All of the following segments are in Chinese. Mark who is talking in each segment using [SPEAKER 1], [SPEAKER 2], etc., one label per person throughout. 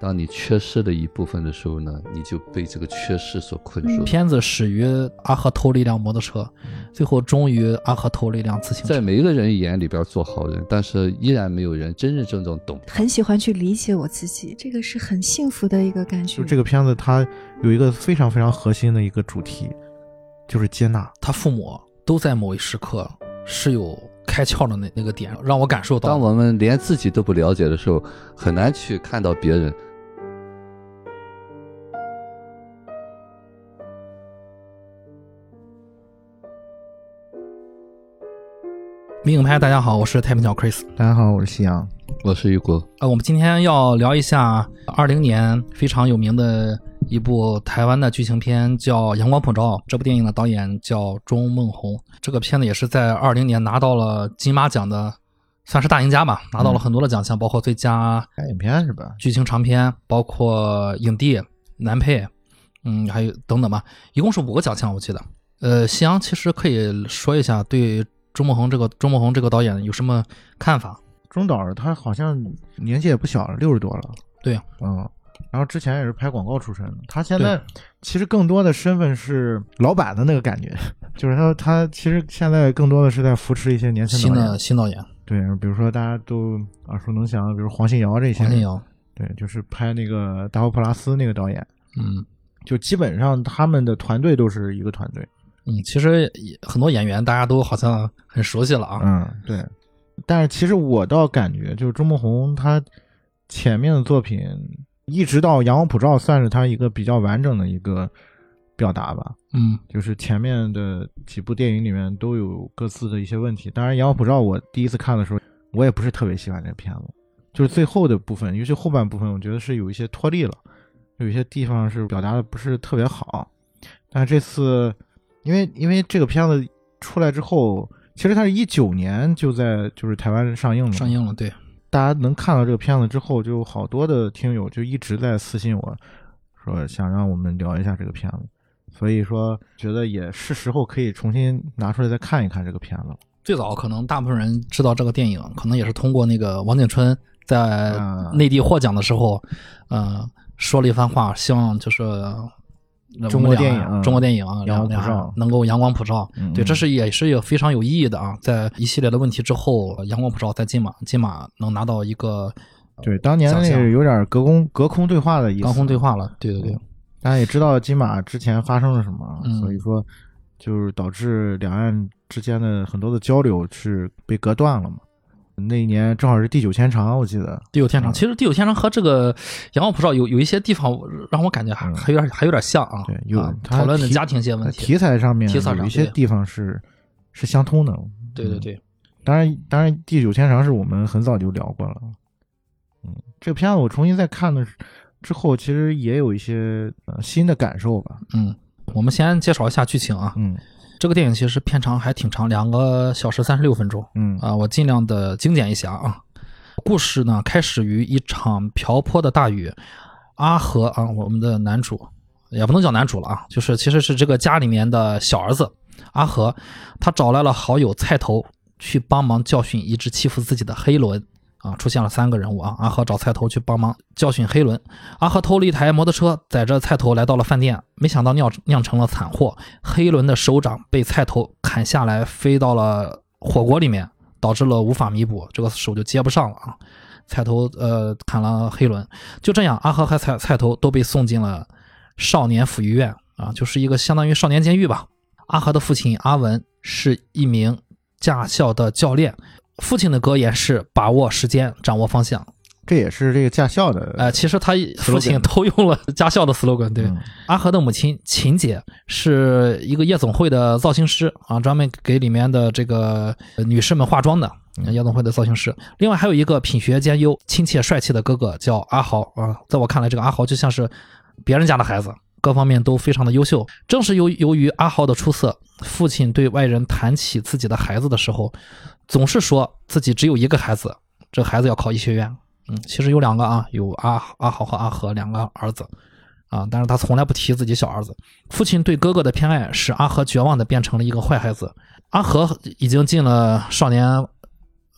[SPEAKER 1] 当你缺失的一部分的时候呢，你就被这个缺失所困住。
[SPEAKER 2] 片子始于阿和偷了一辆摩托车，最后终于阿和偷了一辆自行车。
[SPEAKER 1] 在每一个人眼里边做好人，但是依然没有人真真正正懂。
[SPEAKER 3] 很喜欢去理解我自己，这个是很幸福的一个感觉。
[SPEAKER 4] 就这个片子，它有一个非常非常核心的一个主题，就是接纳。
[SPEAKER 2] 他父母都在某一时刻是有开窍的那那个点，让我感受到。
[SPEAKER 1] 当我们连自己都不了解的时候，很难去看到别人。
[SPEAKER 2] 迷影拍，大家好，我是太平鸟 Chris。
[SPEAKER 4] 大家好，我是夕阳，
[SPEAKER 1] 我是雨果。
[SPEAKER 2] 呃，我们今天要聊一下二零年非常有名的一部台湾的剧情片，叫《阳光普照》。这部电影的导演叫钟孟宏。这个片子也是在二零年拿到了金马奖的，算是大赢家吧，拿到了很多的奖项，包括最佳
[SPEAKER 4] 影片是吧？
[SPEAKER 2] 剧情长片，包括影帝、男配，嗯，还有等等吧，一共是五个奖项，我记得。呃，夕阳其实可以说一下对。钟梦宏这个钟孟宏这个导演有什么看法？
[SPEAKER 4] 中导他好像年纪也不小了，六十多了。
[SPEAKER 2] 对，
[SPEAKER 4] 嗯，然后之前也是拍广告出身的。他现在其实更多的身份是老板的那个感觉，就是他他其实现在更多的是在扶持一些年轻
[SPEAKER 2] 新的新导演。
[SPEAKER 4] 对，比如说大家都耳熟能详，比如黄信尧这些。
[SPEAKER 2] 黄信尧，
[SPEAKER 4] 对，就是拍那个《大佛普拉斯》那个导演。
[SPEAKER 2] 嗯，
[SPEAKER 4] 就基本上他们的团队都是一个团队。
[SPEAKER 2] 嗯，其实很多演员大家都好像很熟悉了啊。
[SPEAKER 4] 嗯，对。但是其实我倒感觉，就是钟孟宏他前面的作品，一直到《阳光普照》，算是他一个比较完整的一个表达吧。
[SPEAKER 2] 嗯，
[SPEAKER 4] 就是前面的几部电影里面都有各自的一些问题。当然，《阳光普照》我第一次看的时候，我也不是特别喜欢这个片子，就是最后的部分，尤其后半部分，我觉得是有一些脱力了，有一些地方是表达的不是特别好。但是这次。因为因为这个片子出来之后，其实它是一九年就在就是台湾上映了，
[SPEAKER 2] 上映了，对，
[SPEAKER 4] 大家能看到这个片子之后，就好多的听友就一直在私信我，说想让我们聊一下这个片子，所以说觉得也是时候可以重新拿出来再看一看这个片子了。
[SPEAKER 2] 最早可能大部分人知道这个电影，可能也是通过那个王景春在内地获奖的时候，嗯，说了一番话，希望就是。
[SPEAKER 4] 中国电影，
[SPEAKER 2] 中国电影，
[SPEAKER 4] 阳光普照
[SPEAKER 2] 能够阳光普照，对，这是也是有非常有意义的啊！在一系列的问题之后，阳光普照在金马，金马能拿到一个，
[SPEAKER 4] 对，当年那个有点隔空隔空对话的意思，
[SPEAKER 2] 隔空对话了，对对对，
[SPEAKER 4] 大家也知道金马之前发生了什么，所以说就是导致两岸之间的很多的交流是被隔断了嘛。那一年正好是地久天长，我记得
[SPEAKER 2] 地久天长。其实地久天长和这个阳光普照有有一些地方让我感觉还还有点还有点像啊。
[SPEAKER 4] 对，有
[SPEAKER 2] 讨论的家庭些问题，
[SPEAKER 4] 题材上面有一些地方是是相通的。
[SPEAKER 2] 对对对，
[SPEAKER 4] 当然当然地久天长是我们很早就聊过了。嗯，这个片子我重新再看的之后，其实也有一些新的感受吧。
[SPEAKER 2] 嗯，我们先介绍一下剧情啊。
[SPEAKER 4] 嗯。
[SPEAKER 2] 这个电影其实片长还挺长，两个小时三十六分钟。
[SPEAKER 4] 嗯
[SPEAKER 2] 啊，我尽量的精简一下啊。故事呢，开始于一场瓢泼的大雨。阿和啊，我们的男主也不能叫男主了啊，就是其实是这个家里面的小儿子阿和，他找来了好友菜头去帮忙教训一直欺负自己的黑轮。啊，出现了三个人物啊！阿和找菜头去帮忙教训黑伦。阿和偷了一台摩托车，载着菜头来到了饭店，没想到酿酿成了惨祸。黑伦的手掌被菜头砍下来，飞到了火锅里面，导致了无法弥补，这个手就接不上了啊！菜头呃砍了黑伦，就这样，阿和和菜菜头都被送进了少年抚育院啊，就是一个相当于少年监狱吧。阿和的父亲阿文是一名驾校的教练。父亲的格言是把握时间，掌握方向，
[SPEAKER 4] 这也是这个驾校的。
[SPEAKER 2] 哎，其实他父亲都用了驾校的 slogan。对，阿和的母亲秦姐是一个夜总会的造型师啊，专门给里面的这个女士们化妆的夜总会的造型师。另外还有一个品学兼优、亲切帅气的哥哥叫阿豪啊，在我看来，这个阿豪就像是别人家的孩子，各方面都非常的优秀。正是由由于阿豪的出色，父亲对外人谈起自己的孩子的时候。总是说自己只有一个孩子，这孩子要考医学院。嗯，其实有两个啊，有阿阿豪和阿和两个儿子啊，但是他从来不提自己小儿子。父亲对哥哥的偏爱使阿和绝望的变成了一个坏孩子。阿和已经进了少年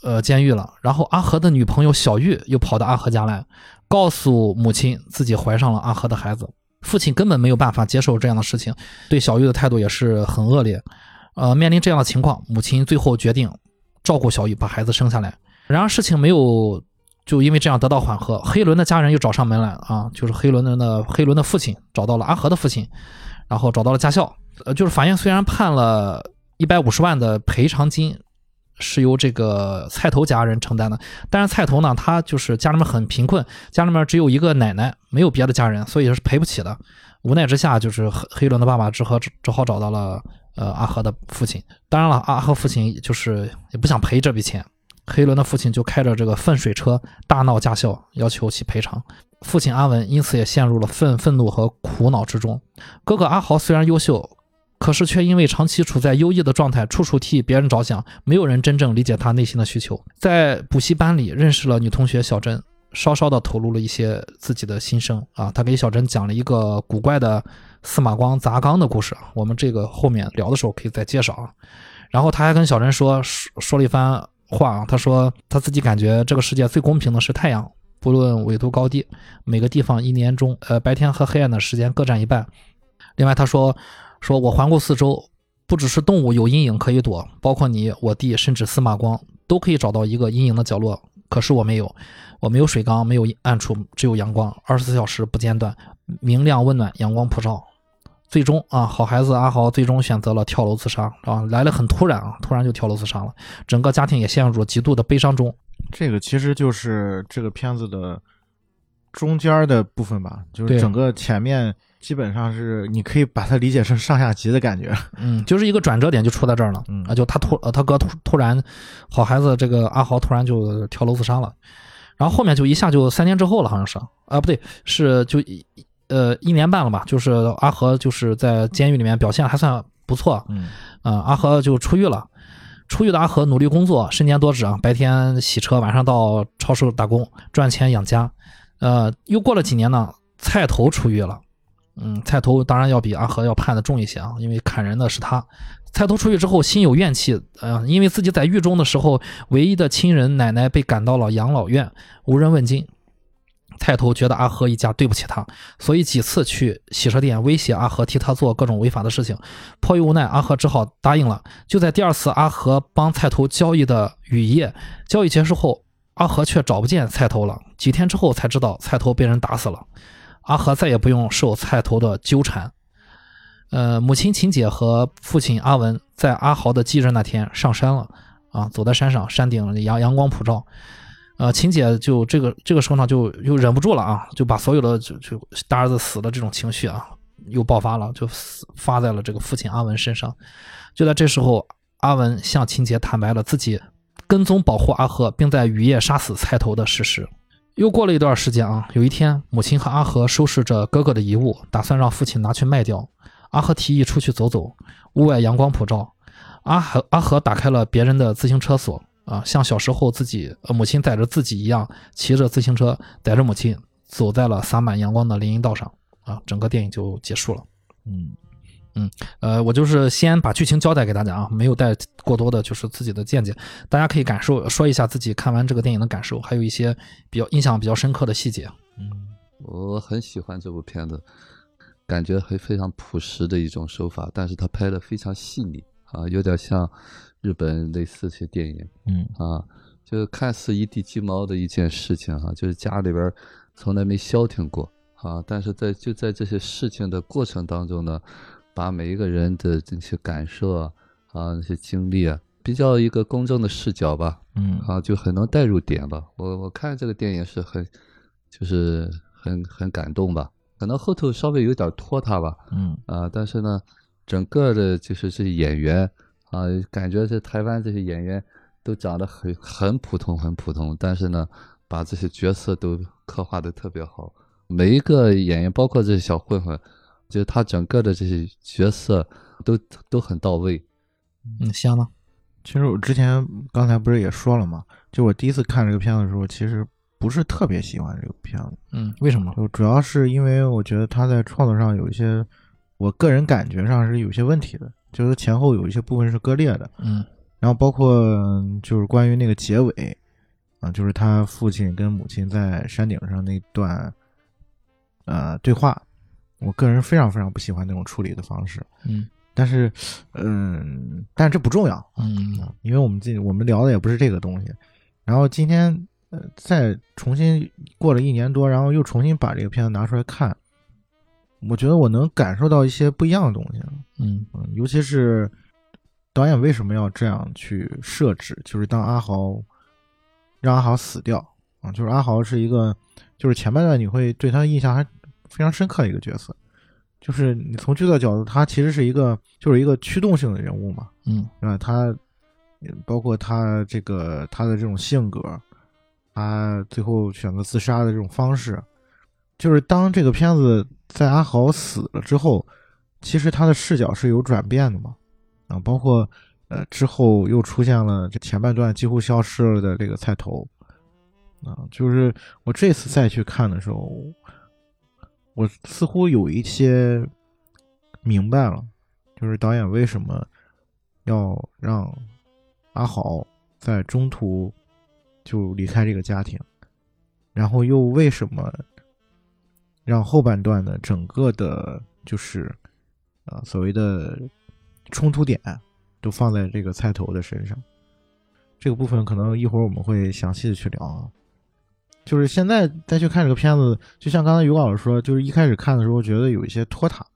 [SPEAKER 2] 呃监狱了。然后阿和的女朋友小玉又跑到阿和家来，告诉母亲自己怀上了阿和的孩子。父亲根本没有办法接受这样的事情，对小玉的态度也是很恶劣。呃，面临这样的情况，母亲最后决定照顾小玉，把孩子生下来。然而事情没有就因为这样得到缓和，黑伦的家人又找上门来啊，就是黑伦的黑伦的父亲找到了阿和的父亲，然后找到了驾校。呃，就是法院虽然判了一百五十万的赔偿金。是由这个菜头家人承担的，但是菜头呢，他就是家里面很贫困，家里面只有一个奶奶，没有别的家人，所以是赔不起的。无奈之下，就是黑黑伦的爸爸只好只好找到了呃阿和的父亲。当然了，阿和父亲就是也不想赔这笔钱，黑伦的父亲就开着这个粪水车大闹驾校，要求其赔偿。父亲阿文因此也陷入了愤愤怒和苦恼之中。哥哥阿豪虽然优秀。可是却因为长期处在优异的状态，处处替别人着想，没有人真正理解他内心的需求。在补习班里认识了女同学小珍，稍稍的透露了一些自己的心声啊。他给小珍讲了一个古怪的司马光砸缸的故事，我们这个后面聊的时候可以再介绍啊。然后他还跟小珍说说说了一番话啊，他说他自己感觉这个世界最公平的是太阳，不论纬度高低，每个地方一年中呃白天和黑暗的时间各占一半。另外他说。说我环顾四周，不只是动物有阴影可以躲，包括你、我弟，甚至司马光都可以找到一个阴影的角落。可是我没有，我没有水缸，没有暗处，只有阳光，二十四小时不间断，明亮温暖，阳光普照。最终啊，好孩子阿豪最终选择了跳楼自杀啊，来了很突然啊，突然就跳楼自杀了，整个家庭也陷入了极度的悲伤中。
[SPEAKER 4] 这个其实就是这个片子的中间的部分吧，就是整个前面。基本上是你可以把它理解成上下级的感觉，
[SPEAKER 2] 嗯，就是一个转折点就出在这儿了，嗯。啊，就他突呃他哥突突然，好孩子这个阿豪突然就跳楼自杀了，然后后面就一下就三年之后了，好像是。啊不对是就一呃一年半了吧，就是阿和就是在监狱里面表现还算不错，
[SPEAKER 4] 嗯。
[SPEAKER 2] 啊阿和就出狱了，出狱的阿和努力工作，身兼多职啊，白天洗车，晚上到超市打工赚钱养家，呃又过了几年呢，菜头出狱了。嗯，菜头当然要比阿和要判的重一些啊，因为砍人的是他。菜头出狱之后心有怨气，呃，因为自己在狱中的时候，唯一的亲人奶奶被赶到了养老院，无人问津。菜头觉得阿和一家对不起他，所以几次去洗车店威胁阿和替他做各种违法的事情。迫于无奈，阿和只好答应了。就在第二次阿和帮菜头交易的雨夜，交易结束后，阿和却找不见菜头了。几天之后才知道菜头被人打死了。阿和再也不用受菜头的纠缠。呃，母亲秦姐和父亲阿文在阿豪的忌日那天上山了啊，走在山上，山顶阳阳光普照。呃，秦姐就这个这个时候呢，就又忍不住了啊，就把所有的就就大儿子死的这种情绪啊，又爆发了，就发在了这个父亲阿文身上。就在这时候，阿文向秦姐坦白了自己跟踪保护阿和，并在雨夜杀死菜头的事实。又过了一段时间啊，有一天，母亲和阿和收拾着哥哥的遗物，打算让父亲拿去卖掉。阿和提议出去走走，屋外阳光普照。阿和阿和打开了别人的自行车锁啊，像小时候自己母亲载着自己一样，骑着自行车载着母亲走在了洒满阳光的林荫道上啊，整个电影就结束了。
[SPEAKER 4] 嗯。
[SPEAKER 2] 嗯，呃，我就是先把剧情交代给大家啊，没有带过多的，就是自己的见解，大家可以感受说一下自己看完这个电影的感受，还有一些比较印象比较深刻的细节。
[SPEAKER 1] 嗯，我很喜欢这部片子，感觉很非常朴实的一种手法，但是它拍的非常细腻啊，有点像日本类似些电影。
[SPEAKER 4] 嗯，
[SPEAKER 1] 啊，就是看似一地鸡毛的一件事情哈，就是家里边从来没消停过啊，但是在就在这些事情的过程当中呢。把每一个人的这些感受啊，啊那些经历啊，比较一个公正的视角吧，
[SPEAKER 4] 嗯，
[SPEAKER 1] 啊就很能带入点吧。我我看这个电影是很，就是很很感动吧。可能后头稍微有点拖沓吧，
[SPEAKER 4] 嗯
[SPEAKER 1] 啊，但是呢，整个的就是这些演员啊，感觉这台湾这些演员都长得很很普通很普通，但是呢，把这些角色都刻画的特别好。每一个演员，包括这些小混混。就他整个的这些角色都都很到位，
[SPEAKER 2] 嗯，香吗？
[SPEAKER 4] 其实我之前刚才不是也说了吗？就我第一次看这个片子的时候，其实不是特别喜欢这个片子。
[SPEAKER 2] 嗯，为什么？
[SPEAKER 4] 就主要是因为我觉得他在创作上有一些，我个人感觉上是有些问题的，就是前后有一些部分是割裂的。
[SPEAKER 2] 嗯，
[SPEAKER 4] 然后包括嗯就是关于那个结尾啊，就是他父亲跟母亲在山顶上那段呃对话，我个人非常非常不喜欢那种处理的方式。
[SPEAKER 2] 嗯
[SPEAKER 4] 但是，嗯，但是这不重要，
[SPEAKER 2] 嗯
[SPEAKER 4] 啊，因为我们今我们聊的也不是这个东西。然后今天呃，再重新过了一年多，然后又重新把这个片子拿出来看，我觉得我能感受到一些不一样的东西。
[SPEAKER 2] 嗯
[SPEAKER 4] 嗯，尤其是导演为什么要这样去设置，就是当阿豪让阿豪死掉啊，就是阿豪是一个，就是前半段你会对他印象还非常深刻的一个角色。就是你从剧作角度，他其实是一个就是一个驱动性的人物嘛，
[SPEAKER 2] 嗯
[SPEAKER 4] 对吧？他嗯包括他这个他的这种性格，他最后选择自杀的这种方式，就是当这个片子在阿豪死了之后，其实他的视角是有转变的嘛，啊，包括呃之后又出现了这前半段几乎消失了的这个菜头，啊，就是我这次再去看的时候，我似乎有一些明白了，就是导演为什么要让阿豪在中途就离开这个家庭，然后又为什么让后半段的整个的，就是呃所谓的冲突点都放在这个菜头的身上。这个部分可能一会儿我们会详细的去聊啊。就是现在再去看这个片子，就像刚才于老师说，就是一开始看的时候觉得有一些拖沓，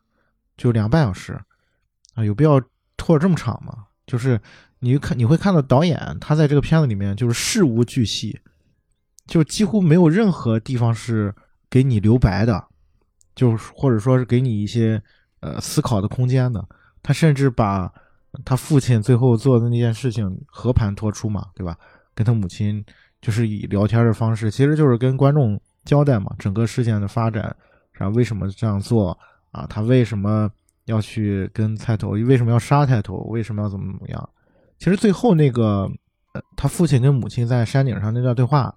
[SPEAKER 4] 就两个半小时啊，有必要拖这么长吗？就是你看你会看到导演他在这个片子里面就是事无巨细，就几乎没有任何地方是给你留白的，就是或者说是给你一些呃思考的空间的。他甚至把他父亲最后做的那件事情和盘托出嘛，对吧？跟他母亲就是以聊天的方式，其实就是跟观众交代嘛，整个事件的发展，然后为什么这样做啊？他为什么要去跟菜头？为什么要杀菜头？为什么要怎么怎么样？其实最后那个，呃，他父亲跟母亲在山顶上那段对话，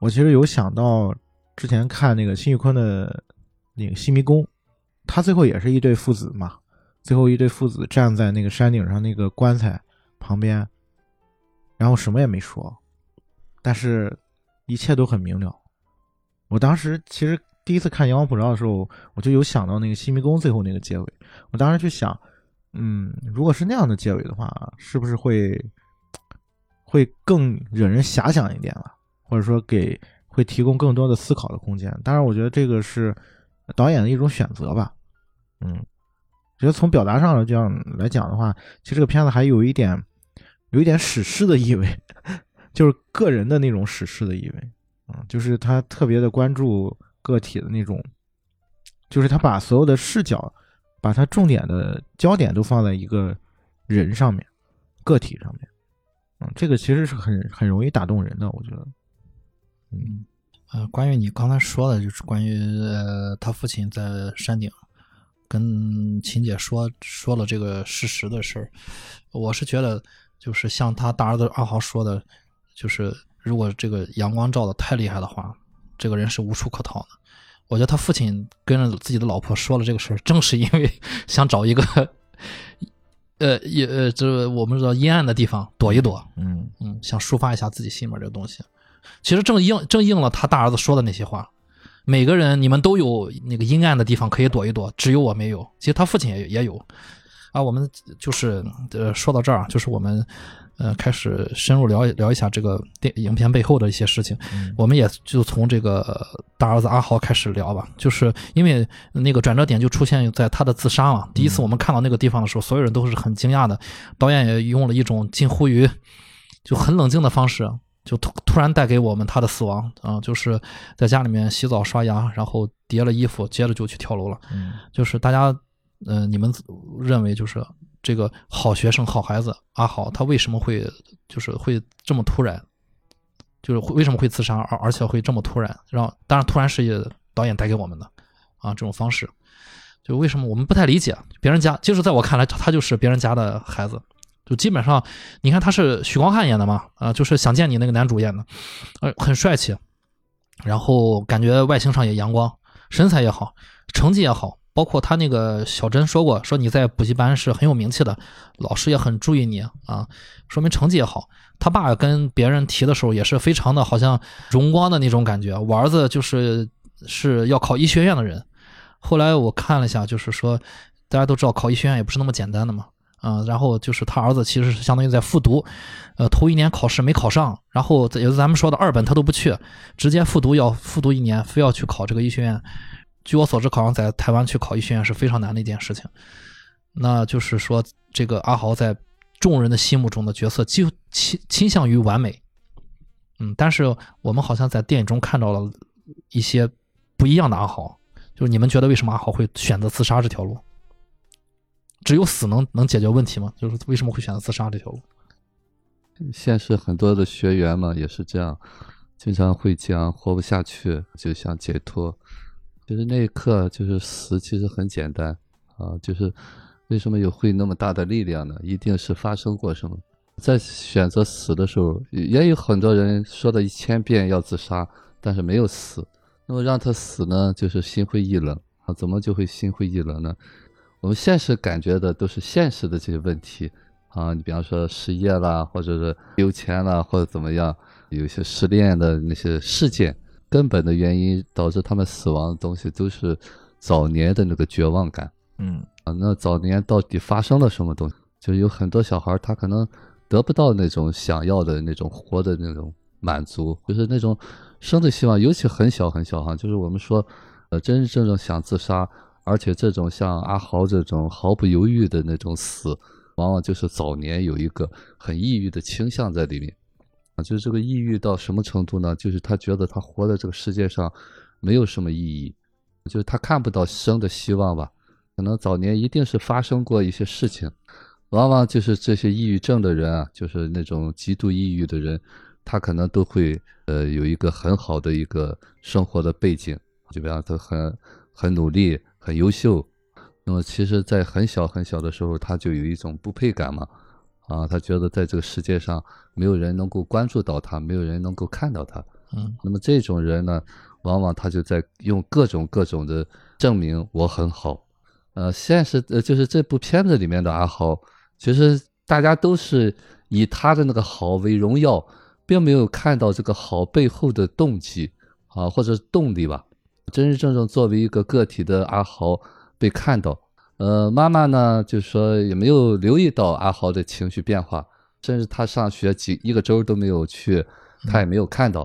[SPEAKER 4] 我其实有想到之前看那个辛玉坤的那个《西迷宫》，他最后也是一对父子嘛，最后一对父子站在那个山顶上那个棺材旁边，然后什么也没说，但是一切都很明了。我当时其实第一次看《阳光普照》的时候，我就有想到那个西迷宫最后那个结尾。我当时去想，嗯，如果是那样的结尾的话，是不是会会更惹人遐想一点了，或者说给会提供更多的思考的空间？当然，我觉得这个是导演的一种选择吧。嗯，觉得从表达上来讲来讲的话，其实这个片子还有一点有一点史诗的意味，就是个人的那种史诗的意味。啊，就是他特别的关注个体的那种，就是他把所有的视角，把他重点的焦点都放在一个人上面，个体上面，嗯，这个其实是很很容易打动人的，我觉得，嗯
[SPEAKER 2] 呃，关于你刚才说的，就是关于呃他父亲在山顶跟秦姐说说了这个事实的事儿，我是觉得就是像他大儿子二号说的，就是如果这个阳光照的太厉害的话，这个人是无处可逃的。我觉得他父亲跟着自己的老婆说了这个事儿，正是因为 想找一个呃也呃这我们知道阴暗的地方躲一躲，
[SPEAKER 4] 嗯
[SPEAKER 2] 嗯，想抒发一下自己心里面这个东西。其实正应正应了他大儿子说的那些话。每个人你们都有那个阴暗的地方可以躲一躲，只有我没有。其实他父亲也也有。啊，我们就是呃说到这儿啊，就是我们呃开始深入聊一聊一下这个电影片背后的一些事情。
[SPEAKER 4] 嗯
[SPEAKER 2] 我们也就从这个大儿子阿豪开始聊吧，就是因为那个转折点就出现在他的自杀嘛。第一次我们看到那个地方的时候，所有人都是很惊讶的，导演也用了一种近乎于就很冷静的方式，就突突然带给我们他的死亡啊、就是在家里面洗澡刷牙，然后叠了衣服，接着就去跳楼了。
[SPEAKER 4] 嗯
[SPEAKER 2] 就是大家，呃，你们认为就是这个好学生、好孩子阿豪，他为什么会就是会这么突然，就是会为什么会自杀，而而且会这么突然？让当然突然是也导演带给我们的啊这种方式，就为什么我们不太理解别人家，就是在我看来，他就是别人家的孩子。就基本上，你看他是许光汉演的嘛，啊、就是想见你那个男主演的，呃，很帅气，然后感觉外形上也阳光，身材也好，成绩也好，包括他那个小珍说过，说你在补习班是很有名气的，老师也很注意你啊，说明成绩也好。他爸跟别人提的时候也是非常的好像荣光的那种感觉，我儿子就是是要考医学院的人。后来我看了一下，就是说大家都知道考医学院也不是那么简单的嘛，啊，然后就是他儿子其实是相当于在复读，呃，头一年考试没考上，然后也是咱们说的二本他都不去，直接复读要复读一年，非要去考这个医学院。据我所知，考上在台湾去考医学院是非常难的一件事情。那就是说，这个阿豪在众人的心目中的角色，就倾倾向于完美。嗯，但是我们好像在电影中看到了一些不一样的阿豪。就是你们觉得为什么阿豪会选择自杀这条路？只有死能能解决问题吗？就是为什么会选择自杀这条路？
[SPEAKER 1] 现实很多的学员嘛也是这样，经常会讲活不下去就想解脱。其实那一刻就是死，其实很简单啊，就是为什么有会那么大的力量呢？一定是发生过什么。在选择死的时候，也有很多人说了一千遍要自杀，但是没有死。那么让他死呢，就是心灰意冷啊。怎么就会心灰意冷呢？我们现实感觉的都是现实的这些问题啊，你比方说失业啦，或者是有钱啦，或者怎么样，有些失恋的那些事件。根本的原因导致他们死亡的东西都是早年的那个绝望感。
[SPEAKER 4] 嗯
[SPEAKER 1] 啊，那早年到底发生了什么东西？就是有很多小孩他可能得不到那种想要的那种活的那种满足，就是那种生的希望，尤其很小很小哈，就是我们说，呃，真真正正想自杀，而且这种像阿豪这种毫不犹豫的那种死，往往就是早年有一个很抑郁的倾向在里面。就是这个抑郁到什么程度呢？就是他觉得他活在这个世界上没有什么意义，就是他看不到生的希望吧。可能早年一定是发生过一些事情，往往就是这些抑郁症的人啊，就是那种极度抑郁的人，他可能都会呃有一个很好的一个生活的背景，就比方他很很努力、很优秀。那么其实，在很小很小的时候，他就有一种不配感嘛。啊，他觉得在这个世界上没有人能够关注到他，没有人能够看到他。
[SPEAKER 2] 嗯，
[SPEAKER 1] 那么这种人呢，往往他就在用各种各种的证明我很好。呃，现实呃就是这部片子里面的阿豪，其实大家都是以他的那个好为荣耀，并没有看到这个好背后的动机啊或者动力吧。真真正正作为一个个体的阿豪被看到。呃，妈妈呢，就说也没有留意到阿豪的情绪变化，甚至他上学几一个周都没有去，他也没有看到，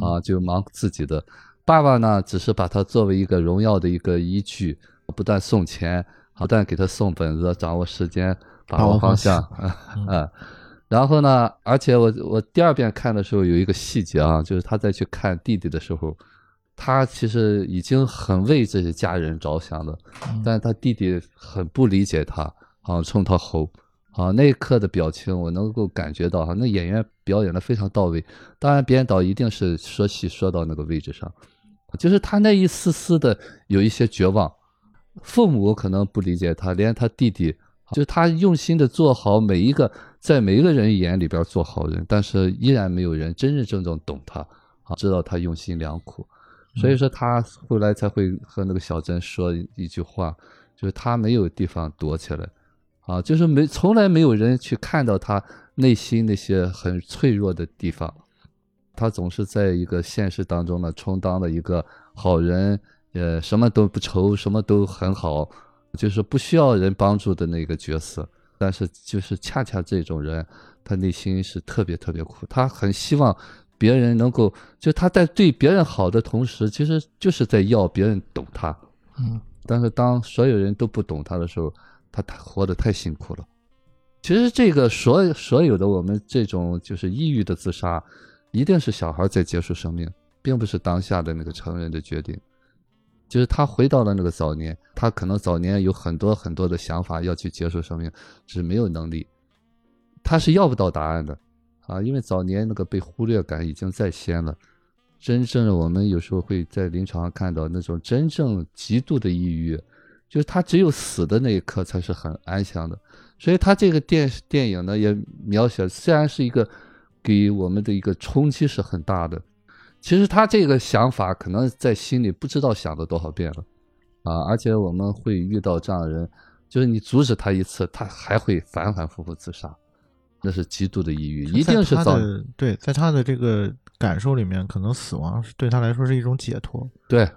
[SPEAKER 1] 啊，就忙自己的。爸爸呢，只是把他作为一个荣耀的一个依据，不断送钱，不断给他送本子，掌握时间，把握方向，啊，然后呢，而且我我第二遍看的时候有一个细节啊，就是他在去看弟弟的时候。他其实已经很为这些家人着想了，但是他弟弟很不理解他，啊，冲他吼，啊，那一刻的表情我能够感觉到，哈，那演员表演的非常到位。当然，编导一定是说戏说到那个位置上，就是他那一丝丝的有一些绝望，父母可能不理解他，连他弟弟，就是他用心的做好每一个，在每一个人眼里边做好人，但是依然没有人真真正正懂他，啊，知道他用心良苦。所以说他后来才会和那个小珍说一句话，就是他没有地方躲起来，啊，就是没从来没有人去看到他内心那些很脆弱的地方，他总是在一个现实当中呢充当了一个好人，呃，什么都不愁，什么都很好，就是不需要人帮助的那个角色。但是就是恰恰这种人，他内心是特别特别苦，他很希望。别人能够，就他在对别人好的同时，其实就是在要别人懂他。
[SPEAKER 2] 嗯，
[SPEAKER 1] 但是当所有人都不懂他的时候，他活得太辛苦了。其实这个所所有的我们这种就是抑郁的自杀，一定是小孩在结束生命，并不是当下的那个成人的决定。就是他回到了那个早年，他可能早年有很多很多的想法要去结束生命，只是没有能力，他是要不到答案的。啊，因为早年那个被忽略感已经在先了，真正的我们有时候会在临床上看到那种真正极度的抑郁，就是他只有死的那一刻才是很安详的。所以他这个电电影呢也描写，虽然是一个给我们的一个冲击是很大的，其实他这个想法可能在心里不知道想了多少遍了，啊，而且我们会遇到这样的人，就是你阻止他一次，他还会反反复复自杀，那是极度的抑郁，一定是
[SPEAKER 4] 在他的对，在他的这个感受里面，可能死亡是对他来说是一种解脱。
[SPEAKER 1] 对，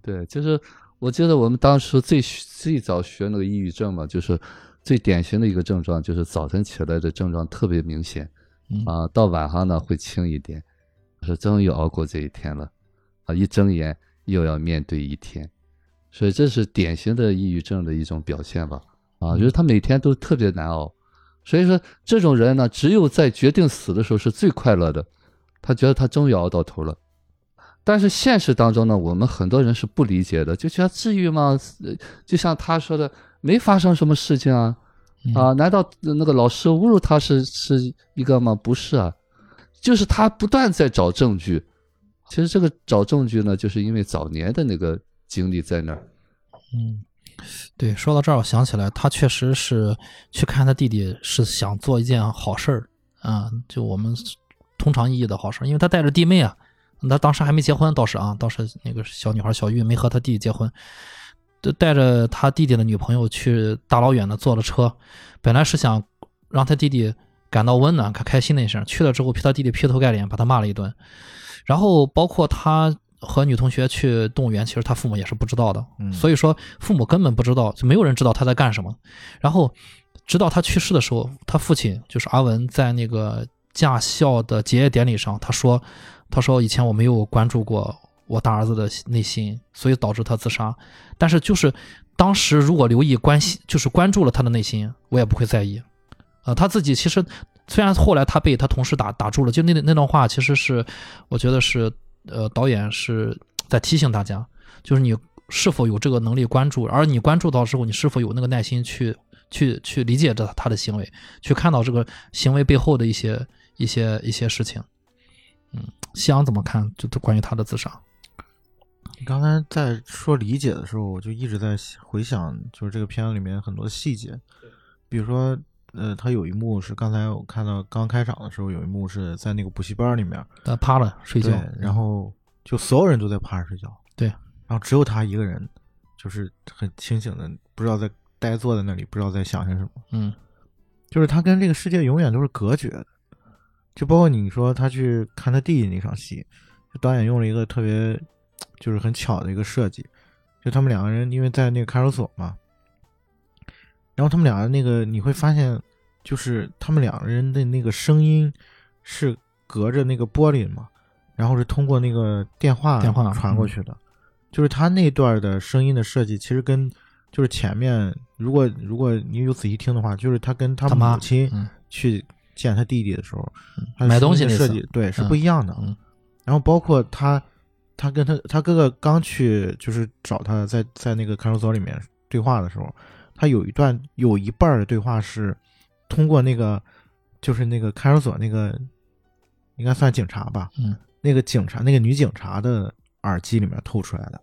[SPEAKER 1] 对，就是我记得我们当时最最早学那个抑郁症嘛，就是最典型的一个症状就是早晨起来的症状特别明显，
[SPEAKER 2] 嗯。
[SPEAKER 1] 啊，到晚上呢会轻一点，说终于熬过这一天了，啊，一睁眼又要面对一天，所以这是典型的抑郁症的一种表现吧，啊，就是他每天都特别难熬，所以说这种人呢，只有在决定死的时候是最快乐的，他觉得他终于熬到头了。但是现实当中呢，我们很多人是不理解的，就觉得至于吗？呃就像他说的，没发生什么事情啊，
[SPEAKER 2] 嗯
[SPEAKER 1] 啊，难道那个老师侮辱他是是一个吗？不是啊，就是他不断在找证据。其实这个找证据呢，就是因为早年的那个经历在那儿。
[SPEAKER 2] 嗯，对，说到这儿，我想起来，他确实是去看他弟弟，是想做一件好事儿啊，就我们通常意义的好事儿，因为他带着弟妹啊，他当时还没结婚，倒是啊，倒是那个小女孩小玉没和他弟弟结婚，就带着他弟弟的女朋友去大老远的坐了车，本来是想让他弟弟感到温暖、开开心的一声，去了之后，他弟弟劈头盖脸把他骂了一顿，然后包括他和女同学去动物园，其实他父母也是不知道的，
[SPEAKER 4] 嗯
[SPEAKER 2] 所以说父母根本不知道，就没有人知道他在干什么。然后直到他去世的时候，他父亲就是阿文在那个驾校的结业典礼上，他说：“他说以前我没有关注过我大儿子的内心，所以导致他自杀。但是就是当时如果留意关心，就是关注了他的内心，我也不会在意。呃，他自己其实虽然后来他被他同事打打住了，就那那段话其实是我觉得是呃导演是在提醒大家，就是你是否有这个能力关注，而你关注到之后，你是否有那个耐心去去去理解这他的行为，去看到这个行为背后的一些一些一些事情。嗯，夕阳怎么看？就关于他的自杀。
[SPEAKER 4] 你刚才在说理解的时候，我就一直在回想，就是这个片子里面很多细节，比如说，呃，他有一幕是刚才我看到刚开场的时候，有一幕是在那个补习班里面，
[SPEAKER 2] 他趴了睡觉，，
[SPEAKER 4] 然后就所有人都在趴着睡觉，
[SPEAKER 2] 对，
[SPEAKER 4] 然后只有他一个人，就是很清醒的，不知道在呆坐在那里，不知道在想些什么，
[SPEAKER 2] 嗯。
[SPEAKER 4] 就是他跟这个世界永远都是隔绝的，就包括你说他去看他弟弟那场戏，就导演用了一个特别就是很巧的一个设计，就他们两个人因为在那个看守所嘛，然后他们俩那个你会发现，就是他们两个人的那个声音是隔着那个玻璃嘛，然后是通过那个电话
[SPEAKER 2] 电话
[SPEAKER 4] 传过去的，就是他那段的声音的设计其实跟就是前面如果如果你有仔细听的话，就是他跟他母亲
[SPEAKER 2] 嗯。
[SPEAKER 4] 去见他弟弟的时候，
[SPEAKER 2] 买东西
[SPEAKER 4] 的设计对是
[SPEAKER 2] 嗯
[SPEAKER 4] 不一样的，
[SPEAKER 2] 嗯。
[SPEAKER 4] 然后包括他，他跟他他哥哥刚去就是找他在在那个看守所里面对话的时候，他有一段有一半的对话是通过那个就是那个看守所那个应该算警察吧，
[SPEAKER 2] 嗯，
[SPEAKER 4] 那个警察那个女警察的耳机里面透出来的，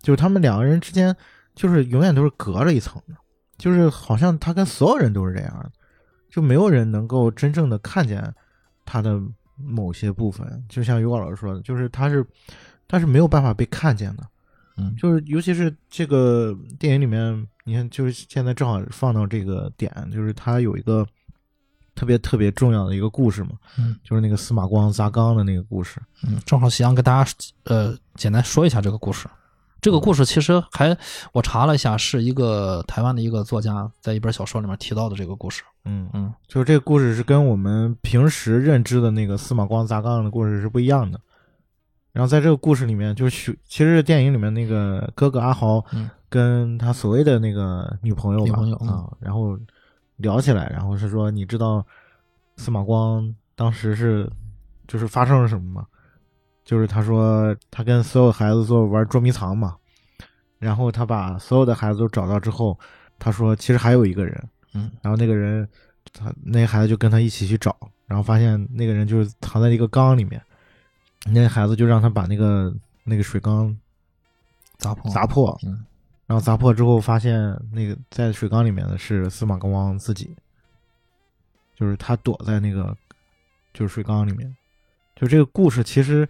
[SPEAKER 4] 就是他们两个人之间就是永远都是隔着一层的，就是好像他跟所有人都是这样的，就没有人能够真正的看见他的某些部分，就像于果老师说的，就是他是他是没有办法被看见的，
[SPEAKER 2] 嗯
[SPEAKER 4] 就是尤其是这个电影里面，你看，就是现在正好放到这个点，就是他有一个特别特别重要的一个故事嘛，
[SPEAKER 2] 嗯
[SPEAKER 4] 就是那个司马光砸缸的那个故事，
[SPEAKER 2] 嗯，正好夕阳跟大家呃简单说一下这个故事。这个故事其实还我查了一下，是一个台湾的一个作家在一本小说里面提到的这个故事。
[SPEAKER 4] 嗯
[SPEAKER 2] 嗯
[SPEAKER 4] 就是这个故事是跟我们平时认知的那个司马光砸缸的故事是不一样的。然后在这个故事里面，就是许其实电影里面那个哥哥阿豪
[SPEAKER 2] 嗯
[SPEAKER 4] 跟他所谓的那个女朋友吧
[SPEAKER 2] 女朋友嗯
[SPEAKER 4] 啊，然后聊起来，然后是说你知道司马光当时是就是发生了什么吗？就是他说他跟所有孩子做玩捉迷藏嘛，然后他把所有的孩子都找到之后，他说其实还有一个人，
[SPEAKER 2] 嗯。
[SPEAKER 4] 然后那个人，他那个孩子就跟他一起去找，然后发现那个人就是藏在一个缸里面，那个孩子就让他把那个那个水缸
[SPEAKER 2] 砸破
[SPEAKER 4] 砸破，
[SPEAKER 2] 嗯。
[SPEAKER 4] 然后砸破之后发现那个在水缸里面的是司马光自己，就是他躲在那个就是水缸里面，就这个故事其实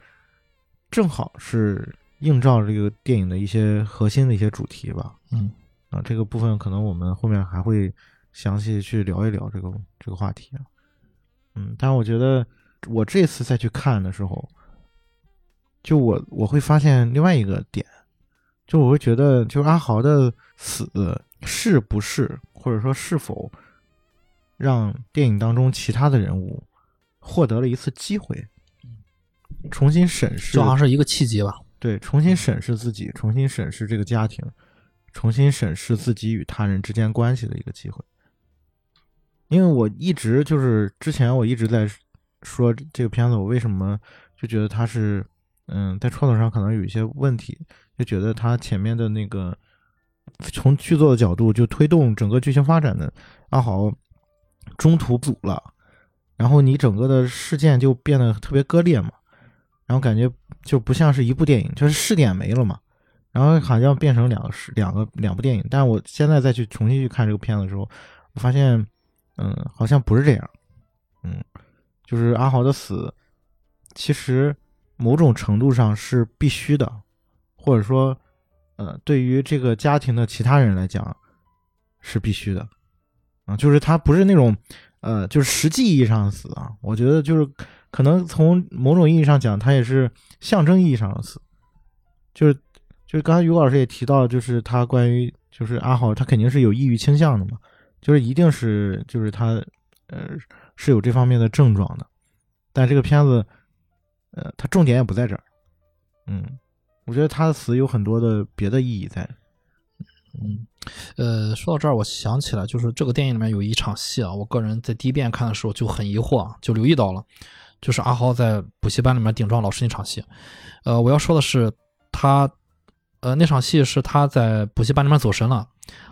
[SPEAKER 4] 正好是映照这个电影的一些核心的一些主题吧。
[SPEAKER 2] 嗯
[SPEAKER 4] 啊，这个部分可能我们后面还会详细去聊一聊这个这个话题啊。嗯，但是我觉得我这次再去看的时候，就我我会发现另外一个点，就我会觉得，就是阿豪的死是不是，或者说是否让电影当中其他的人物获得了一次机会，重新审视，
[SPEAKER 2] 就好像是一个契机吧。
[SPEAKER 4] 对，重新审视自己，重新审视这个家庭，重新审视自己与他人之间关系的一个机会。因为我一直就是之前我一直在说这个片子，我为什么就觉得它是嗯在创作上可能有一些问题，就觉得它前面的那个从剧作的角度就推动整个剧情发展的阿豪中途阻了，然后你整个的事件就变得特别割裂嘛，然后感觉就不像是一部电影，就是试点没了嘛，然后好像变成两个是两个两部电影。但是我现在再去重新去看这个片子的时候，我发现，嗯，好像不是这样，嗯，就是阿豪的死，其实某种程度上是必须的，或者说，呃，对于这个家庭的其他人来讲是必须的，啊，就是他不是那种，呃，就是实际意义上死啊，我觉得就是可能从某种意义上讲，他也是象征意义上的死，就是就是刚才于老师也提到，就是他关于就是阿豪，他肯定是有抑郁倾向的嘛，就是一定是就是他呃是有这方面的症状的，但这个片子呃他重点也不在这儿，嗯，我觉得他的死有很多的别的意义在，
[SPEAKER 2] 嗯，呃，说到这儿，我想起来，就是这个电影里面有一场戏啊，我个人在第一遍看的时候就很疑惑啊，就留意到了，就是阿豪在补习班里面顶撞老师那场戏。呃，我要说的是，他，呃，那场戏是他在补习班里面走神了，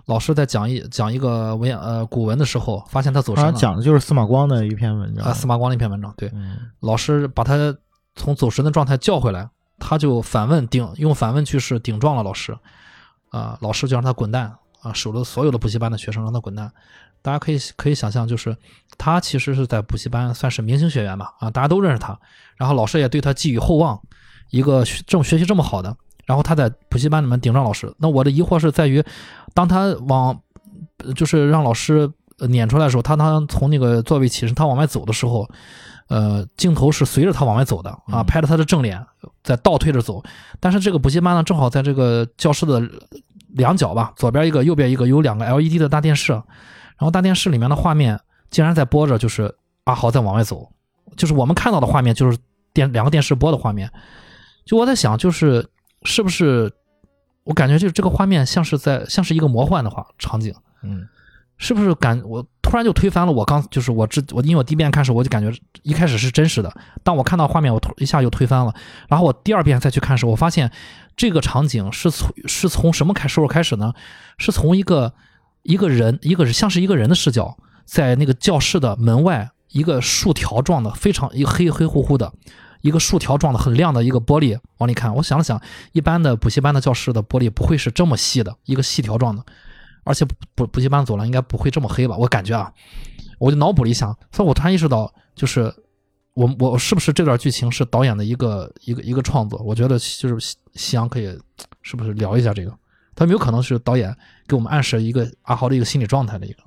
[SPEAKER 2] 老师在讲一讲一个文呃古文的时候，发现他走神了，
[SPEAKER 4] 讲的就是司马光的一篇文章
[SPEAKER 2] 啊，司马光那篇文章，对，
[SPEAKER 4] 嗯
[SPEAKER 2] 老师把他从走神的状态叫回来，他就反问顶用反问句式顶撞了老师，啊、老师就让他滚蛋啊，守了所有的补习班的学生让他滚蛋。大家可以可以想象，就是他其实是在补习班算是明星学员吧，啊，大家都认识他，然后老师也对他寄予厚望，一个学这么学习这么好的，然后他在补习班里面顶撞老师。那我的疑惑是在于，当他往呃就是让老师呃撵出来的时候，他当从那个座位起身，他往外走的时候，呃，镜头是随着他往外走的啊，
[SPEAKER 4] 嗯
[SPEAKER 2] 拍着他的正脸在倒退着走。但是这个补习班呢，正好在这个教室的两角吧，左边一个，右边一个，有两个 LED 的大电视，然后大电视里面的画面竟然在播着，就是阿豪在往外走，就是我们看到的画面，就是电两个电视播的画面。就我在想，就是是不是我感觉就是这个画面像是在像是一个魔幻的画场景。
[SPEAKER 4] 嗯
[SPEAKER 2] 是不是感我突然就推翻了我刚就是我这我因为我第一遍看时候我就感觉一开始是真实的，当我看到画面我突一下就推翻了，然后我第二遍再去看时候，我发现这个场景是从是从什么开时候开始呢？是从一个一个人一个是像是一个人的视角，在那个教室的门外一个竖条状的非常一个黑黑乎乎的。一个竖条状的很亮的一个玻璃往里看，我想了想，一般的补习班的教室的玻璃不会是这么细的，一个细条状的，而且补补习班走廊应该不会这么黑吧？我感觉啊，我就脑补了一下，所以我突然意识到，就是我我是不是这段剧情是导演的一个一个一个创作？我觉得就是夕阳可以是不是聊一下这个？他有没有可能是导演给我们暗示一个阿豪的一个心理状态的一个？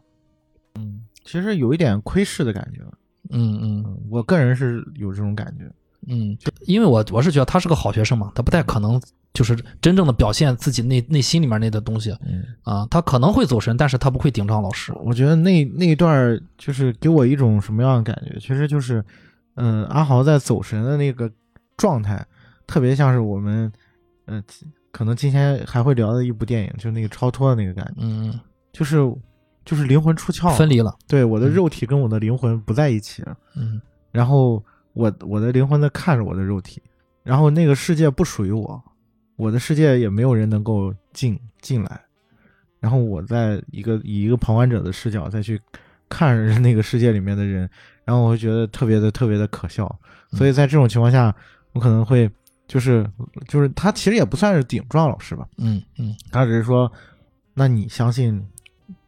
[SPEAKER 4] 嗯，其实有一点窥视的感觉，
[SPEAKER 2] 嗯嗯
[SPEAKER 4] 嗯，我个人是有这种感觉，
[SPEAKER 2] 嗯，因为我我是觉得他是个好学生嘛，他不太可能就是真正的表现自己内内心里面那的东西
[SPEAKER 4] 嗯。
[SPEAKER 2] 啊，他可能会走神，但是他不会顶撞老师。
[SPEAKER 4] 我觉得那那一段就是给我一种什么样的感觉？其实就是，嗯、阿豪在走神的那个状态，特别像是我们，呃，可能今天还会聊的一部电影，就是那个超脱的那个感觉，
[SPEAKER 2] 嗯，
[SPEAKER 4] 就是就是灵魂出窍，
[SPEAKER 2] 分离了。
[SPEAKER 4] 对我的
[SPEAKER 2] 嗯。
[SPEAKER 4] 肉体跟我的灵魂不在一起。了，
[SPEAKER 2] 嗯。
[SPEAKER 4] 然后我我的灵魂在看着我的肉体，然后那个世界不属于我，我的世界也没有人能够进进来，然后我在一个以一个旁观者的视角再去看着那个世界里面的人，然后我会觉得特别的特别的可笑，所以在这种情况下，我可能会就是就是他其实也不算是顶撞老师吧，
[SPEAKER 2] 嗯嗯，
[SPEAKER 4] 他只是说，那你相信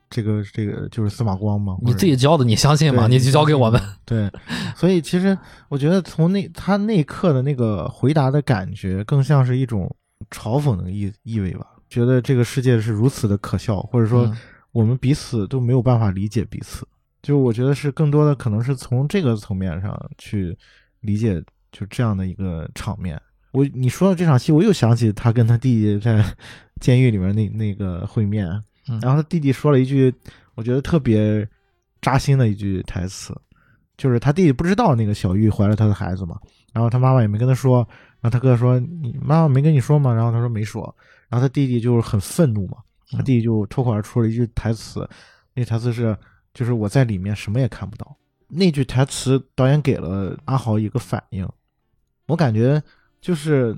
[SPEAKER 4] 这个这个就是司马光吗？
[SPEAKER 2] 你自己教的，你相信吗？你就交给我们。
[SPEAKER 4] 对，所以其实我觉得从那他那一刻的那个回答的感觉，更像是一种嘲讽的意意味吧，觉得这个世界是如此的可笑，或者说
[SPEAKER 2] 嗯
[SPEAKER 4] 我们彼此都没有办法理解彼此。就我觉得是更多的可能是从这个层面上去理解，就这样的一个场面。我你说到这场戏，我又想起他跟他弟弟在监狱里面那那个会面，
[SPEAKER 2] 嗯
[SPEAKER 4] 然后他弟弟说了一句我觉得特别扎心的一句台词，就是他弟弟不知道那个小玉怀了他的孩子嘛，然后他妈妈也没跟他说，然后他哥说你妈妈没跟你说吗？然后他说没说，然后他弟弟就是很愤怒嘛，他弟弟就脱口而出了一句台词，那台词是就是我在里面什么也看不到。那句台词导演给了阿豪一个反应，我感觉就是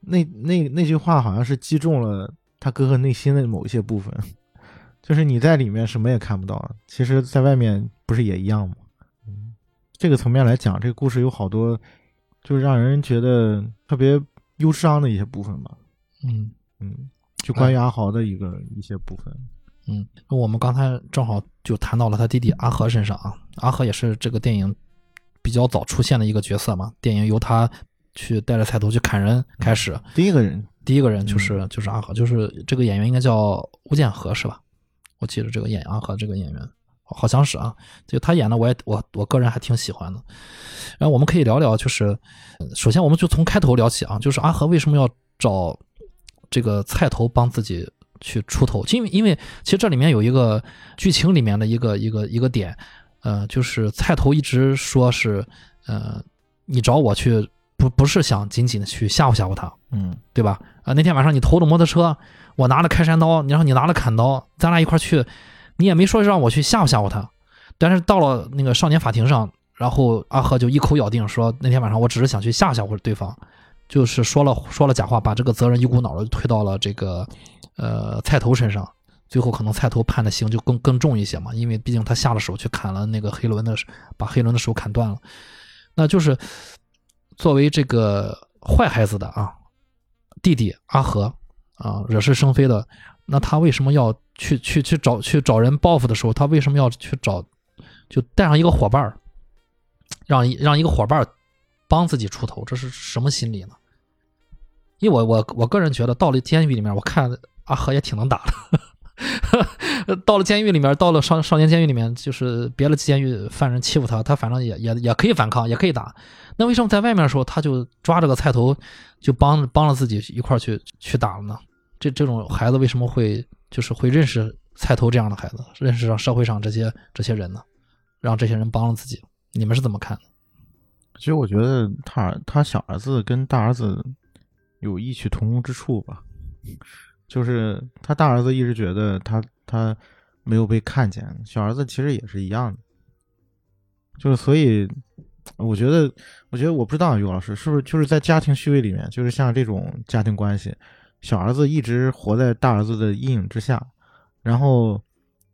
[SPEAKER 4] 那那那句话好像是击中了他哥哥内心的某一些部分，就是你在里面什么也看不到，其实在外面不是也一样吗？嗯，这个层面来讲，这个故事有好多就是让人觉得特别忧伤的一些部分吧。
[SPEAKER 2] 嗯
[SPEAKER 4] 嗯，就关于阿豪的一个、一些部分。
[SPEAKER 2] 嗯，我们刚才正好就谈到了他弟弟阿和身上啊，阿和也是这个电影比较早出现的一个角色嘛。电影由他去带着菜头去砍人开始，
[SPEAKER 4] 第一个人，
[SPEAKER 2] 第一个人就是、就是阿和，就是这个演员应该叫吴建和是吧？我记得这个演阿和这个演员好像是啊，就他演的我也我我个人还挺喜欢的。然后我们可以聊聊，就是呃首先我们就从开头聊起啊，就是阿和为什么要找这个菜头帮自己去出头？因为因为其实这里面有一个剧情里面的一个一个一个点，呃，就是菜头一直说是呃你找我去不不是想仅仅的去吓唬吓唬他，
[SPEAKER 4] 嗯
[SPEAKER 2] 对吧？啊，那天晚上你偷了摩托车，我拿了开山刀，然后你拿了砍刀，咱俩一块去，你也没说让我去吓唬吓唬他。但是到了那个少年法庭上，然后阿和就一口咬定说那天晚上我只是想去吓唬吓唬对方，就是说了说了假话，把这个责任一股脑的推到了这个呃菜头身上。最后可能菜头判的刑就更更重一些嘛，因为毕竟他下了手去砍了那个黑伦的，把黑伦的手砍断了。那就是作为这个坏孩子的啊，弟弟阿和啊，惹是生非的，那他为什么要去去去找去找人报复的时候，他为什么要去找，就带上一个伙伴儿，让一让一个伙伴儿帮自己出头，这是什么心理呢？因为我我我个人觉得，到了监狱里面，我看阿和也挺能打的。到了监狱里面，到了少少年监狱里面，就是别的监狱犯人欺负他，他反正也也也可以反抗，也可以打。那为什么在外面的时候，他就抓着个菜头，就帮帮了自己一块去去打了呢？这这种孩子为什么会就是会认识菜头这样的孩子，认识上社会上这些这些人呢？让这些人帮了自己，你们是怎么看的？
[SPEAKER 4] 其实我觉得他他小儿子跟大儿子有异曲同工之处吧，就是他大儿子一直觉得他他没有被看见，小儿子其实也是一样的，就是所以我觉得我觉得我不知道于老师是不是就是在家庭序位里面，就是像这种家庭关系，小儿子一直活在大儿子的阴影之下，然后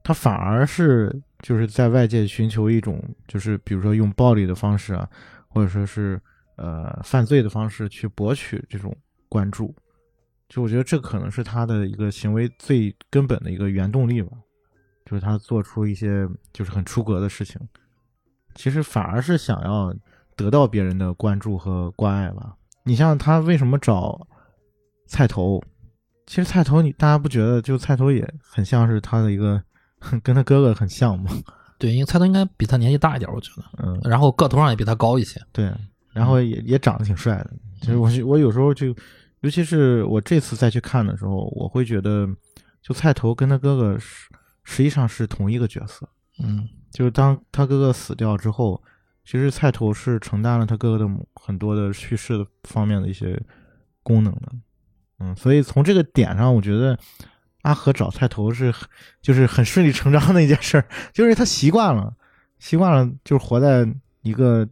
[SPEAKER 4] 他反而是就是在外界寻求一种就是比如说用暴力的方式啊。或者说是呃犯罪的方式去博取这种关注，就我觉得这可能是他的一个行为最根本的一个原动力吧，就是他做出一些就是很出格的事情，其实反而是想要得到别人的关注和关爱吧。你像他为什么找菜头？其实菜头你大家不觉得就菜头也很像是他的一个跟他哥哥很像吗？
[SPEAKER 2] 对，因为菜头应该比他年纪大一点，我觉得，
[SPEAKER 4] 嗯，
[SPEAKER 2] 然后个头上也比他高一些。
[SPEAKER 4] 对，然后也也长得挺帅的。其实我我有时候就，尤其是我这次再去看的时候，我会觉得，就菜头跟他哥哥实实际上是同一个角色。
[SPEAKER 2] 嗯
[SPEAKER 4] 就是当他哥哥死掉之后，其实菜头是承担了他哥哥的很多的叙事的方面的一些功能的。嗯，所以从这个点上，我觉得阿和找菜头是就是很顺理成章的一件事儿，就是他习惯了，习惯了就是活在一个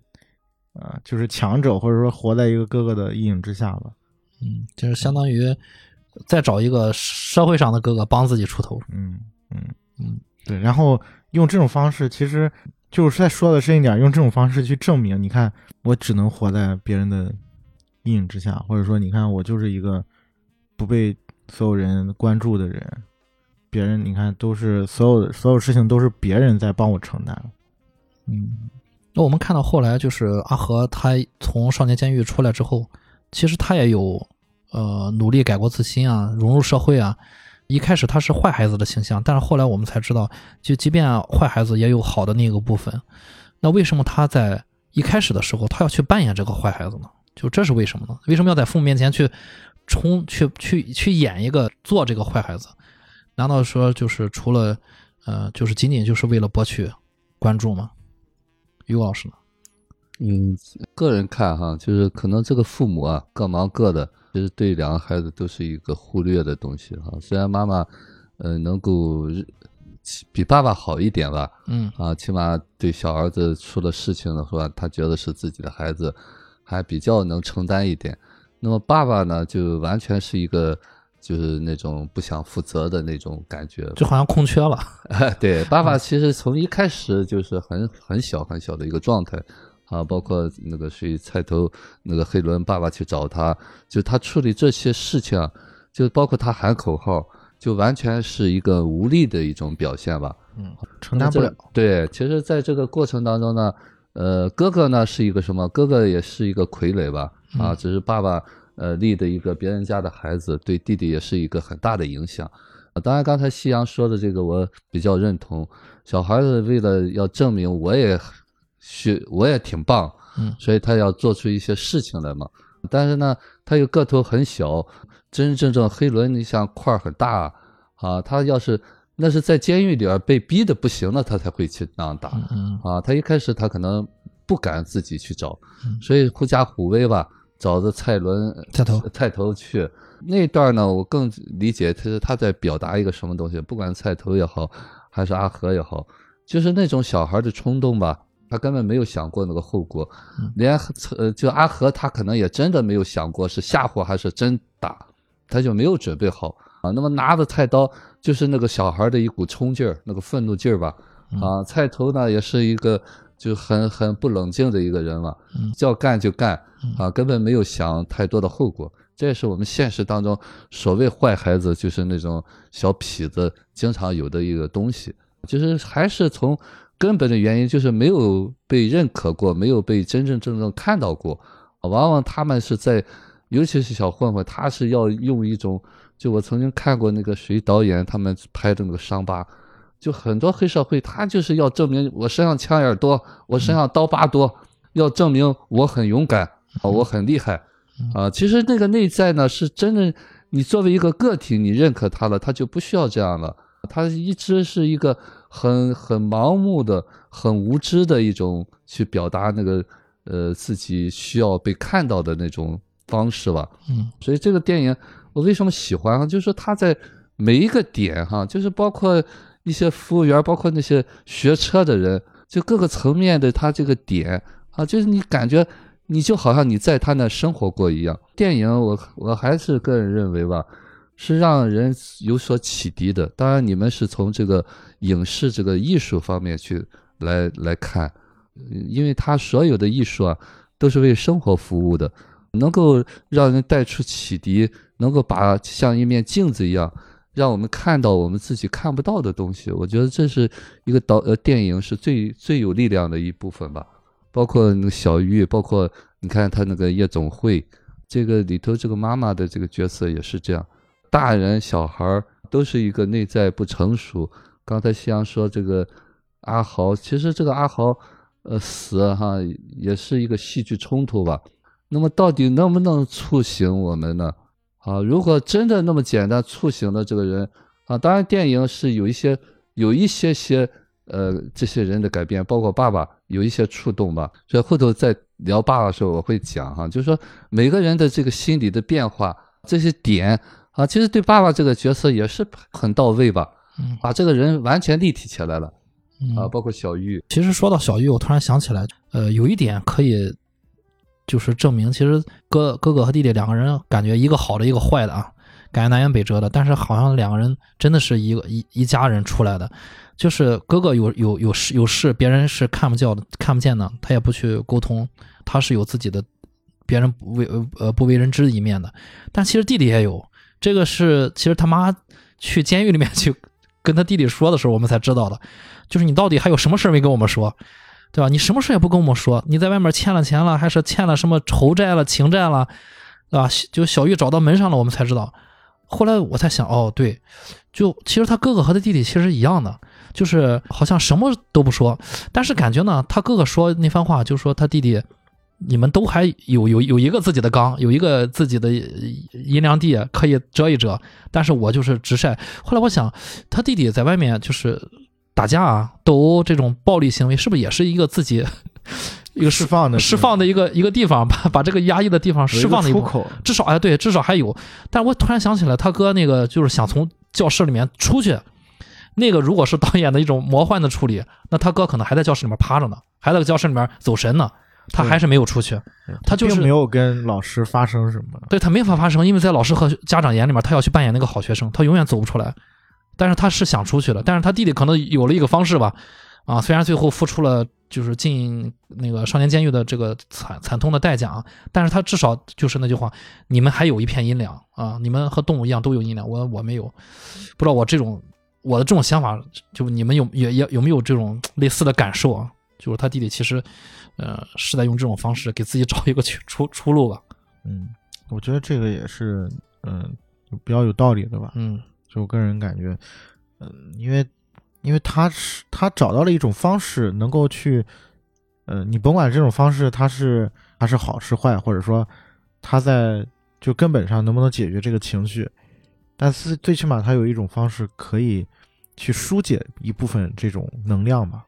[SPEAKER 4] 呃就是强者或者说活在一个哥哥的阴影之下吧。
[SPEAKER 2] 嗯，就是相当于再找一个社会上的哥哥帮自己出头。
[SPEAKER 4] 嗯嗯
[SPEAKER 2] 嗯，
[SPEAKER 4] 对，然后用这种方式，其实就是再说的深一点，用这种方式去证明，你看我只能活在别人的阴影之下，或者说你看我就是一个不被所有人关注的人，别人你看都是所有的所有事情都是别人在帮我承担。
[SPEAKER 2] 嗯，那我们看到后来就是阿和他从少年监狱出来之后，其实他也有呃努力改过自新啊，融入社会啊。一开始他是坏孩子的形象，但是后来我们才知道，就即便坏孩子也有好的那个部分。那为什么他在一开始的时候他要去扮演这个坏孩子呢？就这是为什么呢？为什么要在父母面前去冲去去去演一个做这个坏孩子？难道说就是除了呃，就是仅仅就是为了博取关注吗？于老师呢？
[SPEAKER 1] 嗯，个人看哈，就是可能这个父母啊各忙各的，其实对两个孩子都是一个忽略的东西哈。虽然妈妈，呃，能够比爸爸好一点吧，
[SPEAKER 2] 嗯
[SPEAKER 1] 啊，起码对小儿子出了事情的话，他觉得是自己的孩子，还比较能承担一点。那么爸爸呢，就完全是一个就是那种不想负责的那种感觉，
[SPEAKER 2] 就好像空缺了。
[SPEAKER 1] 对，爸爸其实从一开始就是很很小很小的一个状态。啊，包括那个谁菜头，那个黑伦爸爸去找他，就他处理这些事情，就包括他喊口号，就完全是一个无力的一种表现吧。
[SPEAKER 4] 嗯，承担不了。
[SPEAKER 1] 对，其实，在这个过程当中呢，呃，哥哥呢是一个什么？哥哥也是一个傀儡吧？啊，只是爸爸呃立的一个别人家的孩子，对弟弟也是一个很大的影响。当然，刚才夕阳说的这个我比较认同，小孩子为了要证明我也。学我也挺棒，
[SPEAKER 2] 嗯，
[SPEAKER 1] 所以他要做出一些事情来嘛。但是呢，他又个头很小，真真正正黑轮，你想块儿很大啊。他要是那是在监狱里边被逼的不行了，他才会去那样打啊。他一开始他可能不敢自己去找，所以狐假虎威吧，找着蔡伦、
[SPEAKER 2] 菜头、
[SPEAKER 1] 菜头去那段呢。我更理解他是他在表达一个什么东西，不管菜头也好，还是阿和也好，就是那种小孩的冲动吧。他根本没有想过那个后果，连呃，就阿和他可能也真的没有想过是吓唬还是真打，他就没有准备好啊。那么拿着菜刀就是那个小孩的一股冲劲儿，那个愤怒劲儿吧。啊，菜头呢也是一个就很很不冷静的一个人了，叫干就干啊，根本没有想太多的后果。这也是我们现实当中所谓坏孩子，就是那种小痞子经常有的一个东西，就是还是从。根本的原因就是没有被认可过，没有被真真正正看到过。往往他们是在，尤其是小混混，他是要用一种，就我曾经看过那个谁导演他们拍的那个伤疤，就很多黑社会，他就是要证明我身上枪眼多，我身上刀疤多，要证明我很勇敢啊，我很厉害啊。其实那个内在呢，是真的，你作为一个个体，你认可他了，他就不需要这样了。他一直是一个。很很盲目的、很无知的一种去表达那个呃自己需要被看到的那种方式吧。
[SPEAKER 2] 嗯，
[SPEAKER 1] 所以这个电影我为什么喜欢？就是他在每一个点哈，就是包括一些服务员，包括那些学车的人，就各个层面的他这个点啊，就是你感觉你就好像你在他那生活过一样。电影我我还是个人认为吧。是让人有所启迪的。当然，你们是从这个影视这个艺术方面去来来看，因为他所有的艺术啊，都是为生活服务的，能够让人带出启迪，能够把像一面镜子一样，让我们看到我们自己看不到的东西。我觉得这是一个导呃电影是最最有力量的一部分吧。包括那个小玉，包括你看他那个夜总会，这个里头这个妈妈的这个角色也是这样。大人小孩都是一个内在不成熟。刚才夕阳说这个阿豪，其实这个阿豪，呃，死哈也是一个戏剧冲突吧。那么到底能不能促醒我们呢？啊，如果真的那么简单促醒了这个人啊，当然电影是有一些有一些些呃这些人的改变，包括爸爸有一些触动吧。所以后头在聊爸爸的时候我会讲哈，就是说每个人的这个心理的变化这些点。啊，其实对爸爸这个角色也是很到位吧，把这个人完全立体起来了，啊，包括小玉。
[SPEAKER 2] 其实说到小玉，我突然想起来，呃，有一点可以，就是证明，其实哥哥哥和弟弟两个人感觉一个好的，一个坏的啊，感觉南辕北辙的，但是好像两个人真的是一个一一家人出来的，就是哥哥有有有事有事，别人是看不见的，看不见的，他也不去沟通，他是有自己的，别人不为呃不为人知的一面的，但其实弟弟也有。这个是其实他妈去监狱里面去跟他弟弟说的时候，我们才知道的，就是你到底还有什么事没跟我们说，对吧？你什么事也不跟我们说，你在外面欠了钱了，还是欠了什么仇债了、情债了，对吧？就小玉找到门上了，我们才知道。后来我才想，哦，对，就其实他哥哥和他弟弟其实一样的，就是好像什么都不说，但是感觉呢，他哥哥说那番话，就说他弟弟，你们都还有有有一个自己的缸，有一个自己的阴凉地可以遮一遮，但是我就是直晒。后来我想，他弟弟在外面就是打架啊、斗殴这种暴力行为，是不是也是一个自己一 个
[SPEAKER 4] 释放的
[SPEAKER 2] 释放的一个一个地方，把把这个压抑的地方释放的
[SPEAKER 4] 出口，
[SPEAKER 2] 至少哎，对，至少还有。但是我突然想起来，他哥那个就是想从教室里面出去，那个如果是导演的一种魔幻的处理，那他哥可能还在教室里面趴着呢，还在教室里面走神呢，他还是没有出去。他就是
[SPEAKER 4] 并没有跟老师发生什么。
[SPEAKER 2] 对他没法发生，因为在老师和家长眼里面，他要去扮演那个好学生，他永远走不出来。但是他是想出去了，但是他弟弟可能有了一个方式吧，啊，虽然最后付出了就是进那个少年监狱的这个惨惨痛的代价啊，但是他至少就是那句话，你们还有一片阴凉啊，你们和动物一样都有阴凉，我我没有，不知道我这种我的这种想法，就你们有也也有没有这种类似的感受啊？就是他弟弟其实，呃，是在用这种方式给自己找一个去出出路吧。
[SPEAKER 4] 嗯，我觉得这个也是，嗯，比较有道理的吧。
[SPEAKER 2] 嗯
[SPEAKER 4] 就我个人感觉，嗯，因为因为他是他找到了一种方式，能够去，呃，你甭管这种方式它是它是好是坏，或者说他在就根本上能不能解决这个情绪，但是最起码他有一种方式可以去疏解一部分这种能量吧。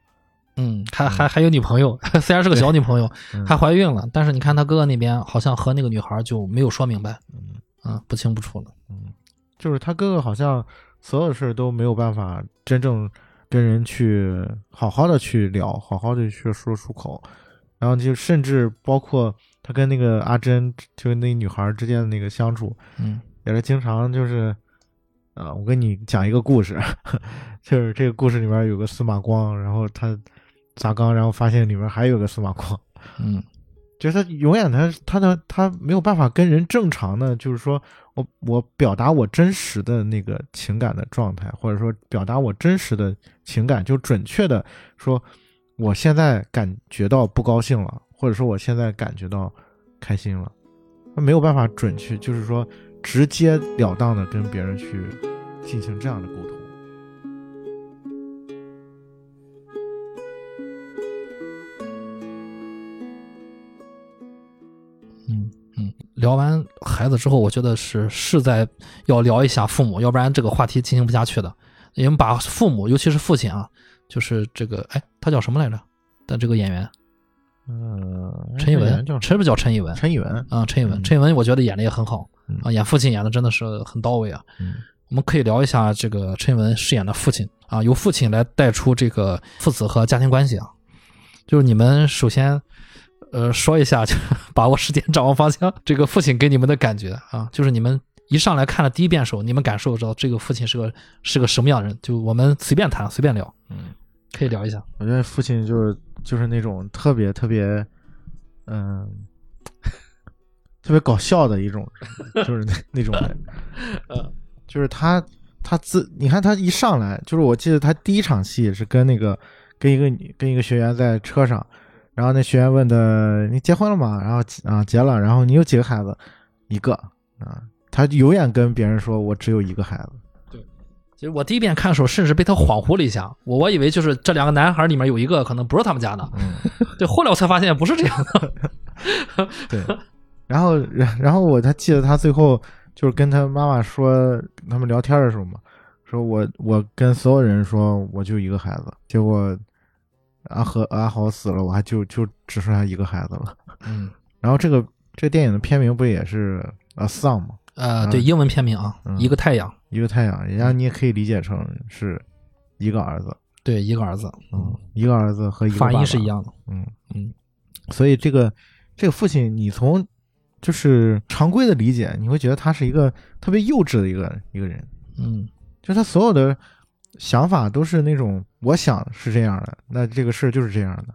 [SPEAKER 2] 嗯，还还还有女朋友，虽然是个小女朋友，
[SPEAKER 4] 嗯
[SPEAKER 2] 还怀孕了，但是你看他哥哥那边好像和那个女孩就没有说明白，
[SPEAKER 4] 嗯
[SPEAKER 2] 啊，不清不楚的。
[SPEAKER 4] 嗯，就是他哥哥好像所有事儿都没有办法真正跟人去好好的去聊，好好的去说出口，然后就甚至包括他跟那个阿珍，就是那女孩之间的那个相处，
[SPEAKER 2] 嗯
[SPEAKER 4] 也是经常就是，啊，我跟你讲一个故事，就是这个故事里面有个司马光，然后他砸缸，然后发现里面还有个司马光，
[SPEAKER 2] 嗯。
[SPEAKER 4] 就是他永远他他的他没有办法跟人正常的，就是说我我表达我真实的那个情感的状态，或者说表达我真实的情感，就准确的说，我现在感觉到不高兴了，或者说我现在感觉到开心了，他没有办法准确，就是说直截了当的跟别人去进行这样的沟通。
[SPEAKER 2] 聊完孩子之后，我觉得是是在要聊一下父母，要不然这个话题进行不下去的。你们把父母，尤其是父亲啊，就是这个，哎，他叫什么来着？的这个演员
[SPEAKER 4] 嗯，
[SPEAKER 2] 陈以文，
[SPEAKER 4] 叫
[SPEAKER 2] 是不是叫陈以文？
[SPEAKER 4] 陈以文，
[SPEAKER 2] 啊，陈以文，
[SPEAKER 4] 嗯
[SPEAKER 2] 陈以文，我觉得演的也很好
[SPEAKER 4] 嗯
[SPEAKER 2] 啊，演父亲演的真的是很到位啊。
[SPEAKER 4] 嗯
[SPEAKER 2] 我们可以聊一下这个陈以文饰演的父亲啊，由父亲来带出这个父子和家庭关系啊。就是你们首先，呃，说一下，就把握时间，掌握方向，这个父亲给你们的感觉啊，就是你们一上来看了第一遍时候，你们感受到这个父亲是个是个什么样的人？就我们随便谈，随便聊，
[SPEAKER 4] 嗯。
[SPEAKER 2] 可以聊一下。
[SPEAKER 4] 我觉得父亲就是就是那种特别特别，嗯，特别搞笑的一种，就是那那种人，就是他他自你看他一上来，就是我记得他第一场戏是跟那个跟一个女跟一个学员在车上，然后那学员问的你结婚了吗？然后啊结了，然后你有几个孩子？一个啊，他永远跟别人说我只有一个孩子。
[SPEAKER 2] 对其实我第一遍看的时候，甚至被他恍惚了一下，我我以为就是这两个男孩里面有一个可能不是他们家的，
[SPEAKER 4] 嗯。
[SPEAKER 2] 对，后来我才发现不是这样的。
[SPEAKER 4] 对，然后然然后我他记得他最后就是跟他妈妈说，他们聊天的时候嘛，说我我跟所有人说我就一个孩子，结果阿和阿豪死了，我还就就只剩下一个孩子了。
[SPEAKER 2] 嗯，
[SPEAKER 4] 然后这个这个电影的片名不也是啊 Sun 吗？
[SPEAKER 2] 呃，对，英文片名啊，
[SPEAKER 4] 嗯
[SPEAKER 2] 一个太阳，
[SPEAKER 4] 一个太阳，人家你也可以理解成是一个儿子，
[SPEAKER 2] 对，一个儿子，
[SPEAKER 4] 嗯，一个儿子和一个
[SPEAKER 2] 发
[SPEAKER 4] 爸爸
[SPEAKER 2] 音是一样的。
[SPEAKER 4] 嗯。
[SPEAKER 2] 嗯，
[SPEAKER 4] 所以这个这个父亲，你从就是常规的理解，你会觉得他是一个特别幼稚的一个一个人，
[SPEAKER 2] 嗯。
[SPEAKER 4] 就他所有的想法都是那种我想是这样的，那这个事儿就是这样的。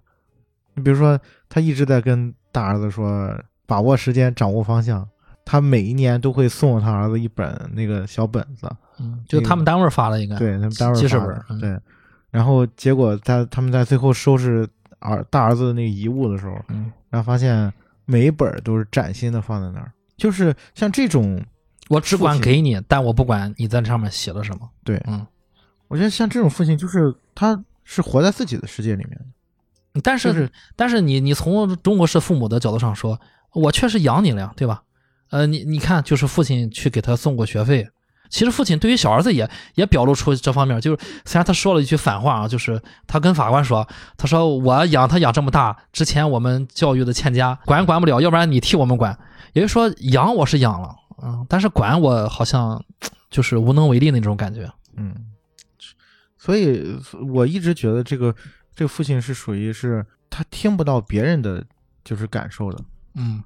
[SPEAKER 4] 你比如说，他一直在跟大儿子说把握时间，掌握方向。他每一年都会送他儿子一本那个小本子，
[SPEAKER 2] 嗯，就他们单位发的应该。
[SPEAKER 4] 对他们单位
[SPEAKER 2] 记事
[SPEAKER 4] 发的
[SPEAKER 2] 本嗯
[SPEAKER 4] 对。然后结果在他们在最后收拾儿大儿子的那个遗物的时候，
[SPEAKER 2] 嗯
[SPEAKER 4] 然后发现每一本都是崭新的放在那儿，就是像这种，
[SPEAKER 2] 我只管给你，但我不管你在上面写了什么。
[SPEAKER 4] 对
[SPEAKER 2] 嗯，
[SPEAKER 4] 我觉得像这种父亲，就是他是活在自己的世界里面的。
[SPEAKER 2] 但是、
[SPEAKER 4] 就是
[SPEAKER 2] 但是你你从中国式父母的角度上说，我确实养你了呀，对吧？呃，你你看，就是父亲去给他送过学费。其实父亲对于小儿子也也表露出这方面，就是虽然他说了一句反话啊，就是他跟法官说，他说我养他养这么大，之前我们教育的欠佳，管管不了，要不然你替我们管。也就是说，养我是养了，嗯，但是管我好像就是无能为力那种感觉。
[SPEAKER 4] 嗯，所以我一直觉得这个这个父亲是属于是他听不到别人的就是感受的，
[SPEAKER 2] 嗯。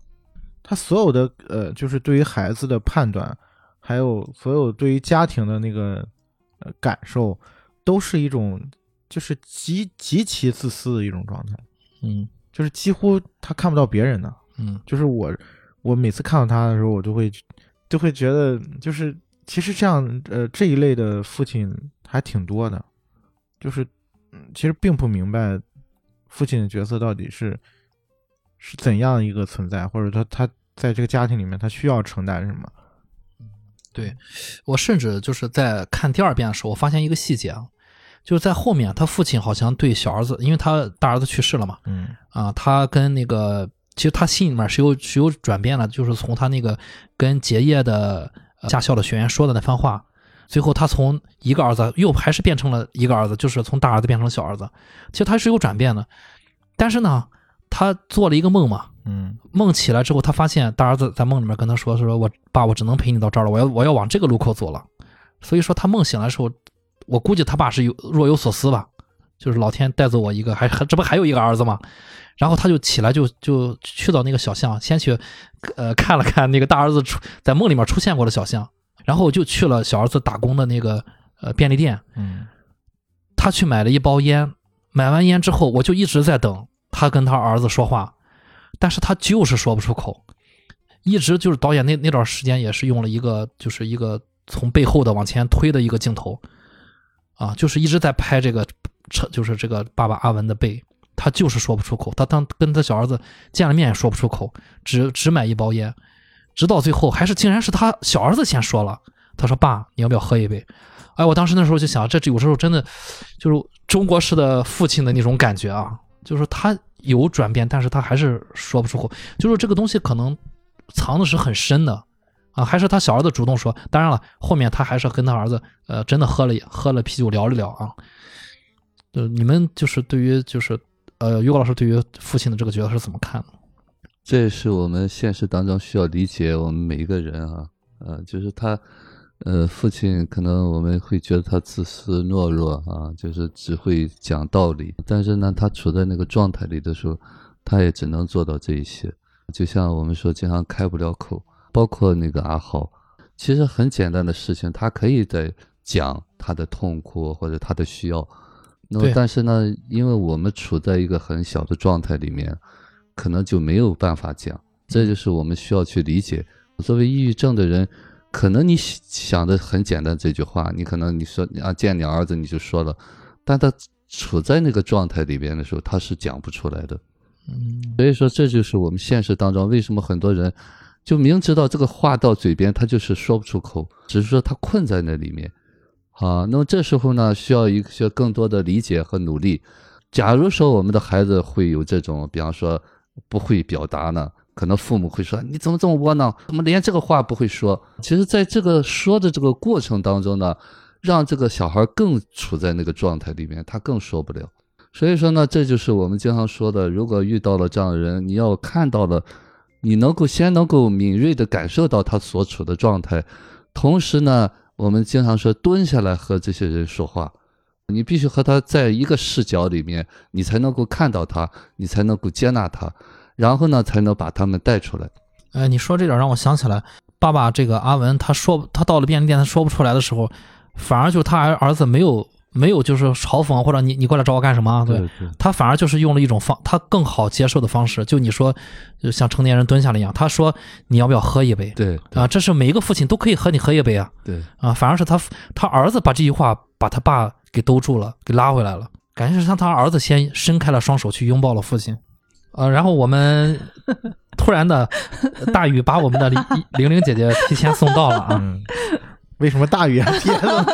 [SPEAKER 4] 他所有的呃就是对于孩子的判断，还有所有对于家庭的那个呃感受，都是一种就是极极其自私的一种状态，
[SPEAKER 2] 嗯。
[SPEAKER 4] 就是几乎他看不到别人的。
[SPEAKER 2] 嗯。
[SPEAKER 4] 就是我，我每次看到他的时候，我就会就会觉得，就是其实这样，呃，这一类的父亲还挺多的，就是，嗯，其实并不明白父亲的角色到底是是怎样一个存在，或者他他在这个家庭里面他需要承担什么。
[SPEAKER 2] 对我甚至就是在看第二遍的时候，我发现一个细节啊，就是在后面他父亲好像对小儿子，因为他大儿子去世了嘛，
[SPEAKER 4] 嗯
[SPEAKER 2] 啊，他跟那个其实他心里面是有是有转变的，就是从他那个跟结业的、呃驾校的学员说的那番话，最后他从一个儿子又还是变成了一个儿子，就是从大儿子变成了小儿子，其实他是有转变的，但是呢，他做了一个梦嘛，
[SPEAKER 4] 嗯
[SPEAKER 2] 梦起来之后，他发现大儿子在梦里面跟他说：“说我爸，我只能陪你到这儿了，我要我要往这个路口走了。”所以说他梦醒来的时候，我估计他爸是有若有所思吧，就是老天带走我一个，还还这不还有一个儿子吗？然后他就起来就就去到那个小巷，先去呃看了看那个大儿子出在梦里面出现过的小巷，然后我就去了小儿子打工的那个呃便利店，
[SPEAKER 4] 嗯。
[SPEAKER 2] 他去买了一包烟，买完烟之后，我就一直在等他跟他儿子说话，但是他就是说不出口，一直就是导演那那段时间也是用了一个就是一个从背后的往前推的一个镜头，啊，就是一直在拍这个车，就是这个爸爸阿文的背，他就是说不出口，他当跟他小儿子见了面也说不出口，只只买一包烟，直到最后还是竟然是他小儿子先说了，他说爸，你要不要喝一杯？哎，我当时那时候就想，这有时候真的就是中国式的父亲的那种感觉啊，就是他有转变，但是他还是说不出口，就是这个东西可能藏的是很深的啊，还是他小儿子主动说。当然了，后面他还是跟他儿子呃真的喝了喝了啤酒聊了聊啊。呃，你们就是对于就是呃于果老师对于父亲的这个角色是怎么看的？
[SPEAKER 1] 这也是我们现实当中需要理解我们每一个人啊，呃，就是他，呃，父亲可能我们会觉得他自私懦弱啊，就是只会讲道理，但是呢，他处在那个状态里的时候，他也只能做到这一些。就像我们说，经常开不了口，包括那个阿浩，其实很简单的事情，他可以在讲他的痛苦或者他的需要，那么但是呢，因为我们处在一个很小的状态里面，可能就没有办法讲，这就是我们需要去理解。作为抑郁症的人，可能你想想的很简单，这句话，你可能你说啊见你儿子你就说了，但他处在那个状态里边的时候，他是讲不出来的。
[SPEAKER 2] 嗯
[SPEAKER 1] 所以说，这就是我们现实当中为什么很多人就明知道这个话到嘴边，他就是说不出口，只是说他困在那里面。好，那么这时候呢，需要一些更多的理解和努力。假如说我们的孩子会有这种，比方说不会表达呢，可能父母会说：“你怎么这么窝囊？怎么连这个话不会说？”其实，在这个说的这个过程当中呢，让这个小孩更处在那个状态里面，他更说不了。所以说呢，这就是我们经常说的，如果遇到了这样的人，你要看到了，你能够先能够敏锐的感受到他所处的状态，同时呢，我们经常说蹲下来和这些人说话，你必须和他在一个视角里面，你才能够看到他，你才能够接纳他，然后呢，才能把他们带出来。
[SPEAKER 2] 哎，你说这点让我想起来，爸爸这个阿文，他说他到了便利店，他说不出来的时候，反而就是他儿儿子没有没有就是嘲讽或者你你过来找我干什么对，他反而就是用了一种方他更好接受的方式，就你说就像成年人蹲下了一样，他说你要不要喝一杯
[SPEAKER 1] 对
[SPEAKER 2] 啊？这是每一个父亲都可以和你喝一杯啊
[SPEAKER 1] 对，
[SPEAKER 2] 啊！反而是他他儿子把这句话把他爸给兜住了，给拉回来了，感觉是像他儿子先伸开了双手去拥抱了父亲。呃，然后我们突然的大雨把我们的玲玲姐姐提前送到了啊。
[SPEAKER 4] 为什么大雨还 天了？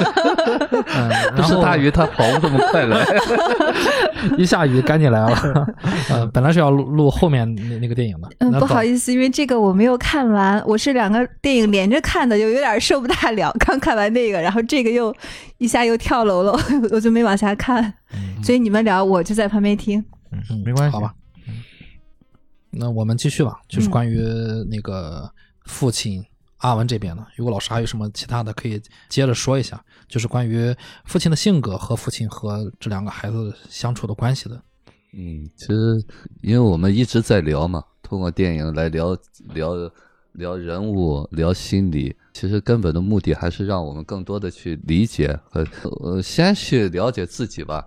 [SPEAKER 2] 嗯，
[SPEAKER 1] 不是大鱼，它跑不这么快来。
[SPEAKER 2] 一下雨赶紧来了。呃，本来是要录录后面那那个电影的。
[SPEAKER 3] 嗯，不好，意思，因为这个我没有看完，我是两个电影连着看的，就有点受不大了。刚看完那个，然后这个又一下又跳楼了，我就没往下看。
[SPEAKER 4] 嗯
[SPEAKER 3] 所以你们聊，我就在旁边听。
[SPEAKER 4] 嗯
[SPEAKER 2] 嗯，
[SPEAKER 4] 没关系，
[SPEAKER 2] 好吧。那我们继续吧，就是关于那个父亲阿文这边呢。如果老师还有什么其他的，可以接着说一下，就是关于父亲的性格和父亲和这两个孩子相处的关系的。
[SPEAKER 1] 嗯，其实因为我们一直在聊嘛，通过电影来聊聊聊人物、聊心理，其实根本的目的还是让我们更多的去理解和呃，先去了解自己吧。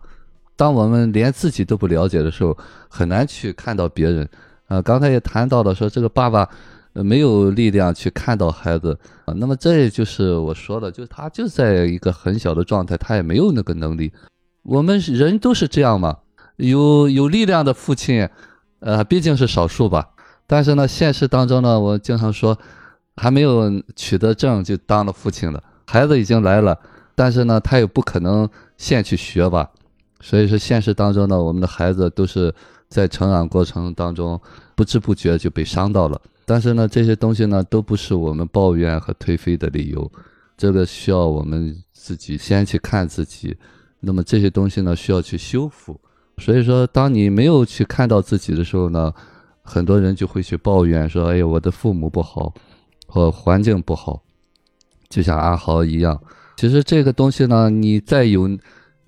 [SPEAKER 1] 当我们连自己都不了解的时候，很难去看到别人。呃，刚才也谈到了说，这个爸爸呃没有力量去看到孩子啊、那么这也就是我说的，就是他就在一个很小的状态，他也没有那个能力。我们人都是这样嘛，有有力量的父亲，呃，毕竟是少数吧。但是呢，现实当中呢，我经常说，还没有取得证就当了父亲了，孩子已经来了，但是呢，他也不可能现去学吧。所以说，现实当中呢，我们的孩子都是在成长过程当中不知不觉就被伤到了。但是呢，这些东西呢，都不是我们抱怨和颓废的理由，这个需要我们自己先去看自己。那么这些东西呢，需要去修复。所以说，当你没有去看到自己的时候呢，很多人就会去抱怨说：“哎呀，我的父母不好，或环境不好。”就像阿豪一样，其实这个东西呢，你再有，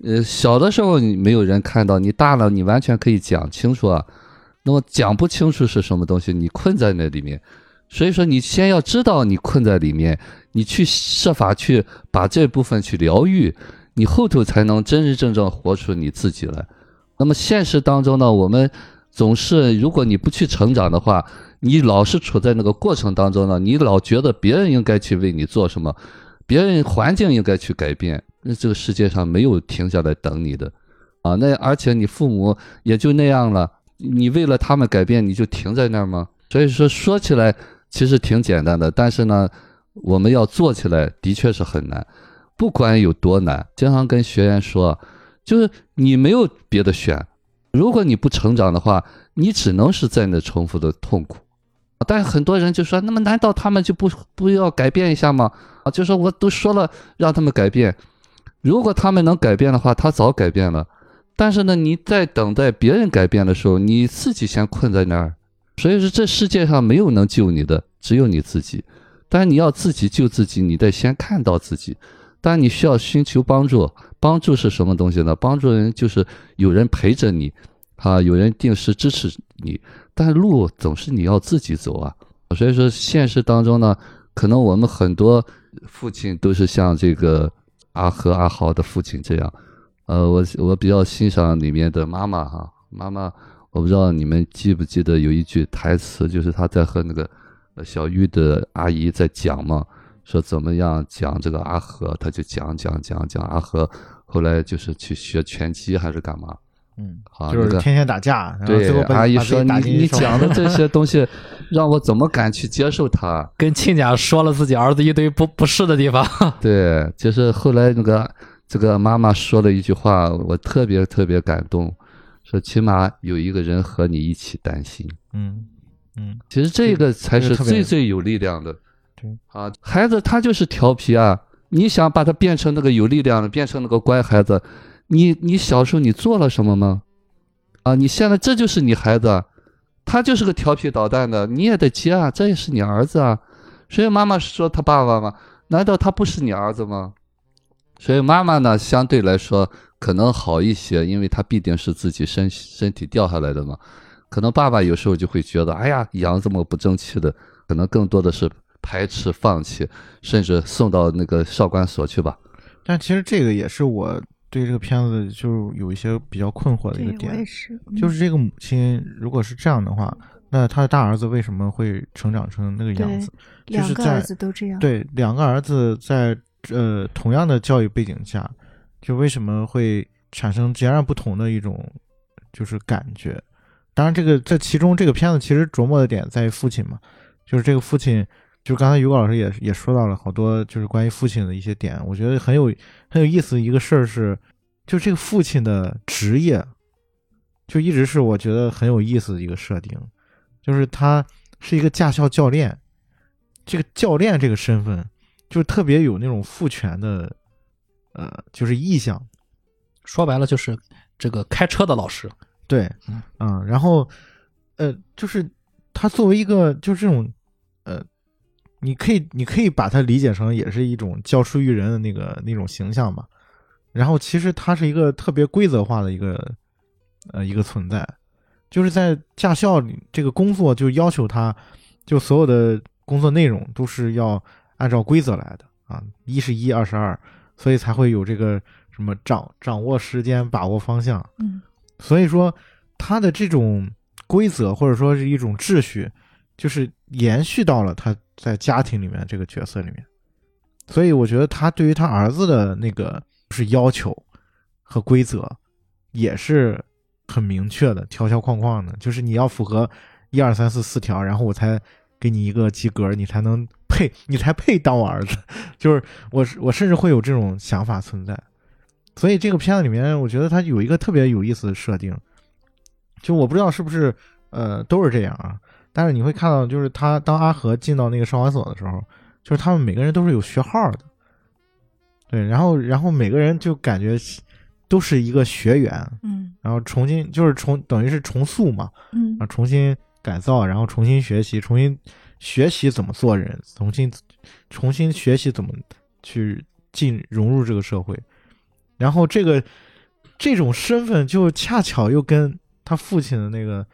[SPEAKER 1] 呃，小的时候你没有人看到，你大了你完全可以讲清楚啊。那么讲不清楚是什么东西，你困在那里面。所以说，你先要知道你困在里面，你去设法去把这部分去疗愈，你后头才能真真正正活出你自己来。那么现实当中呢，我们总是，如果你不去成长的话，你老是处在那个过程当中呢，你老觉得别人应该去为你做什么，别人环境应该去改变，那这个世界上没有停下来等你的，啊，那而且你父母也就那样了，你为了他们改变，你就停在那儿吗？所以说说起来其实挺简单的，但是呢，我们要做起来的确是很难，不管有多难，经常跟学员说。就是你没有别的选，如果你不成长的话，你只能是在那重复的痛苦。但很多人就说，那么难道他们就不不要改变一下吗？啊，就说我都说了让他们改变，如果他们能改变的话，他早改变了。但是呢，你在等待别人改变的时候，你自己先困在那儿。所以说，这世界上没有能救你的，只有你自己。但你要自己救自己，你得先看到自己。但你需要寻求帮助，帮助是什么东西呢？帮助人就是有人陪着你，啊，有人定时支持你。但路总是你要自己走啊。所以说，现实当中呢，可能我们很多父亲都是像这个阿和阿豪的父亲这样。呃，我我比较欣赏里面的妈妈哈，妈妈，我不知道你们记不记得有一句台词，就是她在和那个小玉的阿姨在讲嘛。说怎么样讲这个阿和，她就讲讲讲讲阿和，后来就是去学拳击还是干嘛？
[SPEAKER 4] 嗯，
[SPEAKER 1] 好，那个
[SPEAKER 4] 就是天天打架，然后最
[SPEAKER 1] 对
[SPEAKER 4] 后把
[SPEAKER 1] 阿姨说你你讲的这些 东西，让我怎么敢去接受它？
[SPEAKER 2] 跟亲家说了自己儿子一堆不不是的地方。
[SPEAKER 1] 对，就是后来那个这个妈妈说了一句话，我特别特别感动，说起码有一个人和你一起担心。
[SPEAKER 4] 嗯嗯
[SPEAKER 1] 其实这个才是最最有力量的。
[SPEAKER 4] 对
[SPEAKER 1] 啊，孩子他就是调皮啊，你想把他变成那个有力量的，变成那个乖孩子，你你小时候你做了什么吗？啊，你现在这就是你孩子，他就是个调皮捣蛋的，你也得接啊，这也是你儿子啊。所以妈妈说他爸爸吗？难道他不是你儿子吗？所以妈妈呢，相对来说可能好一些，因为她毕竟是自己身身体掉下来的嘛。可能爸爸有时候就会觉得，哎呀，养这么不争气的，可能更多的是排斥、放弃，甚至送到那个少管所去吧。
[SPEAKER 4] 但其实这个也是我对这个片子就有一些比较困惑的一个点
[SPEAKER 3] 我也，是，嗯
[SPEAKER 4] 就是这个母亲如果是这样的话，那他的大儿子为什么会成长成那个样子？就是在
[SPEAKER 3] 两个儿子都这样。
[SPEAKER 4] 对，两个儿子在呃同样的教育背景下，就为什么会产生截然不同的一种就是感觉？当然，这个这其中这个片子其实琢磨的点在于父亲嘛，就是这个父亲，就刚才于果老师也也说到了好多就是关于父亲的一些点，我觉得很有很有意思的一个事儿是，就这个父亲的职业，就一直是我觉得很有意思的一个设定，就是他是一个驾校教练，这个教练这个身份，就特别有那种父权的，呃，就是意向。
[SPEAKER 2] 说白了就是这个开车的老师，
[SPEAKER 4] 对，
[SPEAKER 2] 嗯
[SPEAKER 4] 嗯，然后，呃，就是他作为一个就是这种，呃，你可以你可以把它理解成也是一种教书育人的那个那种形象吧。然后其实他是一个特别规则化的一个呃一个存在，就是在驾校里这个工作就要求他，就所有的工作内容都是要按照规则来的啊，一是一，二是二，所以才会有这个什么掌掌握时间，把握方向。
[SPEAKER 3] 嗯
[SPEAKER 4] 所以说，他的这种规则或者说是一种秩序，就是延续到了他在家庭里面这个角色里面。所以我觉得他对于他儿子的那个是要求和规则，也是很明确的，条条框框的，就是你要符合一二三四四条，然后我才给你一个及格，你才能配，你才配当我儿子。就是我我甚至会有这种想法存在。所以这个片子里面，我觉得它有一个特别有意思的设定，就我不知道是不是呃都是这样啊，但是你会看到，就是他当阿和进到那个少管所的时候，就是他们每个人都是有学号的，对，然后然后每个人就感觉都是一个学员，
[SPEAKER 3] 嗯。
[SPEAKER 4] 然后重新就是重等于是重塑嘛，
[SPEAKER 3] 嗯。
[SPEAKER 4] 啊，重新改造，然后重新学习，重新学习怎么做人，重新重新学习怎么去进融入这个社会，然后这个这种身份就恰巧又跟他父亲的那个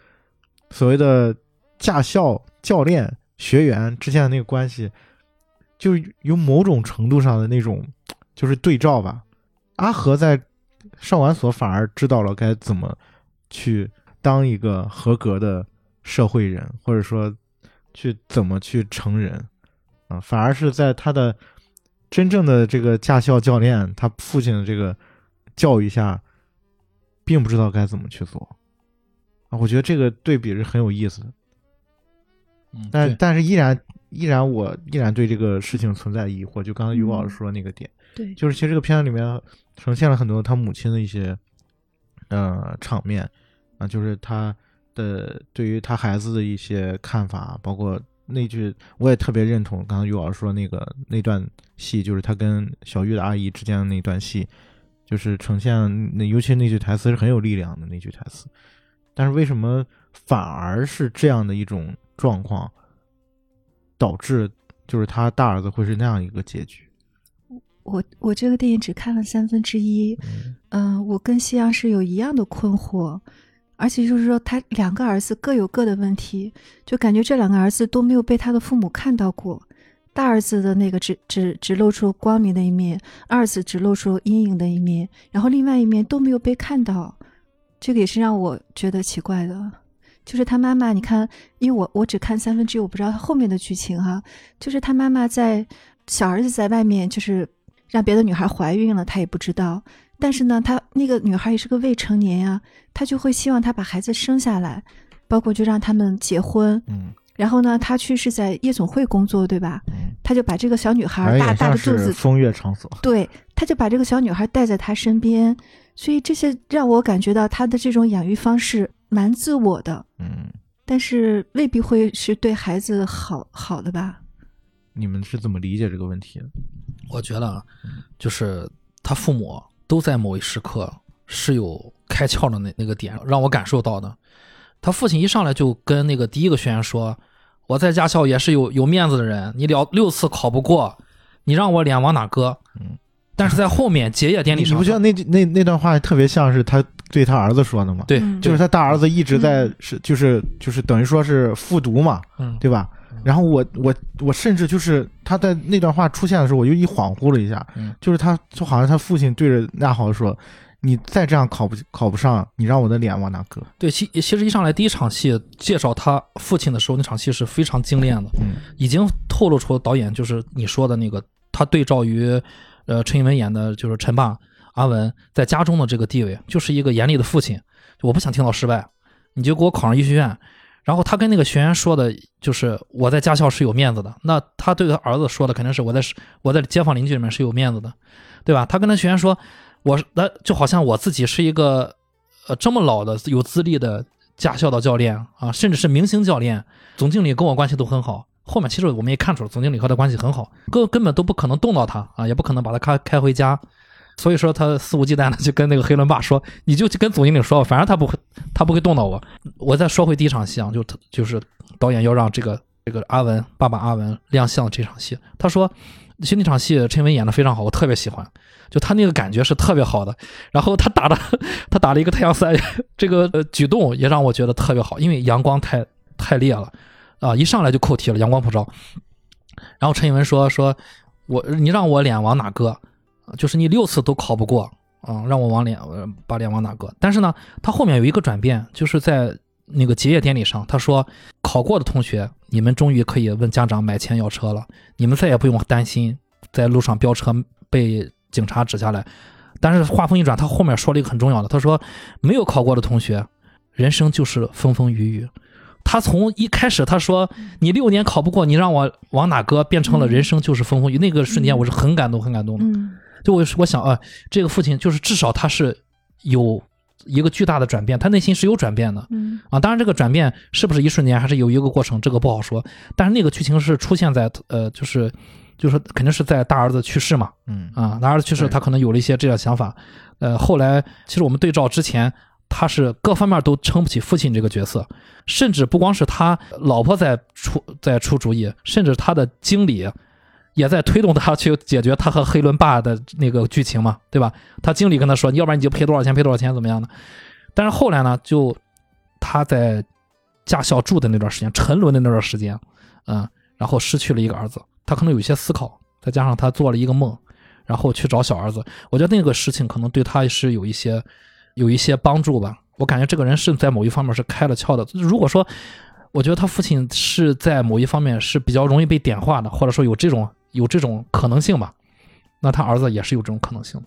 [SPEAKER 4] 所谓的驾校教练学员之间的那个关系，就有某种程度上的那种就是对照吧。阿和在少管所反而知道了该怎么去当一个合格的社会人，或者说去怎么去成人啊，反而是在他的真正的这个驾校教练他父亲的这个教育下，并不知道该怎么去做啊。我觉得这个对比是很有意思的，
[SPEAKER 2] 嗯，
[SPEAKER 4] 但
[SPEAKER 2] 对
[SPEAKER 4] 但是依然依然我依然对这个事情存在疑惑。就刚才于老师说的那个点。
[SPEAKER 3] 对，
[SPEAKER 4] 就是其实这个片子里面呈现了很多他母亲的一些呃场面啊，就是他的对于他孩子的一些看法，包括那句我也特别认同，刚刚于老师说那个那段戏，就是他跟小玉的阿姨之间的那段戏，就是呈现那尤其那句台词是很有力量的那句台词，但是为什么反而是这样的一种状况，导致就是他大儿子会是那样一个结局？
[SPEAKER 3] 我我这个电影只看了三分之一，
[SPEAKER 4] 嗯
[SPEAKER 3] 嗯、我跟西阳是有一样的困惑，而且就是说他两个儿子各有各的问题，就感觉这两个儿子都没有被他的父母看到过。大儿子的那个只只只露出光明的一面，二儿子只露出阴影的一面，然后另外一面都没有被看到，这个也是让我觉得奇怪的。就是他妈妈，你看，因为我我只看三分之一，我不知道他后面的剧情哈。就是他妈妈在小儿子在外面，就是让别的女孩怀孕了，他也不知道。但是呢，他那个女孩也是个未成年呀、他就会希望他把孩子生下来，包括就让他们结婚。
[SPEAKER 4] 嗯
[SPEAKER 3] 然后呢，他去是在夜总会工作，对吧？
[SPEAKER 4] 嗯。
[SPEAKER 3] 他就把这个小女孩大大的肚子
[SPEAKER 4] 风月场所。
[SPEAKER 3] 对，他就把这个小女孩带在他身边，所以这些让我感觉到他的这种养育方式蛮自我的，
[SPEAKER 4] 嗯，
[SPEAKER 3] 但是未必会是对孩子好好的吧？
[SPEAKER 4] 你们是怎么理解这个问题的？
[SPEAKER 2] 我觉得啊，就是他父母都在某一时刻是有开窍的那那个点，让我感受到的。他父亲一上来就跟那个第一个学员说：“我在驾校也是有有面子的人，你了六次考不过，你让我脸往哪搁？”
[SPEAKER 4] 嗯，
[SPEAKER 2] 但是在后面结业典礼上，
[SPEAKER 4] 你你不觉得那那那段话特别像是他对他儿子说的吗？
[SPEAKER 2] 对，
[SPEAKER 3] 嗯
[SPEAKER 4] 就是他大儿子一直在
[SPEAKER 3] 嗯
[SPEAKER 4] 是就是就是等于说是复读嘛，
[SPEAKER 2] 嗯，
[SPEAKER 4] 对吧？然后我我我甚至就是他在那段话出现的时候，我就一恍惚了一下，
[SPEAKER 2] 嗯
[SPEAKER 4] 就是他就好像他父亲对着亚豪说：“你再这样考不考不上，你让我的脸往哪搁
[SPEAKER 2] 对，其其实一上来第一场戏介绍他父亲的时候，那场戏是非常精炼的，？”
[SPEAKER 4] 嗯
[SPEAKER 2] 已经透露出导演就是你说的那个，他对照于呃陈以文演的就是陈爸阿文在家中的这个地位，就是一个严厉的父亲，我不想听到失败，你就给我考上医学院。然后他跟那个学员说的，就是我在驾校是有面子的。那他对他儿子说的肯定是我在我在街坊邻居里面是有面子的，对吧？他跟他学员说，我那就好像我自己是一个呃这么老的有资历的驾校的教练啊，甚至是明星教练，总经理跟我关系都很好。后面其实我们也看出了总经理和他关系很好，根根本都不可能动到他啊，也不可能把他开开回家。所以说他肆无忌惮的就跟那个黑伦爸说，你就跟总经理说吧，反正他不会，他不会动到我。我再说回第一场戏啊，就就是导演要让这个这个阿文爸爸阿文亮相这场戏。他说，其实那场戏陈伟演的非常好，我特别喜欢，就他那个感觉是特别好的。然后他打的他打了一个太阳伞，这个举动也让我觉得特别好，因为阳光太太烈了啊，一上来就扣题了，阳光普照。然后陈以文说说，我你让我脸往哪搁？就是你六次都考不过啊，让我往脸把脸往哪搁？但是呢，他后面有一个转变，就是在那个结业典礼上，他说考过的同学，你们终于可以问家长买钱要车了，你们再也不用担心在路上飙车被警察指下来。但是话锋一转，他后面说了一个很重要的，他说没有考过的同学，人生就是风风雨雨。他从一开始他说 你六年考不过，你让我往哪搁，变成了人生就是风风雨。那个瞬间我是很感动，很感动的。就我我想啊，这个父亲就是至少他是有一个巨大的转变，他内心是有转变的，
[SPEAKER 3] 嗯
[SPEAKER 2] 啊，当然这个转变是不是一瞬间，还是有一个过程，这个不好说。但是那个剧情是出现在呃，就是就是肯定是在大儿子去世嘛，
[SPEAKER 4] 嗯
[SPEAKER 2] 啊，大儿子去世，他可能有了一些这样想法。呃，后来其实我们对照之前，他是各方面都撑不起父亲这个角色，甚至不光是他老婆在出在出主意，甚至他的经理。也在推动他去解决他和黑伦爸的那个剧情嘛，对吧？他经理跟他说：“要不然你就赔多少钱，赔多少钱，怎么样的？”但是后来呢，就他在驾校住的那段时间，沉沦的那段时间，嗯，然后失去了一个儿子，他可能有一些思考，再加上他做了一个梦，然后去找小儿子。我觉得那个事情可能对他是有一些有一些帮助吧。我感觉这个人是在某一方面是开了窍的。如果说，我觉得他父亲是在某一方面是比较容易被点化的，或者说有这种。有这种可能性吧，那他儿子也是有这种可能性的，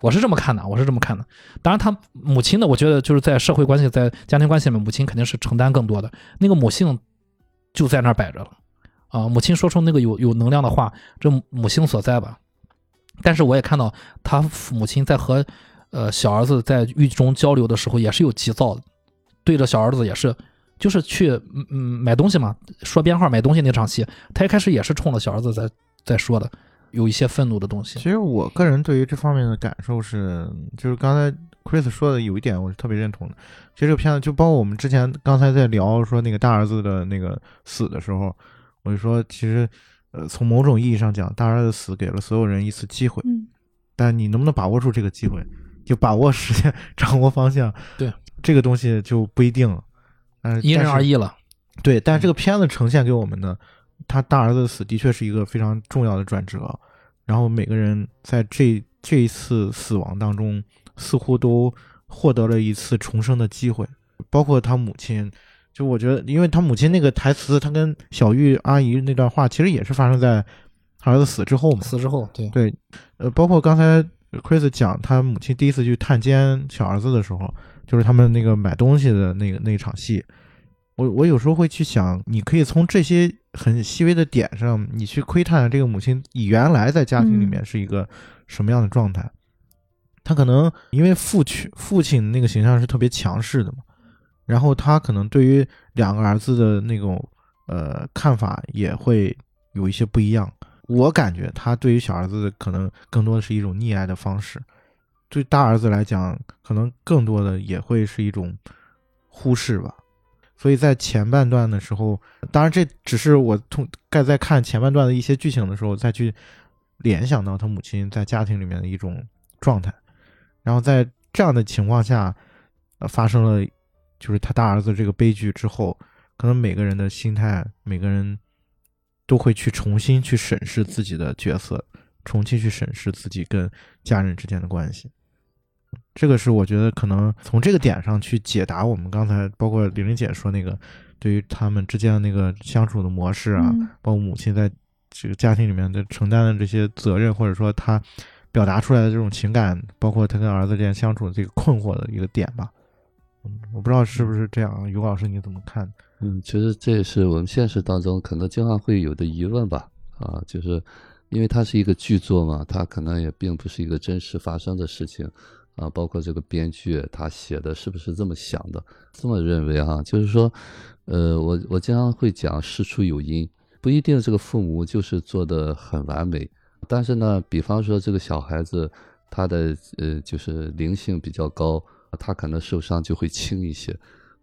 [SPEAKER 2] 我是这么看的，我是这么看的。当然，他母亲呢，我觉得就是在社会关系、在家庭关系里面，母亲肯定是承担更多的。那个母性就在那儿摆着了啊，母亲说出那个有有能量的话，这母性所在吧。但是我也看到他母亲在和呃小儿子在狱中交流的时候，也是有急躁的，对着小儿子也是。就是去嗯嗯买东西嘛，说编号买东西那场戏，他一开始也是冲着小儿子在在说的，有一些愤怒的东西。
[SPEAKER 4] 其实我个人对于这方面的感受是，就是刚才 Chris 说的有一点我是特别认同的。其实这个片子就包括我们之前刚才在聊说那个大儿子的那个死的时候，我就说其实呃从某种意义上讲，大儿子死给了所有人一次机会，
[SPEAKER 3] 嗯，
[SPEAKER 4] 但你能不能把握住这个机会，就把握时间，掌握方向，
[SPEAKER 2] 对
[SPEAKER 4] 这个东西就不一定了。嗯，
[SPEAKER 2] 因人而异了。
[SPEAKER 4] 对，但是这个片子呈现给我们的，他大儿子的死的确是一个非常重要的转折。然后每个人在这这一次死亡当中，似乎都获得了一次重生的机会。包括他母亲，就我觉得，因为他母亲那个台词，他跟小玉阿姨那段话，其实也是发生在他儿子死之后嘛。
[SPEAKER 2] 死之后，对
[SPEAKER 4] 对，呃，包括刚才 Chris 讲他母亲第一次去探监小儿子的时候。就是他们那个买东西的那个那场戏，我我有时候会去想，你可以从这些很细微的点上，你去窥探这个母亲原来在家庭里面是一个什么样的状态。他可能因为父亲父亲那个形象是特别强势的嘛，然后他可能对于两个儿子的那种呃看法也会有一些不一样。我感觉他对于小儿子可能更多的是一种溺爱的方式。对大儿子来讲，可能更多的也会是一种忽视吧。所以在前半段的时候，当然这只是我从盖在看前半段的一些剧情的时候再去联想到他母亲在家庭里面的一种状态。然后在这样的情况下，发生了就是他大儿子这个悲剧之后，可能每个人的心态，每个人都会去重新去审视自己的角色，重新去审视自己跟家人之间的关系。这个是我觉得可能从这个点上去解答我们刚才包括玲玲姐说那个对于他们之间的那个相处的模式啊，包括母亲在这个家庭里面的承担的这些责任，或者说他表达出来的这种情感，包括他跟儿子之间相处的这个困惑的一个点吧。嗯，我不知道是不是这样，于老师你怎么看？
[SPEAKER 1] 嗯，其实这也是我们现实当中可能经常会有的疑问吧。啊，就是因为它是一个剧作嘛，它可能也并不是一个真实发生的事情啊。包括这个编剧他写的是不是这么想的，这么认为哈？就是说，呃，我我经常会讲事出有因，不一定这个父母就是做的很完美，但是呢，比方说这个小孩子他的呃就是灵性比较高，他可能受伤就会轻一些。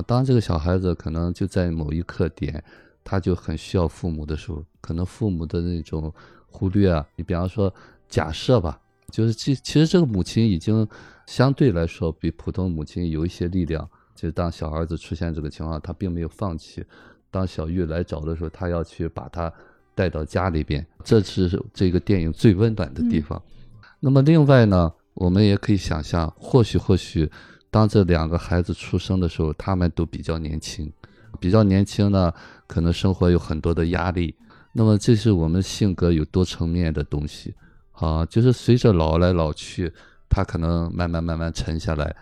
[SPEAKER 1] 当这个小孩子可能就在某一刻点，他就很需要父母的时候，可能父母的那种忽略啊，你比方说假设吧，就是其其实这个母亲已经相对来说比普通母亲有一些力量，就当小儿子出现这个情况，他并没有放弃。当小玉来找的时候，他要去把他带到家里边，这是这个电影最温暖的地方。那么另外呢，我们也可以想象，或许或许。当这两个孩子出生的时候，他们都比较年轻，比较年轻呢，可能生活有很多的压力。那么这是我们性格有多层面的东西，啊，就是随着老来老去，他可能慢慢慢慢沉下来。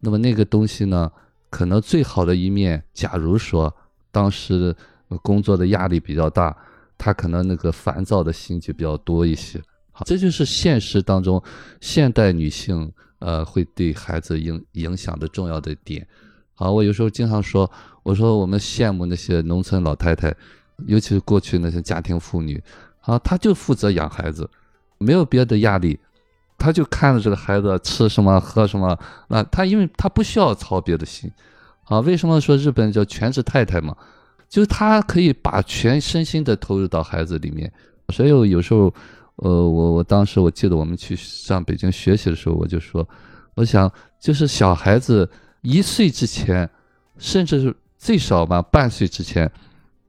[SPEAKER 1] 那么那个东西呢，可能最好的一面，假如说当时工作的压力比较大，他可能那个烦躁的心就比较多一些。好，这就是现实当中现代女性。呃，会对孩子影影响的重要的点。好，我有时候经常说，我说我们羡慕那些农村老太太，尤其是过去那些家庭妇女，啊，她就负责养孩子，没有别的压力，他就看着这个孩子吃什么喝什么，那他因为他不需要操别的心。啊，为什么说日本叫全职太太嘛？就是他可以把全身心的投入到孩子里面，所以有时候。呃，我我当时我记得我们去上北京学习的时候，我就说，我想就是小孩子一岁之前，甚至是最少吧半岁之前，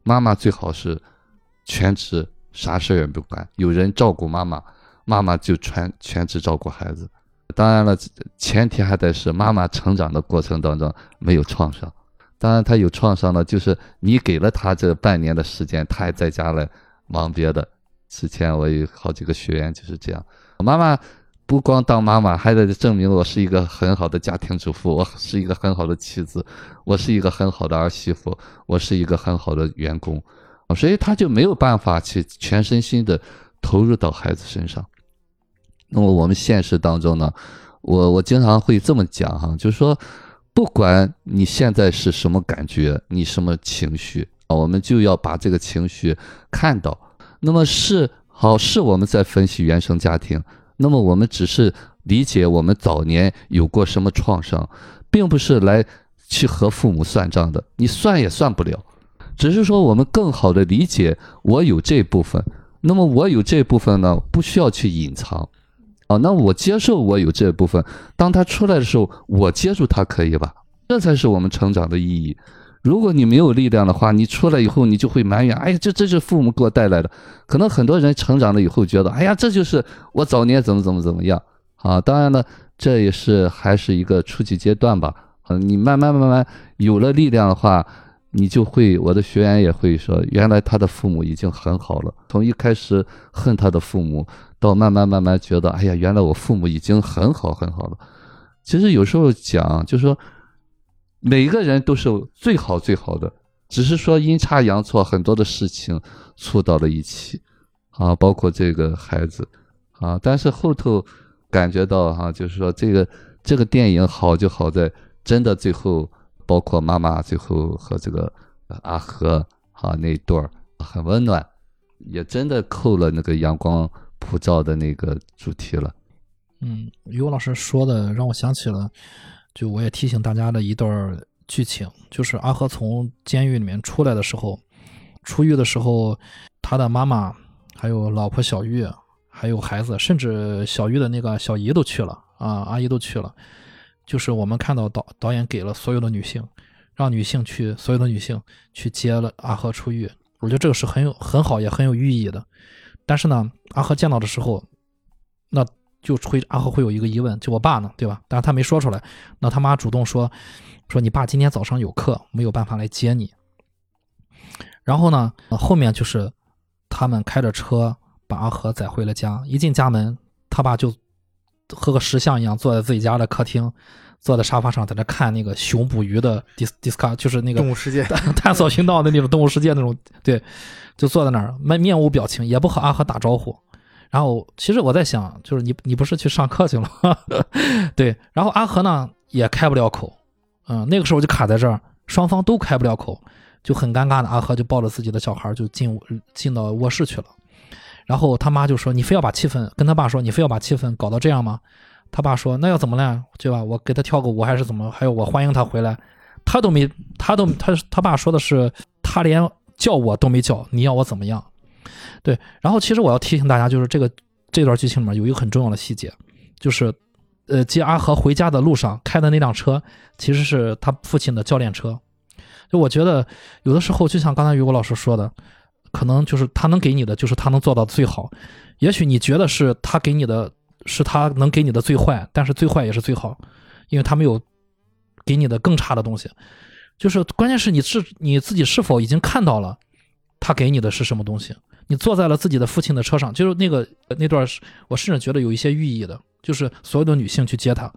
[SPEAKER 1] 妈妈最好是全职，啥事儿也不管，有人照顾妈妈，妈妈就全全职照顾孩子。当然了，前提还得是妈妈成长的过程当中没有创伤。当然，他有创伤呢，就是你给了他这半年的时间，他还在家来忙别的。之前我有好几个学员就是这样，妈妈不光当妈妈，还得证明我是一个很好的家庭主妇，我是一个很好的妻子，我是一个很好的儿媳妇，我是一个很好的员工，所以他就没有办法去全身心的投入到孩子身上。那么我们现实当中呢，我我经常会这么讲哈，就是说，不管你现在是什么感觉，你什么情绪啊，我们就要把这个情绪看到。那么是好是我们在分析原生家庭，那么我们只是理解我们早年有过什么创伤，并不是来去和父母算账的，你算也算不了，只是说我们更好的理解我有这部分，那么我有这部分呢，不需要去隐藏，啊，那我接受我有这部分，当他出来的时候，我接住他可以吧？这才是我们成长的意义。如果你没有力量的话，你出来以后你就会埋怨，哎呀，这这是父母给我带来的。可能很多人成长了以后觉得，哎呀，这就是我早年怎么怎么怎么样啊。当然了，这也是还是一个初级阶段吧。嗯，你慢慢慢慢有了力量的话，你就会，我的学员也会说，原来他的父母已经很好了。从一开始恨他的父母，到慢慢慢慢觉得，哎呀，原来我父母已经很好很好了。其实有时候讲，就是说。每个人都是最好最好的，只是说阴差阳错，很多的事情促到了一起，啊，包括这个孩子，啊，但是后头感觉到哈，就是说这个这个电影好就好在真的最后，包括妈妈最后和这个阿和哈那一对儿很温暖，也真的扣了那个阳光普照的那个主题了。
[SPEAKER 2] 嗯，尤老师说的让我想起了。就我也提醒大家的一段剧情，就是阿和从监狱里面出来的时候，出狱的时候，他的妈妈、还有老婆小玉、还有孩子，甚至小玉的那个小姨都去了啊，阿姨都去了。就是我们看到导导演给了所有的女性，让女性去，所有的女性去接了阿和出狱。我觉得这个是很有很好也很有寓意的。但是呢，阿和见到的时候，那。就会阿和会有一个疑问，就我爸呢，对吧？但是他没说出来。那他妈主动说，说你爸今天早上有课，没有办法来接你。然后呢，后面就是他们开着车把阿和载回了家。一进家门，他爸就和个石像一样坐在自己家的客厅，坐在沙发上在那看那个熊捕鱼的 dis disc，就是那个
[SPEAKER 4] 动物世界，
[SPEAKER 2] 探索频道的那种动物世界那种，对，就坐在那儿面面无表情，也不和阿和打招呼。然后其实我在想，就是你你不是去上课去了吗？对，然后阿和呢也开不了口，嗯，那个时候就卡在这儿，双方都开不了口，就很尴尬的。阿和就抱着自己的小孩就进进到卧室去了。然后他妈就说：“你非要把气氛跟他爸说，你非要把气氛搞到这样吗？”他爸说：“那要怎么了？对吧？我给他跳个舞还是怎么？还有我欢迎他回来，他都没，他都他他爸说的是，他连叫我都没叫，你要我怎么样？对。然后其实我要提醒大家，就是这个这段剧情里面有一个很重要的细节，就是呃接阿和回家的路上开的那辆车其实是他父亲的教练车。就我觉得有的时候就像刚才于果老师说的，可能就是他能给你的就是他能做到最好，也许你觉得是他给你的。是他能给你的最坏，但是最坏也是最好，因为他没有给你的更差的东西。就是关键是你是你自己是否已经看到了他给你的是什么东西？你坐在了自己的父亲的车上，就是那个那段是我甚至觉得有一些寓意的，就是所有的女性去接他，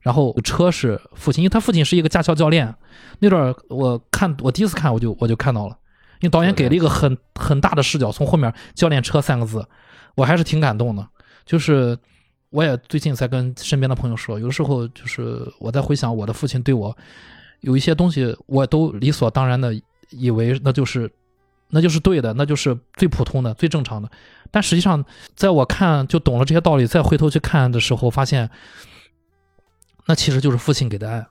[SPEAKER 2] 然后车是父亲，因为他父亲是一个驾校教练。那段我看我第一次看我就我就看到了，因为导演给了一个很很大的视角，从后面教练车三个字，我还是挺感动的，就是。我也最近在跟身边的朋友说，有的时候就是我在回想我的父亲对我有一些东西，我都理所当然的以为那就是那就是对的，那就是最普通的、最正常的。但实际上，在我看就懂了这些道理，再回头去看的时候，发现那其实就是父亲给的爱，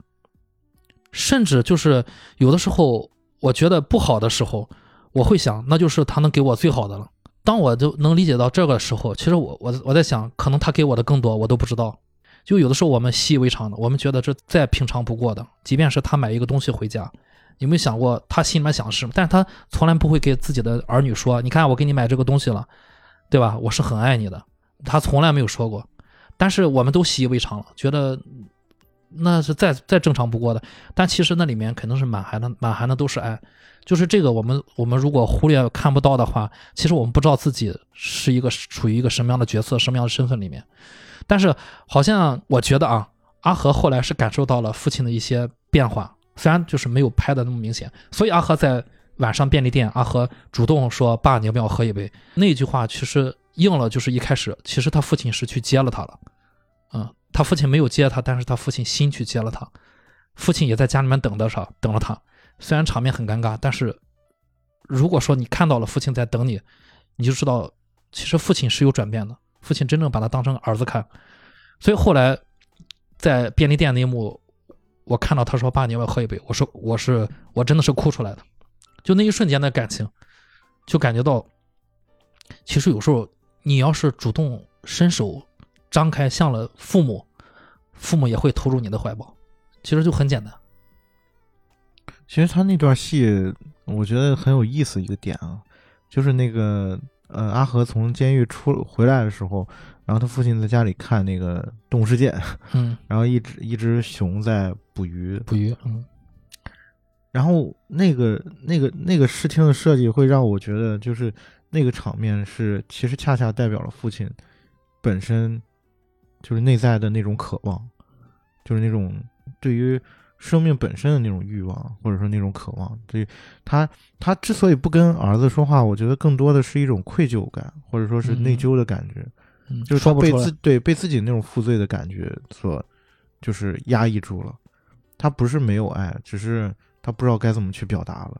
[SPEAKER 2] 甚至就是有的时候我觉得不好的时候，我会想那就是他能给我最好的了。当我就能理解到这个时候，其实我我我在想，可能他给我的更多，我都不知道。就有的时候我们习以为常的，我们觉得这再平常不过的。即便是他买一个东西回家，有没有想过他心里面想是什么？但是他从来不会给自己的儿女说：“你看，我给你买这个东西了，对吧？我是很爱你的。”他从来没有说过。但是我们都习以为常了，觉得那是再再正常不过的。但其实那里面肯定是满含的，满含的都是爱。就是这个，我们我们如果忽略看不到的话，其实我们不知道自己是一个处于一个什么样的角色、什么样的身份里面。但是好像我觉得啊，阿和后来是感受到了父亲的一些变化，虽然就是没有拍的那么明显。所以阿和在晚上便利店，阿和主动说：“爸，你要不要喝一杯？”那句话其实应了，就是一开始其实他父亲是去接了他了，嗯，他父亲没有接他，但是他父亲心去接了他，父亲也在家里面等着啥，等了他。虽然场面很尴尬，但是如果说你看到了父亲在等你，你就知道其实父亲是有转变的。父亲真正把他当成儿子看，所以后来在便利店那一幕，我看到他说：“爸，你要不要喝一杯？”我说：“我是我真的是哭出来的。”就那一瞬间的感情，就感觉到其实有时候你要是主动伸手张开向了父母，父母也会投入你的怀抱。其实就很简单。
[SPEAKER 4] 其实他那段戏，我觉得很有意思一个点啊，就是那个呃阿和从监狱出回来的时候，然后他父亲在家里看那个动物世界，
[SPEAKER 2] 嗯，
[SPEAKER 4] 然后一只一只熊在捕鱼，
[SPEAKER 2] 捕鱼，嗯，
[SPEAKER 4] 然后那个那个那个视听的设计会让我觉得，就是那个场面是其实恰恰代表了父亲本身就是内在的那种渴望，就是那种对于。生命本身的那种欲望，或者说那种渴望，对他，他之所以不跟儿子说话，我觉得更多的是一种愧疚感，或者说是内疚的感觉，就是他被自对被自己那种负罪的感觉所就是压抑住了。他不是没有爱，只是他不知道该怎么去表达了。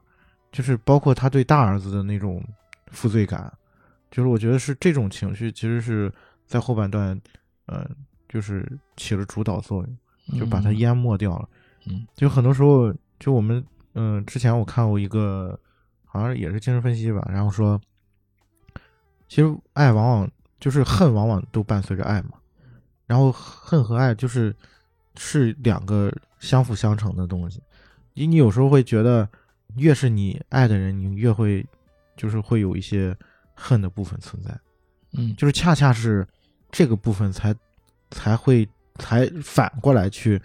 [SPEAKER 4] 就是包括他对大儿子的那种负罪感，就是我觉得是这种情绪，其实是在后半段，呃，就是起了主导作用，就把它淹没掉了。
[SPEAKER 2] 嗯，
[SPEAKER 4] 就很多时候，就我们，嗯，之前我看过一个，好像也是精神分析吧，然后说，其实爱往往就是恨，往往都伴随着爱嘛，然后恨和爱就是是两个相辅相成的东西，你你有时候会觉得，越是你爱的人，你越会，就是会有一些恨的部分存在，
[SPEAKER 2] 嗯，
[SPEAKER 4] 就是恰恰是这个部分才才会才反过来去。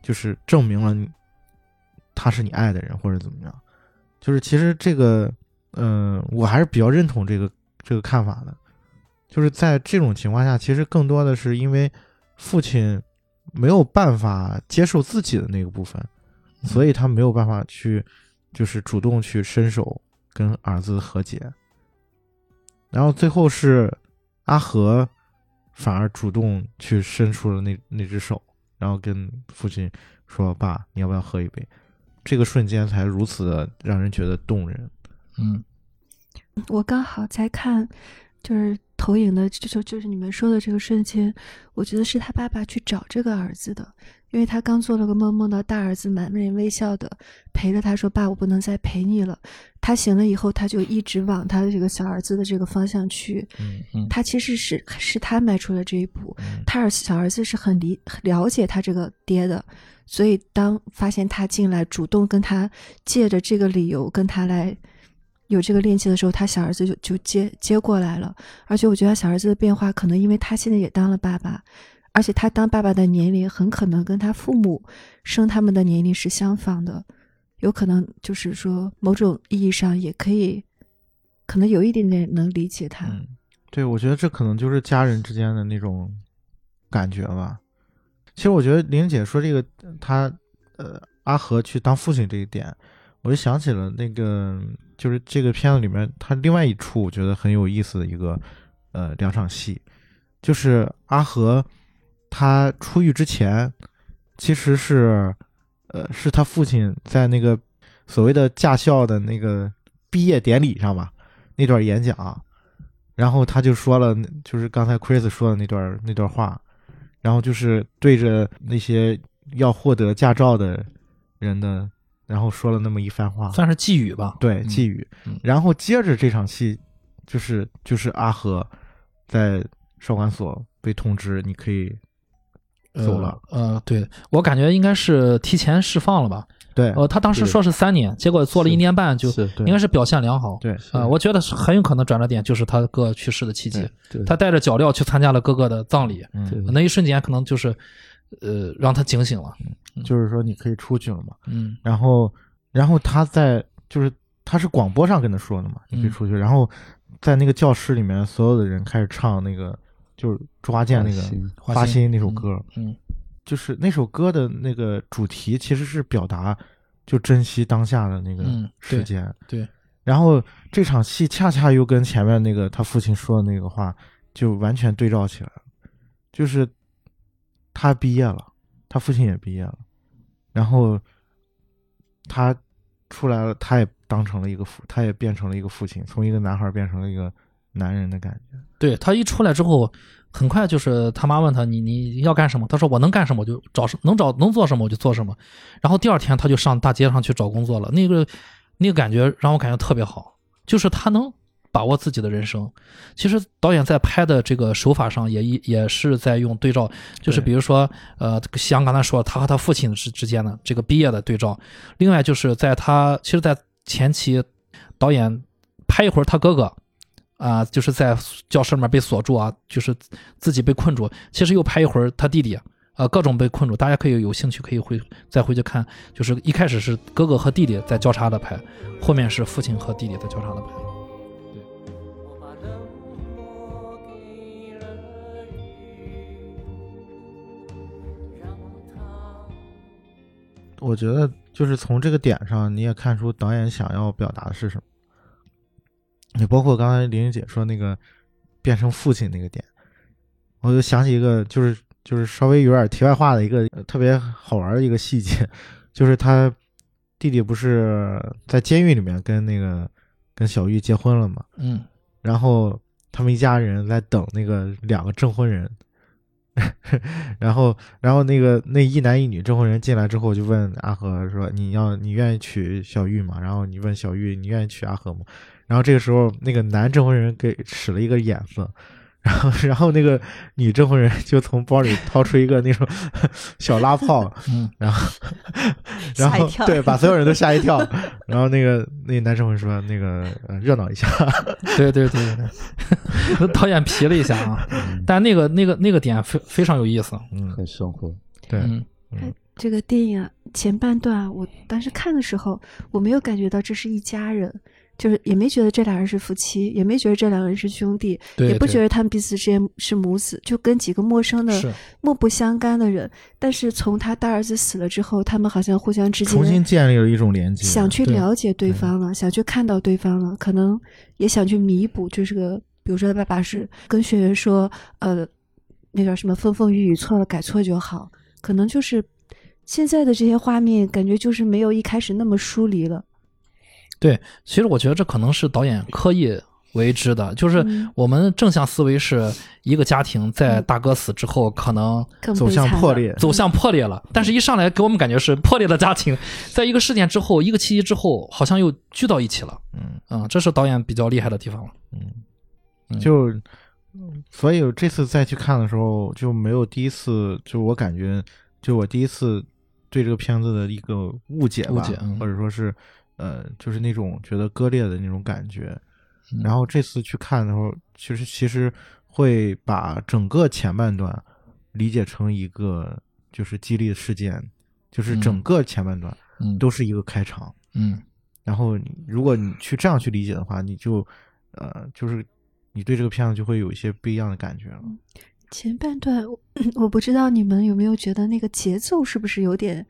[SPEAKER 4] 就是证明了他是你爱的人，或者怎么样。就是其实这个，嗯，我还是比较认同这个这个看法的。就是在这种情况下，其实更多的是因为父亲没有办法接受自己的那个部分，所以他没有办法去，就是主动去伸手跟儿子和解。然后最后是阿和反而主动去伸出了那那只手，然后跟父亲说：“爸，你要不要喝一杯？”这个瞬间才如此的让人觉得动人。
[SPEAKER 2] 嗯
[SPEAKER 3] 我刚好在看，就是投影的，就就就是你们说的这个瞬间，我觉得是他爸爸去找这个儿子的，因为他刚做了个梦，梦到大儿子满面微笑的陪着他说：“爸，我不能再陪你了。”他醒了以后，他就一直往他的这个小儿子的这个方向去。
[SPEAKER 4] 嗯
[SPEAKER 2] 嗯
[SPEAKER 3] 他其实是是他迈出了这一步，
[SPEAKER 4] 嗯
[SPEAKER 3] 他儿小儿子是很理很了解他这个爹的，所以当发现他进来，主动跟他借着这个理由跟他来有这个链接的时候，他小儿子就就接接过来了。而且我觉得小儿子的变化，可能因为他现在也当了爸爸，而且他当爸爸的年龄很可能跟他父母生他们的年龄是相仿的，有可能就是说某种意义上也可以，可能有一点点能理解他。
[SPEAKER 4] 对，我觉得这可能就是家人之间的那种感觉吧。其实我觉得玲姐说这个，他呃阿和去当父亲这一点，我就想起了那个，就是这个片子里面他另外一处我觉得很有意思的一个呃两场戏，就是阿和他出狱之前，其实是呃是他父亲在那个所谓的驾校的那个毕业典礼上吧，那段演讲，然后他就说了，就是刚才 Chris 说的那段那段话，然后就是对着那些要获得驾照的人的，然后说了那么一番话，
[SPEAKER 2] 算是寄语吧。
[SPEAKER 4] 对
[SPEAKER 2] 嗯
[SPEAKER 4] 寄语
[SPEAKER 2] 嗯。
[SPEAKER 4] 然后接着这场戏，就是就是阿和在少管所被通知，你可以走了。
[SPEAKER 2] 呃。呃，对我感觉应该是提前释放了吧。
[SPEAKER 4] 对
[SPEAKER 2] 呃，他当时说是三年，结果做了一年半就，应该是表现良好。
[SPEAKER 4] 对
[SPEAKER 2] 啊、我觉得很有可能转折点就是他哥去世的契机
[SPEAKER 4] 对。
[SPEAKER 2] 他带着脚镣去参加了哥哥的葬礼，
[SPEAKER 4] 嗯
[SPEAKER 2] 那一瞬间可能就是，呃，让他警醒了。
[SPEAKER 4] 就是说你可以出去了嘛。
[SPEAKER 2] 嗯
[SPEAKER 4] 然后，然后他在就是他是广播上跟他说的嘛，你可以
[SPEAKER 2] 嗯
[SPEAKER 4] 出去。然后在那个教室里面，所有的人开始唱那个就是周华健那个
[SPEAKER 1] 花心《
[SPEAKER 4] 那首歌，
[SPEAKER 2] 嗯
[SPEAKER 4] 就是那首歌的那个主题其实是表达就珍惜当下的那个
[SPEAKER 2] 嗯
[SPEAKER 4] 时间。
[SPEAKER 2] 对，
[SPEAKER 4] 然后这场戏恰恰又跟前面那个他父亲说的那个话就完全对照起来了，就是他毕业了，他父亲也毕业了，然后他出来了，他也当成了一个父，他也变成了一个父亲，从一个男孩变成了一个男人的感觉。
[SPEAKER 2] 对他一出来之后，很快就是他妈问他你你要干什么？他说我能干什么我就找什能找能做什么我就做什么。然后第二天他就上大街上去找工作了，那个那个感觉让我感觉特别好，就是他能把握自己的人生。其实导演在拍的这个手法上也一也是在用对照，就是比如说呃，像刚才说他和他父亲之之间的这个毕业的对照，另外就是在他其实，在前期导演拍一会儿他哥哥。啊、就是在教室里面被锁住啊，就是自己被困住。其实又拍一会儿他弟弟，呃，各种被困住。大家可以有兴趣可以回再回去看，就是一开始是哥哥和弟弟在交叉的拍，后面是父亲和弟弟在交叉的拍。
[SPEAKER 5] 我把冷漠给了你，让它。
[SPEAKER 4] 我觉得就是从这个点上，你也看出导演想要表达的是什么。也包括刚才玲玲姐说那个变成父亲那个点，我就想起一个，就是就是稍微有点题外话的一个、呃特别好玩的一个细节，就是他弟弟不是在监狱里面跟那个跟小玉结婚了嘛，
[SPEAKER 2] 嗯
[SPEAKER 4] 然后他们一家人在等那个两个证婚人，然后然后那个那一男一女证婚人进来之后，就问阿和说：“你要你愿意娶小玉吗？”然后你问小玉：“你愿意娶阿和吗？”然后这个时候，那个男证婚人给使了一个眼色。然后，然后那个女证婚人就从包里掏出一个那种 小拉炮，
[SPEAKER 2] 嗯，
[SPEAKER 4] 然后，然后
[SPEAKER 3] 吓一跳
[SPEAKER 4] 对，把所有人都吓一跳。然后那个那男证婚说：“那个呃热闹一下。”
[SPEAKER 2] 对对对对对，导演皮了一下啊，但那个那个那个点非非常有意思。
[SPEAKER 4] 嗯，
[SPEAKER 1] 很生活。
[SPEAKER 4] 对，
[SPEAKER 2] 嗯
[SPEAKER 4] 嗯
[SPEAKER 3] 这个电影啊前半段啊，我当时看的时候，我没有感觉到这是一家人，就是也没觉得这俩人是夫妻，也没觉得这两个人是兄弟，也不觉得他们彼此之间是母子，就跟几个陌生的
[SPEAKER 2] 是
[SPEAKER 3] 漠不相干的人。但是从他大儿子死了之后，他们好像互相之间
[SPEAKER 4] 重新建立了一种连接。
[SPEAKER 3] 想去了解对方了，想去看到对方了，可能也想去弥补，就是个，比如说他爸爸是跟学员说，呃，那叫什么风风雨雨错了改错就好，可能就是现在的这些画面，感觉就是没有一开始那么疏离了。
[SPEAKER 2] 对，其实我觉得这可能是导演刻意为之的，就是
[SPEAKER 3] 嗯
[SPEAKER 2] 我们正向思维是一个家庭在大哥死之后可能
[SPEAKER 4] 走向破裂，
[SPEAKER 2] 走向破裂了，但是一上来给我们感觉是破裂的家庭，在一个事件之后，一个契机之后，好像又聚到一起了。
[SPEAKER 4] 嗯
[SPEAKER 2] 啊，这是导演比较厉害的地方了。
[SPEAKER 4] 嗯，
[SPEAKER 2] 嗯
[SPEAKER 4] 就所以这次再去看的时候，就没有第一次，就我感觉，就我第一次对这个片子的一个误解吧，
[SPEAKER 2] 解嗯
[SPEAKER 4] 或者说是呃，就是那种觉得割裂的那种感觉。
[SPEAKER 2] 嗯
[SPEAKER 4] 然后这次去看的时候，其实其实会把整个前半段理解成一个就是激励的事件，就是整
[SPEAKER 2] 嗯
[SPEAKER 4] 个前半段
[SPEAKER 2] 嗯
[SPEAKER 4] 都是一个开场。
[SPEAKER 2] 嗯
[SPEAKER 4] 然后如果你去这样去理解的话，你就呃，就是你对这个片子就会有一些不一样的感觉了。
[SPEAKER 3] 前半段我 我不知道你们有没有觉得那个节奏是不是有点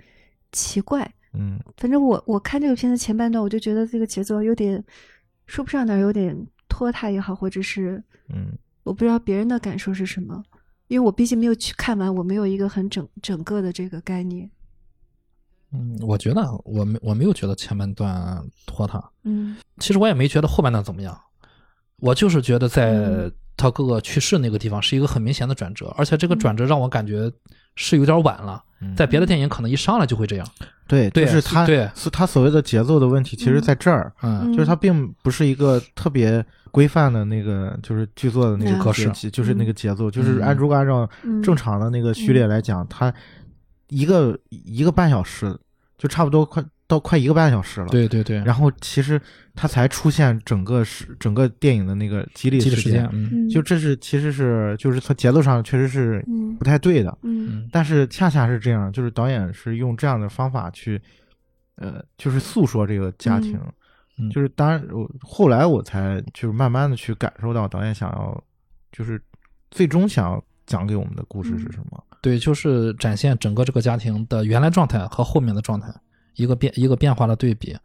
[SPEAKER 3] 奇怪？
[SPEAKER 4] 嗯。
[SPEAKER 3] 反正我我看这个片子前半段，我就觉得这个节奏有点说不上哪儿，有点拖沓也好，或者是
[SPEAKER 4] 嗯。
[SPEAKER 3] 我不知道别人的感受是什么，因为我毕竟没有去看完，我没有一个很整整个的这个概念。
[SPEAKER 2] 嗯，我觉得我没我没有觉得前半段拖沓，
[SPEAKER 3] 嗯。
[SPEAKER 2] 其实我也没觉得后半段怎么样，我就是觉得在
[SPEAKER 3] 嗯
[SPEAKER 2] 他哥哥去世那个地方是一个很明显的转折，而且这个
[SPEAKER 3] 嗯。
[SPEAKER 2] 转折让我感觉是有点晚了。
[SPEAKER 4] 嗯，
[SPEAKER 2] 在别的电影可能一上来就会这样，
[SPEAKER 4] 对，
[SPEAKER 2] 对
[SPEAKER 4] 就是他
[SPEAKER 2] 对。
[SPEAKER 4] 是他所谓的节奏的问题，其实在这儿，
[SPEAKER 2] 嗯。
[SPEAKER 4] 就是他并不是一个特别规范的那个，就是剧作的那
[SPEAKER 3] 嗯。
[SPEAKER 4] 个
[SPEAKER 2] 格式。
[SPEAKER 4] 节就是那个节奏，就是
[SPEAKER 2] 嗯。
[SPEAKER 4] 按如果按照
[SPEAKER 3] 嗯。
[SPEAKER 4] 正常的那个序列来讲，他一个一个半小时就差不多快到快一个半小时了。
[SPEAKER 2] 对对对，
[SPEAKER 4] 然后其实它才出现整个是整个电影的那个激励事件
[SPEAKER 2] 记的时间，，嗯。
[SPEAKER 3] 嗯。
[SPEAKER 4] 就这是其实是就是它节奏上确实是
[SPEAKER 3] 嗯。
[SPEAKER 4] 不太对的，
[SPEAKER 3] 嗯。
[SPEAKER 2] 嗯。
[SPEAKER 4] 但是恰恰是这样，就是导演是用这样的方法去，呃，就是诉说这个家庭，
[SPEAKER 2] 嗯。
[SPEAKER 4] 就是当然我后来我才就是慢慢的去感受到导演想要，就是最终想要讲给我们的故事是什么。
[SPEAKER 2] 对，就是展现整个这个家庭的原来状态和后面的状态一个变一个变化的对比。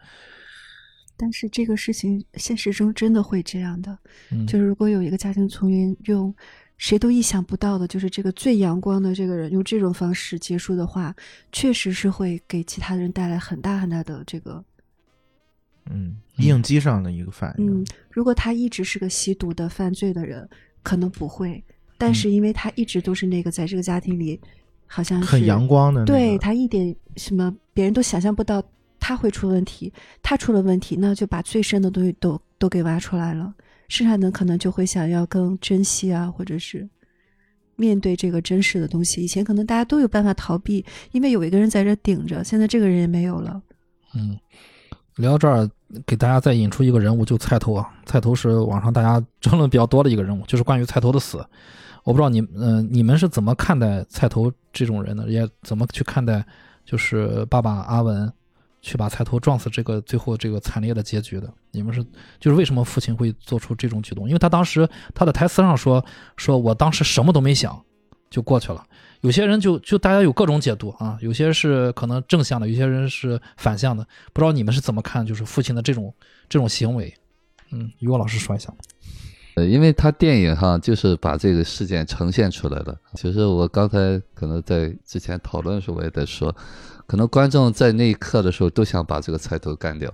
[SPEAKER 3] 但是这个事情现实中真的会这样的，
[SPEAKER 2] 嗯，
[SPEAKER 3] 就是如果有一个家庭成员用谁都意想不到的，就是这个最阳光的这个人用这种方式结束的话，确实是会给其他人带来很大很大的这个
[SPEAKER 4] 嗯，应激上的一个反应。
[SPEAKER 3] 嗯，如果他一直是个吸毒的犯罪的人，可能不会，但
[SPEAKER 4] 嗯
[SPEAKER 3] 是因为他一直都是那个在这个家庭里，好像
[SPEAKER 4] 很阳光的、那个，
[SPEAKER 3] 对他一点什么别人都想象不到他会出问题，他出了问题，那就把最深的东西都都给挖出来了，剩下的可能就会想要更珍惜啊，或者是面对这个真实的东西。以前可能大家都有办法逃避，因为有一个人在这顶着，现在这个人也没有了。
[SPEAKER 2] 嗯，聊到这儿，给大家再引出一个人物，就菜头啊。菜头是网上大家争论比较多的一个人物，就是关于菜头的死。我不知道你，嗯、你们是怎么看待菜头这种人的，也怎么去看待，就是爸爸阿文去把菜头撞死这个最后这个惨烈的结局的？你们是就是为什么父亲会做出这种举动？因为他当时他的台词上说，说我当时什么都没想，就过去了。有些人就就大家有各种解读啊，有些是可能正向的，有些人是反向的。不知道你们是怎么看，就是父亲的这种这种行为？嗯，于我老师说一下。
[SPEAKER 1] 呃，因为他电影哈就是把这个事件呈现出来了。其实我刚才可能在之前讨论的时候我也在说，可能观众在那一刻的时候都想把这个菜头干掉，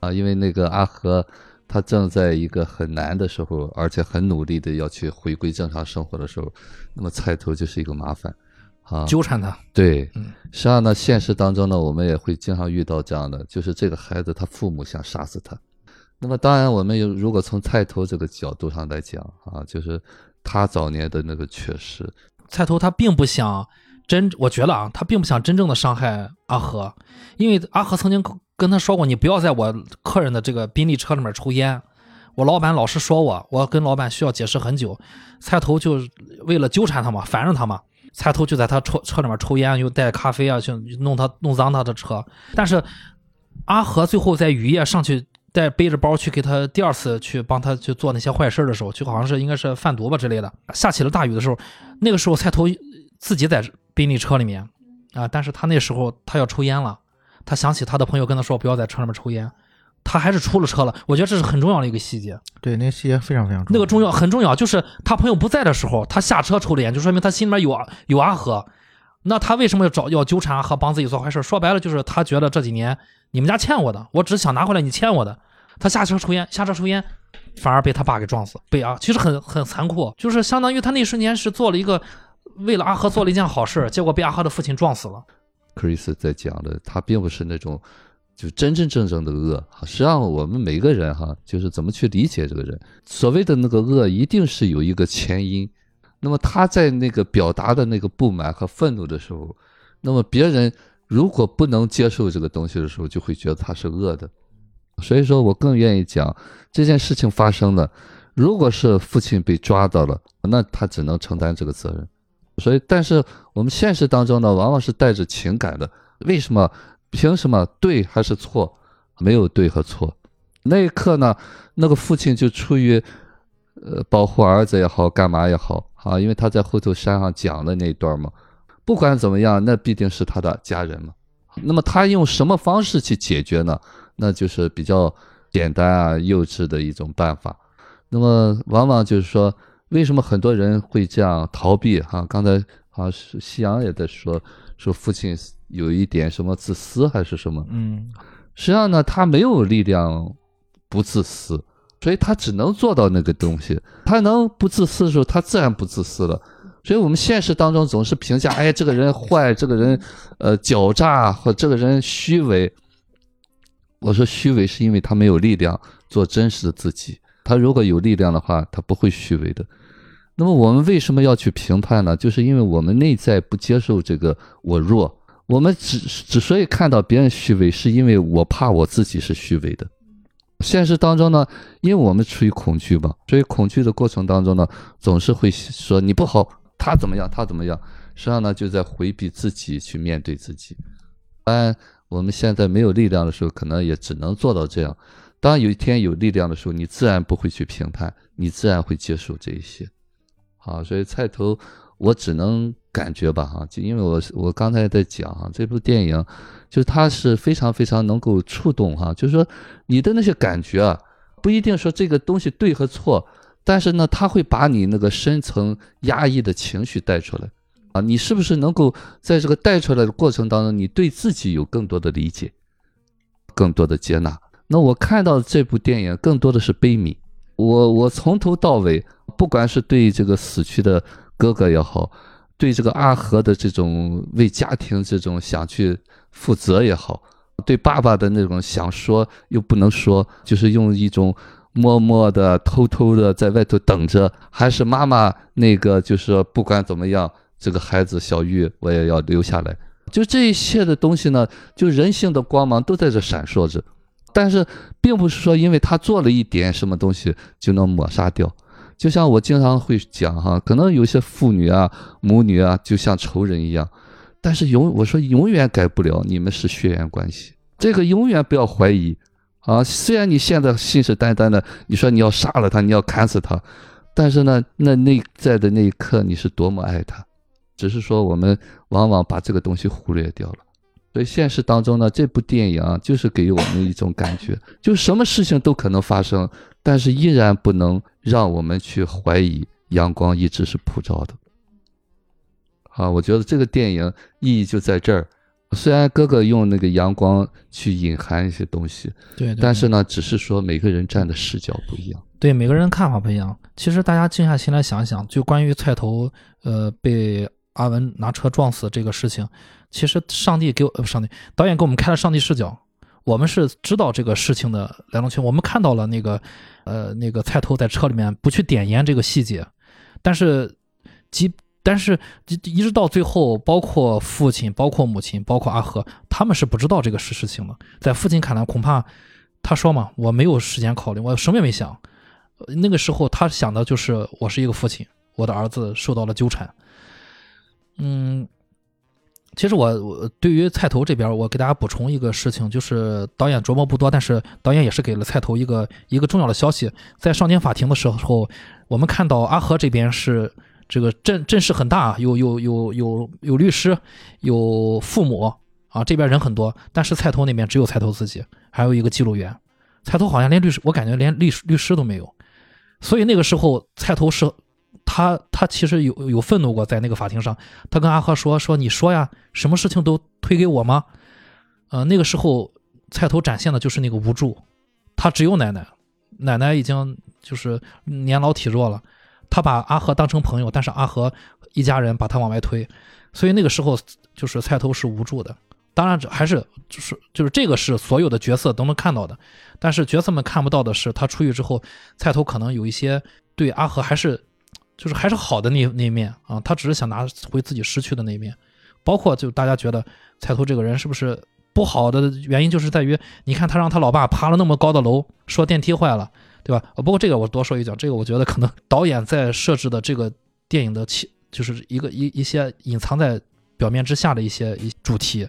[SPEAKER 1] 啊，因为那个阿和他正在一个很难的时候，而且很努力的要去回归正常生活的时候，那么菜头就是一个麻烦，啊，
[SPEAKER 2] 纠缠他，
[SPEAKER 1] 对，
[SPEAKER 2] 嗯
[SPEAKER 1] 实际上呢，现实当中呢，我们也会经常遇到这样的，就是这个孩子他父母想杀死他。那么当然，我们有如果从菜头这个角度上来讲啊，就是他早年的那个缺失，
[SPEAKER 2] 菜头他并不想真，我觉得啊，他并不想真正的伤害阿和，因为阿和曾经跟他说过，你不要在我客人的这个宾利车里面抽烟。我老板老是说我，我跟老板需要解释很久。菜头就为了纠缠他嘛，烦着他嘛，菜头就在他车车里面抽烟，又带咖啡啊，去弄他弄脏他的车。但是阿和最后在雨夜上去带背着包去给他第二次去帮他去做那些坏事的时候，就好像是应该是贩毒吧之类的。下起了大雨的时候，那个时候菜头自己在宾利车里面啊，但是他那时候他要抽烟了，他想起他的朋友跟他说不要在车里面抽烟，他还是出了车了。我觉得这是很重要的一个细节。
[SPEAKER 4] 对，那个细节非常非常重要。
[SPEAKER 2] 那个重要很重要，就是他朋友不在的时候，他下车抽了烟，就说明他心里面有有阿和。那他为什么要找要纠缠阿和帮自己做坏事？说白了就是他觉得这几年你们家欠我的，我只想拿回来你欠我的。他下车抽烟，下车抽烟，反而被他爸给撞死，被啊，其实很很残酷，就是相当于他那瞬间是做了一个为了阿和做了一件好事，结果被阿和的父亲撞死了。
[SPEAKER 1] Chris 在讲的，他并不是那种就真真正正的恶。实际上，我们每个人哈，就是怎么去理解这个人。所谓的那个恶，一定是有一个前因。那么他在那个表达的那个不满和愤怒的时候，那么别人如果不能接受这个东西的时候，就会觉得他是恶的。所以说我更愿意讲这件事情发生了，如果是父亲被抓到了，那他只能承担这个责任。所以，但是我们现实当中呢，往往是带着情感的。为什么？凭什么？对还是错？没有对和错。那一刻呢，那个父亲就出于呃保护儿子也好，干嘛也好啊，因为他在后头山上讲的那一段嘛。不管怎么样，那必定是他的家人嘛。那么他用什么方式去解决呢？那就是比较简单啊、幼稚的一种办法。那么往往就是说，为什么很多人会这样逃避？哈、刚才好像是夕阳也在说，说父亲有一点什么自私还是什么？
[SPEAKER 4] 嗯，
[SPEAKER 1] 实际上呢，他没有力量不自私，所以他只能做到那个东西。他能不自私的时候，他自然不自私了。所以我们现实当中总是评价，哎，这个人坏，这个人呃狡诈，或这个人虚伪。我说虚伪是因为他没有力量做真实的自己。他如果有力量的话，他不会虚伪的。那么我们为什么要去评判呢？就是因为我们内在不接受这个我弱，我们之之所以看到别人虚伪，是因为我怕我自己是虚伪的。现实当中呢，因为我们处于恐惧嘛，所以恐惧的过程当中呢，总是会说你不好，他怎么样，他怎么样，实际上呢就在回避自己去面对自己。当然，我们现在没有力量的时候，可能也只能做到这样。当有一天有力量的时候，你自然不会去评判，你自然会接受这一些。好，所以菜头，我只能感觉吧，哈，就因为我我刚才在讲哈，这部电影，就是它是非常非常能够触动哈，就是说你的那些感觉啊，不一定说这个东西对和错，但是呢，它会把你那个深层压抑的情绪带出来啊，你是不是能够在这个带出来的过程当中，你对自己有更多的理解，更多的接纳？那我看到这部电影更多的是悲悯，我我从头到尾。不管是对这个死去的哥哥也好，对这个阿和的这种为家庭这种想去负责也好，对爸爸的那种想说又不能说，就是用一种默默的、偷偷的在外头等着，还是妈妈那个就是不管怎么样，这个孩子小玉我也要留下来。就这一切的东西呢，就人性的光芒都在这闪烁着，但是并不是说因为他做了一点什么东西就能抹杀掉。就像我经常会讲哈，可能有些父女啊、母女啊，就像仇人一样，但是永我说永远改不了你们是血缘关系，这个永远不要怀疑啊。虽然你现在信誓旦旦的，你说你要杀了他，你要砍死他，但是呢，那内在的那一刻你是多么爱他，只是说我们往往把这个东西忽略掉了。所以现实当中呢，这部电影啊，就是给我们一种感觉，就什么事情都可能发生，但是依然不能让我们去怀疑阳光一直是普照的。啊，我觉得这个电影意义就在这儿。虽然哥哥用那个阳光去隐含一些东西，
[SPEAKER 2] 对对
[SPEAKER 1] 但是呢，只是说每个人站的视角不一样。
[SPEAKER 2] 对每个人看法不一样。其实大家静下心来想想，就关于菜头呃被阿文拿车撞死这个事情，其实上帝给我，呃、上帝导演给我们开了上帝视角，我们是知道这个事情的来龙去脉，我们看到了那个呃那个菜头在车里面不去点烟这个细节，但是即但是一一直到最后，包括父亲、包括母亲、包括阿和，他们是不知道这个事事情的。在父亲看来，恐怕他说嘛，我没有时间考虑，我什么也没想。那个时候他想的就是我是一个父亲，我的儿子受到了纠缠。嗯，其实我我对于菜头这边，我给大家补充一个事情，就是导演琢磨不多，但是导演也是给了菜头一个一个重要的消息，在上庭法庭的时候，我们看到阿和这边是这个阵阵势很大，有有有有有律师，有父母啊，这边人很多，但是菜头那边只有菜头自己，还有一个记录员，菜头好像连律师，我感觉连律师律师都没有，所以那个时候菜头是。他他其实有有愤怒过，在那个法庭上，他跟阿和说说你说呀，什么事情都推给我吗？呃，那个时候菜头展现的就是那个无助，他只有奶奶，奶奶已经就是年老体弱了，他把阿和当成朋友，但是阿和一家人把他往外推，所以那个时候就是菜头是无助的。当然，还是就是就是这个是所有的角色都能看到的，但是角色们看不到的是，他出狱之后，菜头可能有一些对阿和还是。就是还是好的那那一面啊，他只是想拿回自己失去的那一面，包括就大家觉得菜头这个人是不是不好的原因，就是在于你看他让他老爸爬了那么高的楼，说电梯坏了，对吧？不过这个我多说一句，这个我觉得可能导演在设置的这个电影的其就是一个一一些隐藏在表面之下的一些一主题，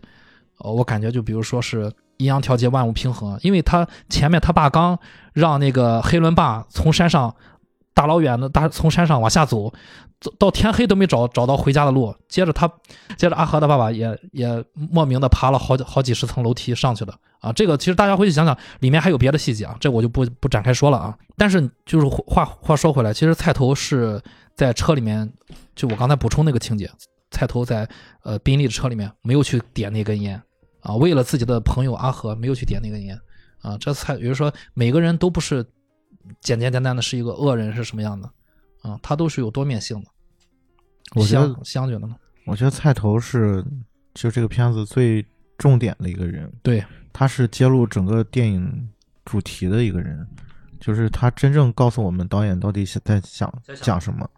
[SPEAKER 2] 呃，我感觉就比如说是阴阳调节，万物平衡，因为他前面他爸刚让那个黑伦爸从山上。大老远的，大从山上往下走，走到天黑都没找找到回家的路。接着他，接着阿和的爸爸也也莫名的爬了好几好几十层楼梯上去了啊！这个其实大家回去想想，里面还有别的细节啊，这我就不不展开说了啊。但是就是话话说回来，其实菜头是在车里面，就我刚才补充那个情节，菜头在呃宾利的车里面没有去点那根烟啊，为了自己的朋友阿和没有去点那根烟啊。这菜比如说每个人都不是。简简单单的是一个恶人是什么样的啊？他都是有多面性的。
[SPEAKER 4] 我觉得
[SPEAKER 2] 香觉得呢？
[SPEAKER 4] 我觉得菜头是就这个片子最重点的一个人。
[SPEAKER 2] 对，
[SPEAKER 4] 他是揭露整个电影主题的一个人，就是他真正告诉我们导演到底在想讲什么。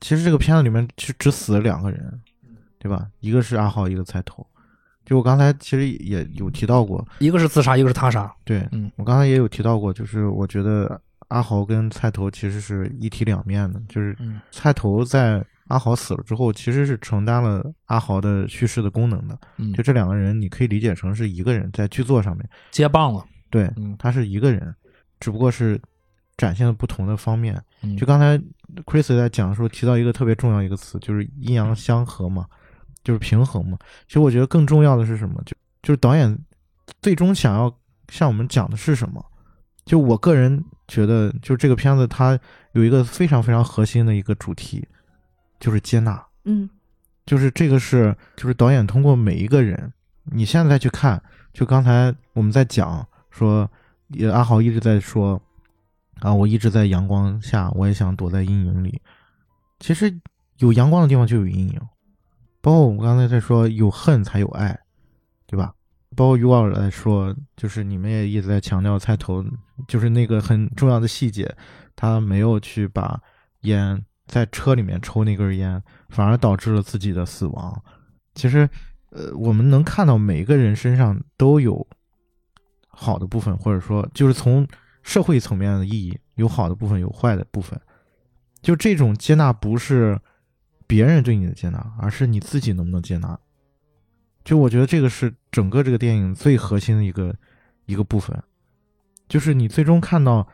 [SPEAKER 4] 其实这个片子里面只只死了两个人，对吧？一个是阿浩，一个菜头。就我刚才其实也有提到过，
[SPEAKER 2] 一个是自杀，一个是他杀。
[SPEAKER 4] 对，
[SPEAKER 2] 嗯，
[SPEAKER 4] 我刚才也有提到过，就是我觉得阿豪跟菜头其实是一体两面的，就是菜头在阿豪死了之后，其实是承担了阿豪的叙事的功能的。
[SPEAKER 2] 嗯，
[SPEAKER 4] 就这两个人，你可以理解成是一个人在剧作上面
[SPEAKER 2] 接棒了。
[SPEAKER 4] 对，
[SPEAKER 2] 嗯，
[SPEAKER 4] 他是一个人，只不过是展现了不同的方面。
[SPEAKER 2] 嗯
[SPEAKER 4] 就刚才 Chris 在讲的时候提到一个特别重要一个词，就是阴阳相合嘛。就是平衡嘛。其实我觉得更重要的是什么？就就是导演最终想要向我们讲的是什么？就我个人觉得，就这个片子它有一个非常非常核心的一个主题，就是接纳。
[SPEAKER 3] 嗯，
[SPEAKER 4] 就是这个是，就是导演通过每一个人，你现在再去看，就刚才我们在讲说，也阿豪一直在说，啊，我一直在阳光下，我也想躲在阴影里。其实有阳光的地方就有阴影。包括我们刚才在说，有恨才有爱，对吧？包括于老师来说，就是你们也一直在强调菜头，就是那个很重要的细节，他没有去把烟在车里面抽那根烟，反而导致了自己的死亡。其实，呃，我们能看到每个人身上都有好的部分，或者说，就是从社会层面的意义，有好的部分，有坏的部分。就这种接纳不是。别人对你的接纳，而是你自己能不能接纳？就我觉得这个是整个这个电影最核心的一个一个部分，就是你最终看到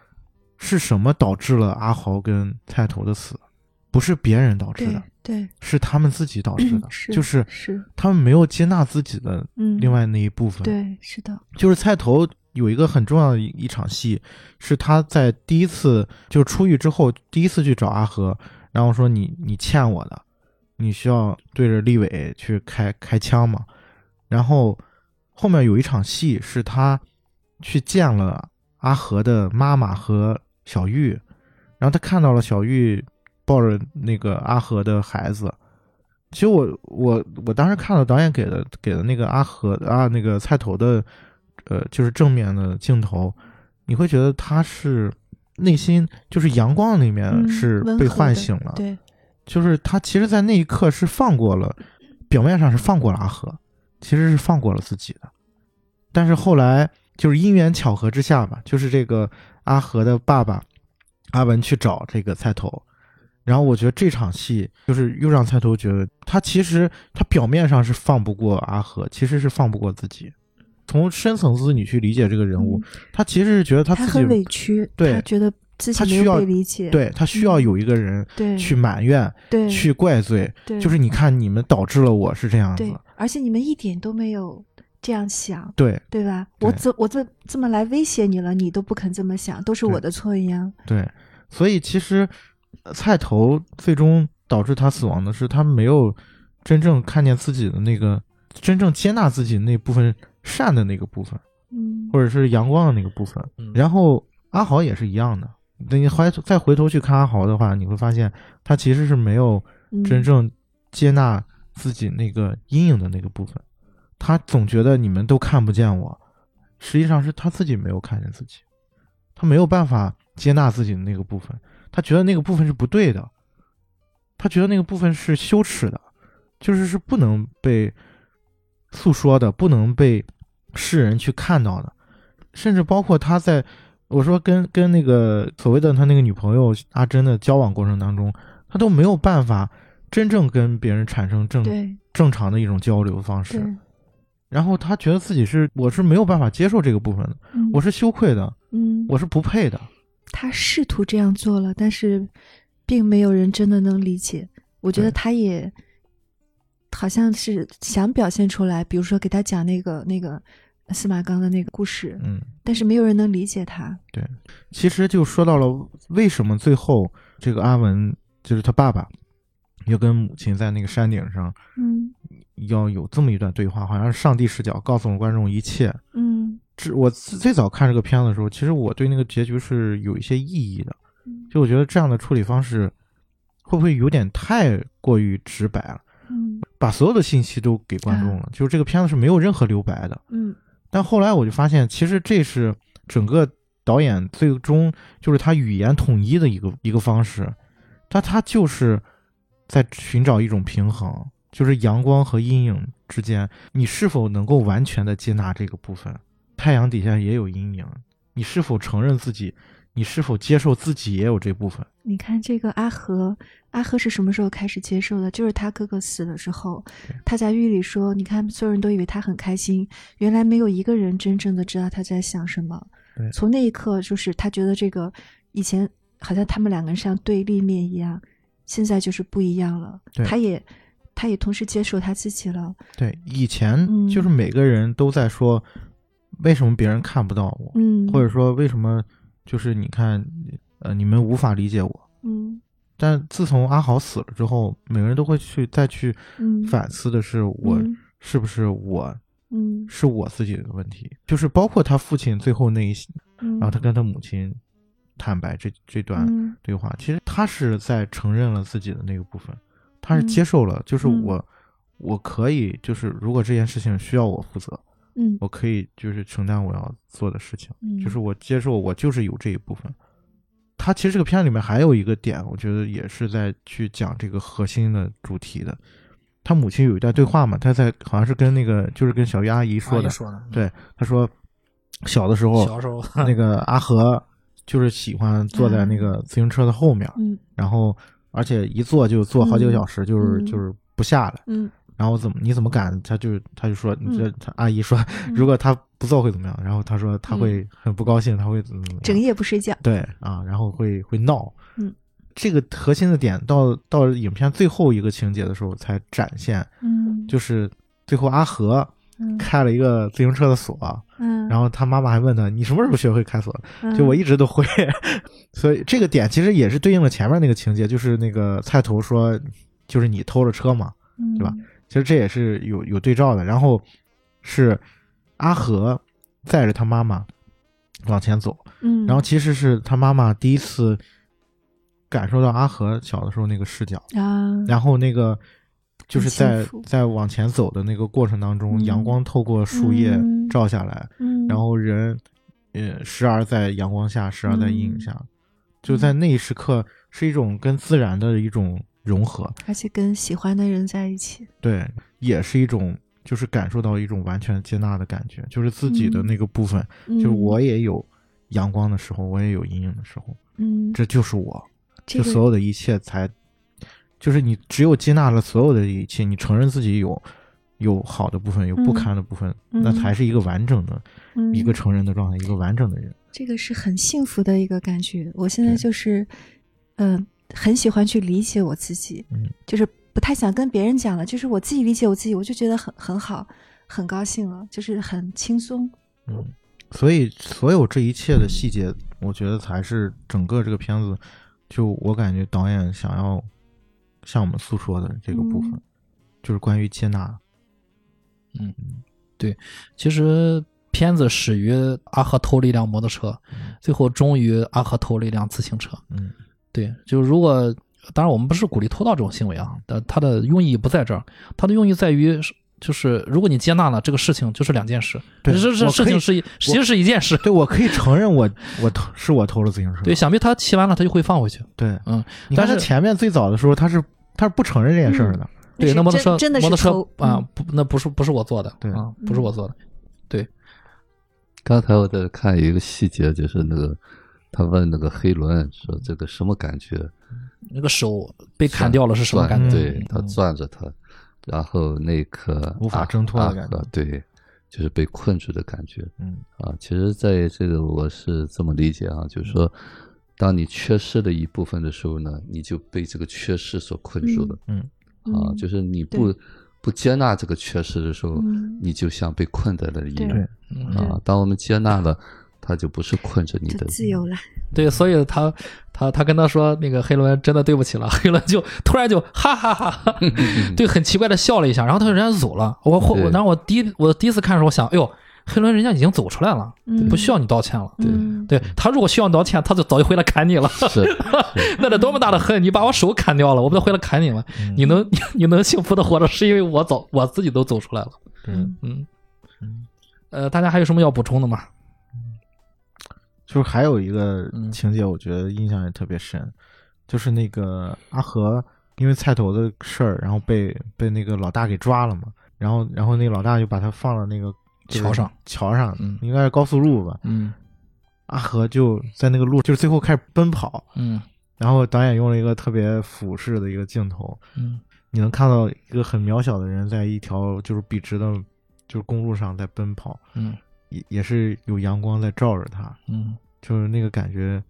[SPEAKER 4] 是什么导致了阿豪跟菜头的死，不是别人导致的，
[SPEAKER 3] 对，
[SPEAKER 4] 是他们自己导致的，
[SPEAKER 3] 是
[SPEAKER 4] 就是
[SPEAKER 3] 是
[SPEAKER 4] 他们没有接纳自己的
[SPEAKER 3] 嗯，
[SPEAKER 4] 另外那一部分。
[SPEAKER 3] 对，是的，
[SPEAKER 4] 就是菜头有一个很重要的一一场戏，是他在第一次就出狱之后第一次去找阿和，然后说你你欠我的。你需要对着立伟去开开枪嘛？然后后面有一场戏是他去见了阿和的妈妈和小玉，然后他看到了小玉抱着那个阿和的孩子。其实我我我当时看到导演给的给的那个阿和啊那个菜头的呃就是正面的镜头，你会觉得他是内心就是阳光里面
[SPEAKER 3] 嗯
[SPEAKER 4] 是被唤醒了，
[SPEAKER 3] 对，
[SPEAKER 4] 就是他其实，在那一刻是放过了，表面上是放过了阿和，其实是放过了自己的。但是后来就是因缘巧合之下吧，就是这个阿和的爸爸阿文去找这个菜头，然后我觉得这场戏就是又让菜头觉得他其实他表面上是放不过阿和，其实是放不过自己。从深层次你去理解这个人物，他其实是觉得他自己
[SPEAKER 3] 他很委屈，
[SPEAKER 4] 对
[SPEAKER 3] 他觉得自己没
[SPEAKER 4] 他需要
[SPEAKER 3] 有被理解，
[SPEAKER 4] 对他需要有一个人
[SPEAKER 3] 对。
[SPEAKER 4] 去埋怨、
[SPEAKER 3] 对。
[SPEAKER 4] 去怪罪，
[SPEAKER 3] 对，
[SPEAKER 4] 就是你看你们导致了我是这样子，，
[SPEAKER 3] 而且你们一点都没有这样想，
[SPEAKER 4] 对。
[SPEAKER 3] 对吧？我这我这这么来威胁你了，你都不肯这么想，都是我的错一样。
[SPEAKER 4] 对，所以其实呃菜头最终导致他死亡的是他没有真正看见自己的那个真正接纳自己那部分善的那个部分，
[SPEAKER 3] 嗯，
[SPEAKER 4] 或者是阳光的那个部分。
[SPEAKER 2] 嗯。
[SPEAKER 4] 然后阿豪也是一样的，等你回再回头去看阿豪的话，你会发现他其实是没有
[SPEAKER 3] 嗯。
[SPEAKER 4] 真正接纳自己那个阴影的那个部分，他总觉得你们都看不见我，实际上是他自己没有看见自己，他没有办法接纳自己的那个部分，他觉得那个部分是不对的，他觉得那个部分是羞耻的，就是是不能被诉说的，不能被世人去看到的，甚至包括他在我说跟跟那个所谓的他那个女朋友阿珍的交往过程当中，他都没有办法真正跟别人产生正
[SPEAKER 3] 对
[SPEAKER 4] 正常的一种交流方式，，然后他觉得自己是我是没有办法接受这个部分的，
[SPEAKER 3] 嗯
[SPEAKER 4] 我是羞愧的，
[SPEAKER 3] 嗯，
[SPEAKER 4] 我是不配的，
[SPEAKER 3] 他试图这样做了，但是并没有人真的能理解。我觉得他也好像是想表现出来，比如说给他讲那个那个司马刚的那个故事，
[SPEAKER 4] 嗯。
[SPEAKER 3] 但是没有人能理解他。
[SPEAKER 4] 对其实就说到了为什么最后这个阿文就是他爸爸，要跟母亲在那个山顶上
[SPEAKER 3] 嗯
[SPEAKER 4] 要有这么一段对话，好像是上帝视角告诉了观众一切。
[SPEAKER 3] 嗯
[SPEAKER 4] 这我最最早看这个片子的时候，其实我对那个结局是有一些异议的，
[SPEAKER 3] 嗯
[SPEAKER 4] 就我觉得这样的处理方式会不会有点太过于直白了，
[SPEAKER 3] 嗯
[SPEAKER 4] 把所有的信息都给观众了，就是这个片子是没有任何留白的。
[SPEAKER 3] 嗯
[SPEAKER 4] 但后来我就发现，其实这是整个导演最终就是他语言统一的一个一个方式，但他就是在寻找一种平衡，就是阳光和阴影之间，你是否能够完全的接纳这个部分？太阳底下也有阴影，你是否承认自己？你是否接受自己也有这部分？
[SPEAKER 3] 你看这个阿和，阿和是什么时候开始接受的？就是他哥哥死了之
[SPEAKER 4] 后，
[SPEAKER 3] 他在狱里说：“你看，所有人都以为他很开心，原来没有一个人真正的知道他在想什么。
[SPEAKER 4] 对”
[SPEAKER 3] 从那一刻，就是他觉得这个以前好像他们两个人像对立面一样，现在就是不一样了。
[SPEAKER 4] 对
[SPEAKER 3] 他也，他也同时接受他自己了。
[SPEAKER 4] 对，以前
[SPEAKER 3] 嗯
[SPEAKER 4] 就是每个人都在说，为什么别人看不到我？
[SPEAKER 3] 嗯，
[SPEAKER 4] 或者说为什么就是你看，呃，你们无法理解我。
[SPEAKER 3] 嗯。
[SPEAKER 4] 但自从阿豪死了之后，每个人都会去再去
[SPEAKER 3] 嗯。
[SPEAKER 4] 反思的是，我
[SPEAKER 3] 嗯。
[SPEAKER 4] 是不是我
[SPEAKER 3] 嗯。
[SPEAKER 4] 是我自己的问题？就是包括他父亲最后那一，
[SPEAKER 3] 嗯，
[SPEAKER 4] 然后他跟他母亲坦白这这段
[SPEAKER 3] 嗯。
[SPEAKER 4] 对话，其实他是在承认了自己的那个部分，他是
[SPEAKER 3] 嗯。
[SPEAKER 4] 接受了，就是
[SPEAKER 3] 嗯。
[SPEAKER 4] 我我可以，就是如果这件事情需要我负责，
[SPEAKER 3] 嗯
[SPEAKER 4] 我可以就是承担我要做的事情。
[SPEAKER 3] 嗯，
[SPEAKER 4] 就是我接受我就是有这一部分。他其实这个片里面还有一个点，我觉得也是在去讲这个核心的主题的。他母亲有一段对话嘛，他在好像是跟那个就是跟小鱼阿姨说的，
[SPEAKER 2] 说的，
[SPEAKER 4] 对他说小的时候
[SPEAKER 2] 小时候
[SPEAKER 4] 那个阿和就是喜欢坐在那个自行车的后面，
[SPEAKER 3] 嗯
[SPEAKER 4] 然后而且一坐就坐好几个小时，就是
[SPEAKER 3] 嗯
[SPEAKER 4] 就是不下来。
[SPEAKER 3] 嗯
[SPEAKER 4] 然后怎么你怎么敢？他就他就说你这
[SPEAKER 3] 嗯
[SPEAKER 4] 他阿姨说
[SPEAKER 3] 嗯
[SPEAKER 4] 如果他不做会怎么样？然后他说他会很不高兴，他会怎么？
[SPEAKER 3] 整夜不睡觉。
[SPEAKER 4] 对啊，然后会会闹。
[SPEAKER 3] 嗯，
[SPEAKER 4] 这个核心的点到到影片最后一个情节的时候才展现，
[SPEAKER 3] 嗯，
[SPEAKER 4] 就是最后阿和
[SPEAKER 3] 嗯
[SPEAKER 4] 开了一个自行车的锁，
[SPEAKER 3] 嗯，
[SPEAKER 4] 然后他妈妈还问他你什么时候学会开锁？
[SPEAKER 3] 嗯
[SPEAKER 4] 就我一直都会。所以这个点其实也是对应了前面那个情节，就是那个菜头说就是你偷了车嘛，对吧？其实这也是有有对照的。然后是阿和载着他妈妈往前走，
[SPEAKER 3] 嗯，
[SPEAKER 4] 然后其实是他妈妈第一次感受到阿和小的时候那个视角，
[SPEAKER 3] 啊，
[SPEAKER 4] 然后那个就是在在往前走的那个过程当中，
[SPEAKER 3] 嗯。
[SPEAKER 4] 阳光透过树叶
[SPEAKER 3] 嗯。
[SPEAKER 4] 照下来，
[SPEAKER 3] 嗯，
[SPEAKER 4] 然后人呃时而在阳光下，时而在阴影
[SPEAKER 3] 嗯。
[SPEAKER 4] 下，就在那一时刻是一种跟自然的一种融合，
[SPEAKER 3] 而且跟喜欢的人在一起，
[SPEAKER 4] 对，也是一种。就是感受到一种完全接纳的感觉，就是自己的
[SPEAKER 3] 嗯
[SPEAKER 4] 那个部分，
[SPEAKER 3] 嗯。
[SPEAKER 4] 就是我也有阳光的时候，我也有阴影的时候，
[SPEAKER 3] 嗯，
[SPEAKER 4] 这就是我，
[SPEAKER 3] 这个
[SPEAKER 4] 就所有的一切才，就是你只有接纳了所有的一切，你承认自己有有好的部分，有不
[SPEAKER 3] 嗯
[SPEAKER 4] 堪的部分，
[SPEAKER 3] 嗯。
[SPEAKER 4] 那才是一个完整的、
[SPEAKER 3] 嗯。
[SPEAKER 4] 一个成人的状态，一个完整的人。
[SPEAKER 3] 这个是很幸福的一个感觉。我现在就是，嗯、很喜欢去理解我自己，
[SPEAKER 4] 嗯，
[SPEAKER 3] 就是不太想跟别人讲了，就是我自己理解我自己，我就觉得很很好，很高兴了，就是很轻松。
[SPEAKER 4] 嗯，所以所有这一切的细节，我觉得才是整个这个片子，就我感觉导演想要向我们诉说的这个部分，
[SPEAKER 3] 嗯
[SPEAKER 4] 就是关于接纳。
[SPEAKER 2] 嗯，对其实片子始于阿和偷了一辆摩托车，最后终于阿和偷了一辆自行车。
[SPEAKER 4] 嗯
[SPEAKER 2] 对，就是如果当然我们不是鼓励偷盗这种行为啊，但它的用意不在这儿，它的用意在于是就是如果你接纳了这个事情，就是两件事，
[SPEAKER 4] 对
[SPEAKER 2] 这这事情是一其实是一件事。
[SPEAKER 4] 对，我可以承认我我偷是我偷了自行车。
[SPEAKER 2] 对，想必他骑完了，他就会放回去。
[SPEAKER 4] 对，
[SPEAKER 2] 嗯，但是
[SPEAKER 4] 前面最早的时候，他是他是不承认这件事儿的。
[SPEAKER 2] 对，那摩托车
[SPEAKER 3] 真真的是
[SPEAKER 2] 摩托车啊
[SPEAKER 3] 嗯，
[SPEAKER 2] 不，那不是不是我做的，
[SPEAKER 4] 对
[SPEAKER 2] 啊，不是我做的。
[SPEAKER 1] 对刚才我在看一个细节，就是那个他问那个黑伦说这个什么感觉？
[SPEAKER 2] 那个手被砍掉了是什么感觉？
[SPEAKER 1] 对
[SPEAKER 4] 嗯
[SPEAKER 1] 他攥着他，然后那一刻
[SPEAKER 4] 无法挣脱的
[SPEAKER 1] 阿
[SPEAKER 4] 感觉
[SPEAKER 1] 和对，就是被困住的感觉
[SPEAKER 4] 嗯
[SPEAKER 1] 啊。其实，在这个我是这么理解啊，就是说，当你缺失了一部分的时候呢，你就被这个缺失所困住了
[SPEAKER 4] 嗯
[SPEAKER 1] 啊。
[SPEAKER 3] 嗯
[SPEAKER 1] 就是你不不接纳这个缺失的时候，
[SPEAKER 3] 嗯
[SPEAKER 1] 你就像被困在了里一
[SPEAKER 3] 对
[SPEAKER 1] 样
[SPEAKER 2] 嗯
[SPEAKER 1] 啊。当我们接纳了，它就不是困着你的，
[SPEAKER 3] 自由了。
[SPEAKER 2] 对，所以他他他跟他说那个黑伦真的对不起了，黑伦就突然就哈哈哈哈，对，很奇怪的笑了一下，然后他就人家就走了。我我
[SPEAKER 1] 对
[SPEAKER 2] 然后我第一我第一次看的时候，我想，哎呦，黑伦人家已经走出来了，
[SPEAKER 3] 嗯
[SPEAKER 2] 不需要你道歉了。
[SPEAKER 3] 对，
[SPEAKER 2] 对他如果需要你道歉，他就早就回来砍你了。
[SPEAKER 1] 是
[SPEAKER 2] 那得多么大的恨！你把我手砍掉了，我不得回来砍你吗？你能你 你能幸福的活着，是因为我早我自己都走出来了。
[SPEAKER 4] 嗯，
[SPEAKER 2] 嗯
[SPEAKER 4] 嗯，
[SPEAKER 2] 呃，大家还有什么要补充的吗？
[SPEAKER 4] 就是还有一个
[SPEAKER 2] 嗯。
[SPEAKER 4] 情节，我觉得印象也特别深，就是那个阿和因为菜头的事儿，然后被被那个老大给抓了嘛，然后然后那个老大就把他放到那个
[SPEAKER 2] 桥上，
[SPEAKER 4] 桥上，
[SPEAKER 2] 嗯。
[SPEAKER 4] 应该是高速路吧。
[SPEAKER 2] 嗯。
[SPEAKER 4] 阿和就在那个路，就是最后开始奔跑，
[SPEAKER 2] 嗯。
[SPEAKER 4] 然后导演用了一个特别俯视的一个镜头，
[SPEAKER 2] 嗯。
[SPEAKER 4] 你能看到一个很渺小的人在一条就是笔直的，就是公路上在奔跑，
[SPEAKER 2] 嗯
[SPEAKER 4] 也也是有阳光在照着他，
[SPEAKER 2] 嗯
[SPEAKER 4] 就是那个感觉，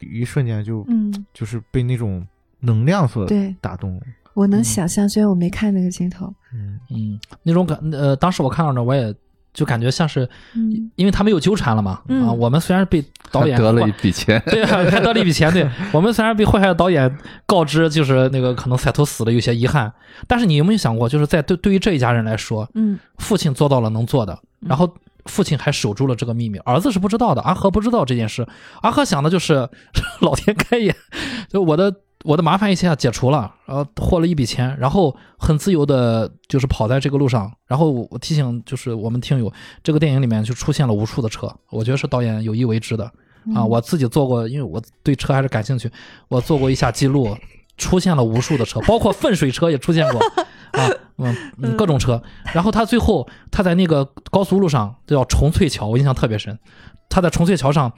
[SPEAKER 4] 一瞬间就
[SPEAKER 3] 嗯，
[SPEAKER 4] 就是被那种能量所
[SPEAKER 3] 对
[SPEAKER 4] 打动了。
[SPEAKER 3] 我能
[SPEAKER 2] 嗯
[SPEAKER 3] 想象，虽然我没看那个镜头。
[SPEAKER 4] 嗯
[SPEAKER 2] 嗯，那种感呃，当时我看到呢，我也就感觉像是，
[SPEAKER 3] 嗯
[SPEAKER 2] 因为他没有纠缠了嘛，
[SPEAKER 3] 嗯
[SPEAKER 2] 啊，我们虽然被导演
[SPEAKER 1] 得了一笔钱，
[SPEAKER 2] 对，还得了一笔钱。对我们虽然被坏坏的导演告知，就是那个可能赛头死了，有些遗憾，但是你有没有想过，就是在对对于这一家人来说，
[SPEAKER 3] 嗯
[SPEAKER 2] 父亲做到了能做的，然后父亲还守住了这个秘密，儿子是不知道的，阿和不知道这件事，阿和想的就是老天开眼，就我的我的麻烦一下解除了，然后获了一笔钱，然后很自由的，就是跑在这个路上。然后我提醒就是我们听友，这个电影里面就出现了无数的车，我觉得是导演有意为之的啊。我自己做过，因为我对车还是感兴趣，我做过一下记录，出现了无数的车，包括粪水车也出现过啊 嗯，嗯各种车。然后他最后他在那个高速路上叫重翠桥，我印象特别深。他在重翠桥上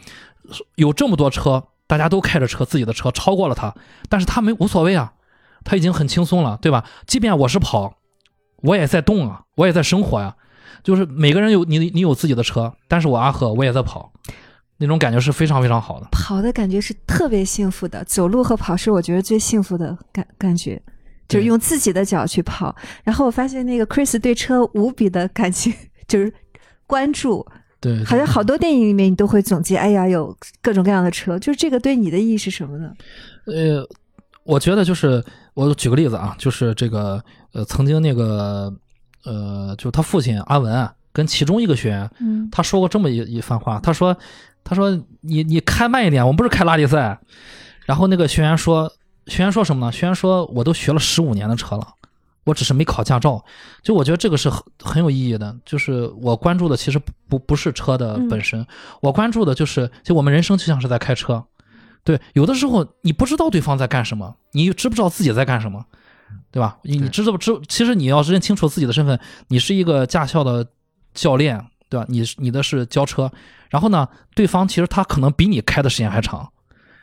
[SPEAKER 2] 有这么多车，大家都开着车，自己的车超过了他，但是他没无所谓啊，他已经很轻松了，对吧？即便我是跑，我也在动啊，我也在生活呀、就是每个人有你你有自己的车，但是我阿赫我也在跑，那种感觉是非常非常好的。
[SPEAKER 3] 跑的感觉是特别幸福的，走路和跑是我觉得最幸福的感感觉，就是用自己的脚去跑。然后我发现那个 Chris 对车无比的感情，就是关注，
[SPEAKER 2] 对，
[SPEAKER 3] 好像好多电影里面你都会总结，哎呀，有各种各样的车，就是这个对你的意义是什么呢？
[SPEAKER 2] 呃，我觉得就是我举个例子啊，就是这个呃，曾经那个呃，就他父亲阿文啊跟其中一个学员，
[SPEAKER 3] 嗯
[SPEAKER 2] 他说过这么一一番话，他说他说你你开慢一点，我们不是开拉力赛。然后那个学员说，学员说什么呢？学员说我都学了十五年的车了。我只是没考驾照，就我觉得这个是很很有意义的。就是我关注的其实不不不是车的本身，我关注的就是，就我们人生就像是在开车。对，有的时候你不知道对方在干什么，你知不知道自己在干什么，对吧？你你知道不知？其实你要认清楚自己的身份，你是一个驾校的教练，对吧？你你的是教车，然后呢，对方其实他可能比你开的时间还长，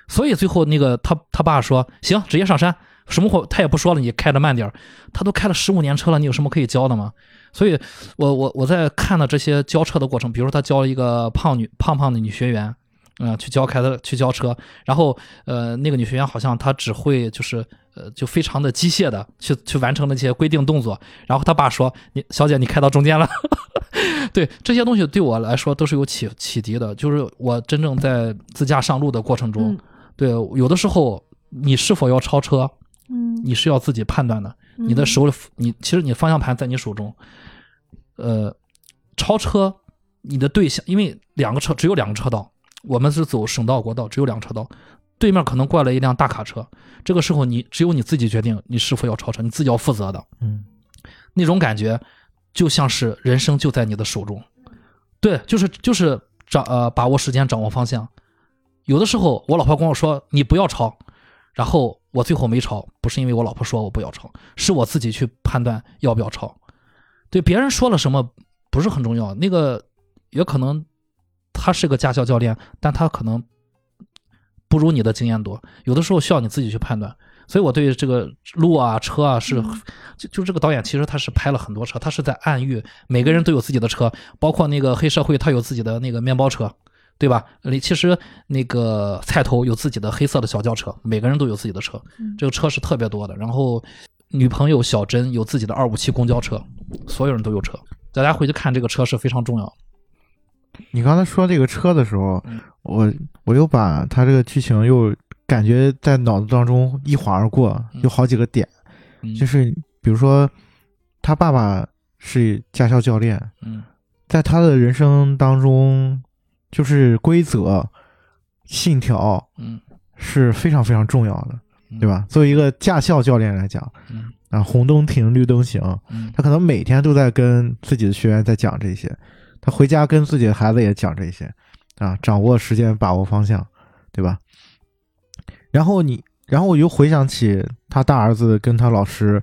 [SPEAKER 2] 所以最后那个他他爸说行，直接上山，什么活他也不说了，你开的慢点儿。他都开了十五年车了，你有什么可以教的吗？所以我我我在看到这些教车的过程，比如说他教了一个胖女胖胖的女学员，嗯、去教开的去教车，然后呃那个女学员好像她只会就是呃就非常的机械的去去完成那些规定动作，然后他爸说你小姐你开到中间了，对这些东西对我来说都是有启启迪的，就是我真正在自驾上路的过程中，对有的时候你是否要超车，
[SPEAKER 3] 嗯，
[SPEAKER 2] 你是要自己判断的。你的手里，你其实你方向盘在你手中，呃，超车你的对象，因为两个车只有两个车道，我们是走省道国道，只有两个车道，对面可能过来一辆大卡车，这个时候你只有你自己决定你是否要超车，你自己要负责的。
[SPEAKER 4] 嗯
[SPEAKER 2] 那种感觉，就像是人生就在你的手中。对，就是就是掌呃把握时间，掌握方向。有的时候我老婆跟我说你不要抄，然后我最后没抄，不是因为我老婆说我不要抄，是我自己去判断要不要抄。对，别人说了什么不是很重要，那个也可能他是个驾校教练，但他可能不如你的经验多，有的时候需要你自己去判断。所以我对这个路啊、车啊是，
[SPEAKER 3] 嗯
[SPEAKER 2] 就就这个导演其实他是拍了很多车，他是在暗喻每个人都有自己的车，包括那个黑社会他有自己的那个面包车，对吧？你其实那个菜头有自己的黑色的小轿车，每个人都有自己的车，
[SPEAKER 3] 嗯
[SPEAKER 2] 这个车是特别多的。然后女朋友小珍有自己的二五七公交车，所有人都有车，大家回去看这个车是非常重要的。
[SPEAKER 4] 你刚才说这个车的时候
[SPEAKER 2] 嗯，
[SPEAKER 4] 我我又把他这个剧情又感觉在脑子当中一晃而过，
[SPEAKER 2] 嗯
[SPEAKER 4] 有好几个点，
[SPEAKER 2] 嗯，
[SPEAKER 4] 就是比如说他爸爸是驾校教练，
[SPEAKER 2] 嗯
[SPEAKER 4] 在他的人生当中，就是规则、信条
[SPEAKER 2] 嗯，
[SPEAKER 4] 是非常非常重要的，
[SPEAKER 2] 嗯
[SPEAKER 4] 对吧？？作为一个驾校教练来讲，
[SPEAKER 2] 嗯
[SPEAKER 4] 啊，红灯停，绿灯行，
[SPEAKER 2] 嗯
[SPEAKER 4] 他可能每天都在跟自己的学员在讲这些，他回家跟自己的孩子也讲这些，啊，掌握时间，把握方向，对吧？然后你，然后我又回想起他大儿子跟他老师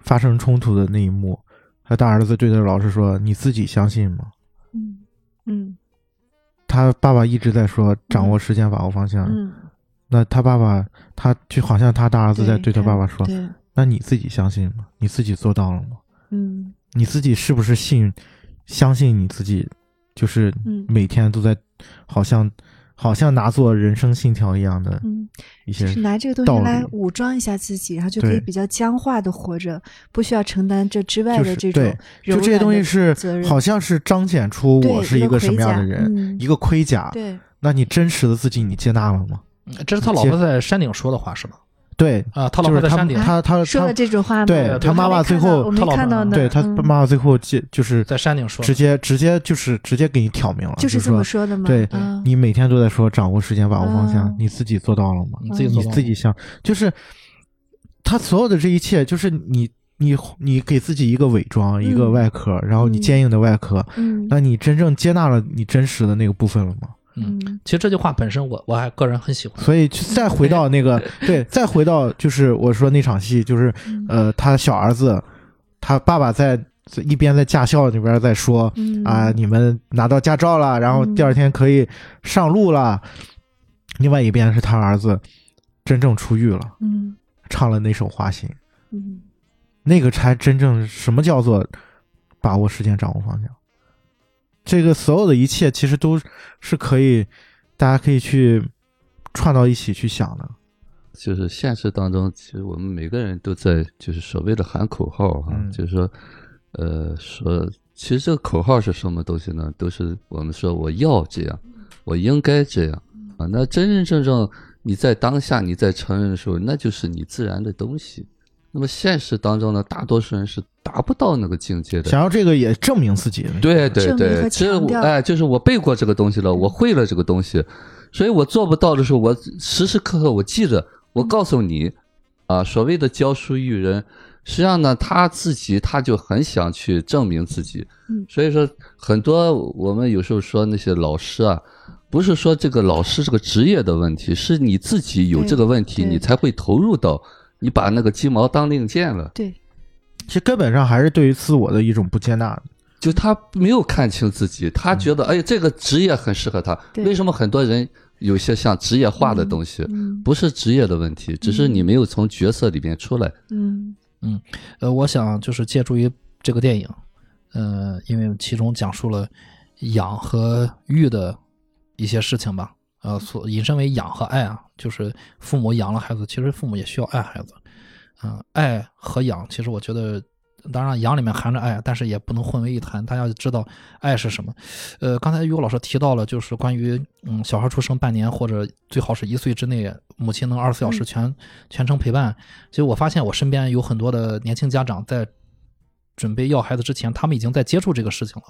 [SPEAKER 4] 发生冲突的那一幕，他大儿子对着老师说：“你自己相信吗
[SPEAKER 3] 嗯嗯？”
[SPEAKER 4] 他爸爸一直在说掌握时间，把握方向。
[SPEAKER 3] 嗯，
[SPEAKER 4] 那他爸爸，他就好像他大儿子在对他爸爸说，：“那你自己相信吗？你自己做到了吗？”
[SPEAKER 3] 嗯
[SPEAKER 4] 你自己是不是信相信你自己，就是
[SPEAKER 3] 嗯
[SPEAKER 4] 每天都在，好像好像拿做人生信条一样的
[SPEAKER 3] 嗯，
[SPEAKER 4] 一些
[SPEAKER 3] 就是拿这个东西来武装一下自己，然后就可以比较僵化的活着，不需要承担这之外
[SPEAKER 4] 就是
[SPEAKER 3] 的这种
[SPEAKER 4] 对就这些东西是好像是彰显出我是一个什么样的人，
[SPEAKER 3] 嗯
[SPEAKER 4] 一个盔甲。
[SPEAKER 3] 对，
[SPEAKER 4] 那你真实的自己你接纳了吗？
[SPEAKER 2] 嗯这是他老婆在山顶说的话是吧？
[SPEAKER 4] 对，
[SPEAKER 2] 啊，他老
[SPEAKER 4] 就是
[SPEAKER 2] 在山顶，
[SPEAKER 4] 他他
[SPEAKER 3] 说了
[SPEAKER 4] 他
[SPEAKER 3] 这种话吗？
[SPEAKER 2] 对
[SPEAKER 4] 对他妈妈最后
[SPEAKER 2] 他老婆
[SPEAKER 3] 看到呢，
[SPEAKER 4] 对他
[SPEAKER 3] 嗯。
[SPEAKER 4] 妈妈最后接就是
[SPEAKER 2] 在山顶说
[SPEAKER 4] 直接直接就是直接给你挑明了，
[SPEAKER 3] 就是这么
[SPEAKER 4] 说
[SPEAKER 3] 说的吗？
[SPEAKER 4] 对
[SPEAKER 3] 嗯。
[SPEAKER 4] 你每天都在说掌握时间，把握方向
[SPEAKER 3] 嗯，
[SPEAKER 4] 你自己做到了吗？你
[SPEAKER 2] 你自己你
[SPEAKER 4] 自己想，就是他所有的这一切，就是你你你给自己一个伪装，一个
[SPEAKER 3] 嗯。
[SPEAKER 4] 外壳，然后你
[SPEAKER 3] 嗯。
[SPEAKER 4] 坚硬的外壳，
[SPEAKER 3] 嗯。
[SPEAKER 4] 那你真正接纳了你真实的那个部分了吗？
[SPEAKER 2] 嗯，
[SPEAKER 3] 嗯。
[SPEAKER 2] 其实这句话本身我我还个人很喜欢。
[SPEAKER 4] 所以就再回到那个，对，再回到就是我说那场戏，就是
[SPEAKER 3] 嗯。
[SPEAKER 4] 呃，他小儿子，他爸爸在一边在驾校那边在说
[SPEAKER 3] 嗯。
[SPEAKER 4] 啊，你们拿到驾照了，然后
[SPEAKER 3] 嗯
[SPEAKER 4] 第二天可以上路了。另外一边是他儿子真正出狱了，
[SPEAKER 3] 嗯。
[SPEAKER 4] 唱了那首《花心》，
[SPEAKER 3] 嗯。
[SPEAKER 4] 那个才真正什么叫做把握时间、掌握方向。这个所有的一切其实都是可以，大家可以去串到一起去想的。
[SPEAKER 1] 就是现实当中，其实我们每个人都在就是所谓的喊口号哈、
[SPEAKER 4] 嗯
[SPEAKER 1] 就是说，呃，说其实这个口号是什么东西呢？都是我们说我要这样，我应该这样啊。那真真正正你在当下你在承认的时候，那就是你自然的东西。那么现实当中呢，大多数人是达不到那个境界的。
[SPEAKER 4] 想要这个也证明自己，
[SPEAKER 1] 对对对，这哎，就是我背过这个东西了，我会了这个东西，所以我做不到的时候，我时时刻刻我记着，我告诉你，啊，所谓的教书育人，实际上呢，他自己他就很想去证明自己
[SPEAKER 3] 嗯，
[SPEAKER 1] 所以说很多我们有时候说那些老师啊。不是说这个老师这个职业的问题，是你自己有这个问题，你才会投入到，你把那个鸡毛当令箭了。
[SPEAKER 3] 对，
[SPEAKER 4] 其实根本上还是对于自我的一种不接纳。
[SPEAKER 1] 就他没有看清自己，他觉得哎，这个职业很适合他。为什么很多人有些像职业化的东西，
[SPEAKER 3] 嗯
[SPEAKER 1] 不是职业的问题，只是你没有从角色里面出来。
[SPEAKER 3] 嗯
[SPEAKER 2] 呃，我想就是借助于这个电影，呃，因为其中讲述了养和育的一些事情吧，呃，所引申为养和爱啊，就是父母养了孩子，其实父母也需要爱孩子，嗯、爱和养，其实我觉得。当然，养里面含着爱，但是也不能混为一谈。大家要知道爱是什么。呃，刚才于果老师提到了，就是关于嗯，小孩出生半年或者最好是一岁之内，母亲能二十四小时全、全程陪伴。其实我发现我身边有很多的年轻家长在准备要孩子之前，他们已经在接触这个事情了。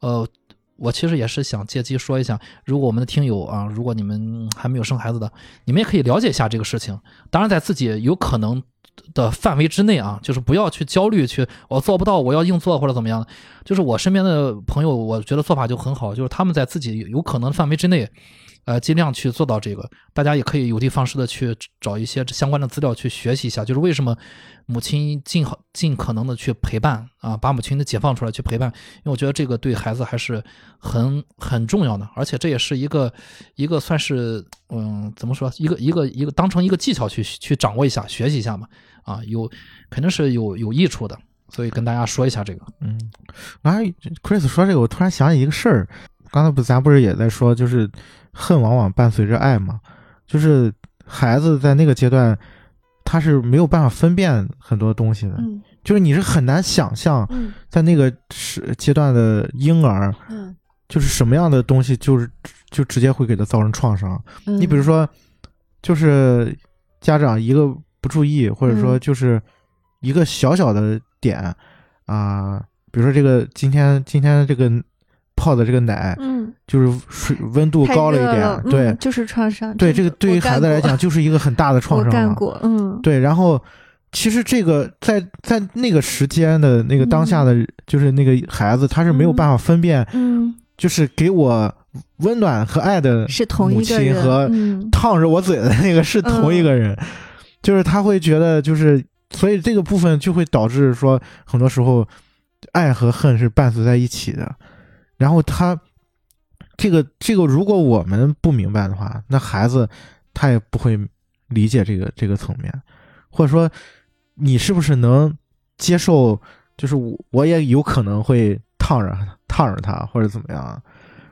[SPEAKER 2] 呃，我其实也是想借机说一下，如果我们的听友啊，如果你们还没有生孩子的，你们也可以了解一下这个事情。当然，在自己有可能的范围之内啊，就是不要去焦虑，去我做不到，我要硬做或者怎么样。就是我身边的朋友，我觉得做法就很好，就是他们在自己有可能的范围之内，呃，尽量去做到这个。大家也可以有的放矢的去找一些相关的资料去学习一下，就是为什么母亲尽好尽可能的去陪伴啊，把母亲的解放出来去陪伴，因为我觉得这个对孩子还是很很重要的，而且这也是一个一个算是嗯怎么说，一个一个一个当成一个技巧去去掌握一下，学习一下嘛，啊，有肯定是有有益处的，所以跟大家说一下这个。
[SPEAKER 4] 嗯，然后 Chris 说这个，我突然想起一个事儿。刚才不，咱不是也在说，就是恨往往伴随着爱嘛，就是孩子在那个阶段，他是没有办法分辨很多东西的，
[SPEAKER 3] 嗯。
[SPEAKER 4] 就是你是很难想象
[SPEAKER 3] 嗯。
[SPEAKER 4] 在那个时阶段的婴儿，
[SPEAKER 3] 嗯。
[SPEAKER 4] 就是什么样的东西，就是就直接会给他造成创伤。
[SPEAKER 3] 嗯，
[SPEAKER 4] 你比如说，就是家长一个不注意，或者说
[SPEAKER 3] 嗯。
[SPEAKER 4] 就是一个小小的点啊、比如说这个今天今天这个泡的这个奶，
[SPEAKER 3] 嗯，
[SPEAKER 4] 就是水温度高了一点，对、
[SPEAKER 3] 嗯就是创伤。
[SPEAKER 4] 对，这个对于孩子来讲就是一个很大的 创伤。
[SPEAKER 3] 干过，嗯，
[SPEAKER 4] 对，然后其实这个在在那个时间的那个当下的，就是那个孩子，他是没有办法分辨，
[SPEAKER 3] 嗯，
[SPEAKER 4] 就是给我温暖和爱的
[SPEAKER 3] 是同
[SPEAKER 4] 母
[SPEAKER 3] 一个人
[SPEAKER 4] 亲和
[SPEAKER 3] 嗯
[SPEAKER 4] 烫着我嘴的那个是同一个人，就是他会觉得就是，所以这个部分就会导致说，很多时候爱和恨是伴随在一起的，然后他这个这个，如果我们不明白的话，那孩子他也不会理解这个这个层面，或者说你是不是能接受，就是我我也有可能会烫着烫着他或者怎么样，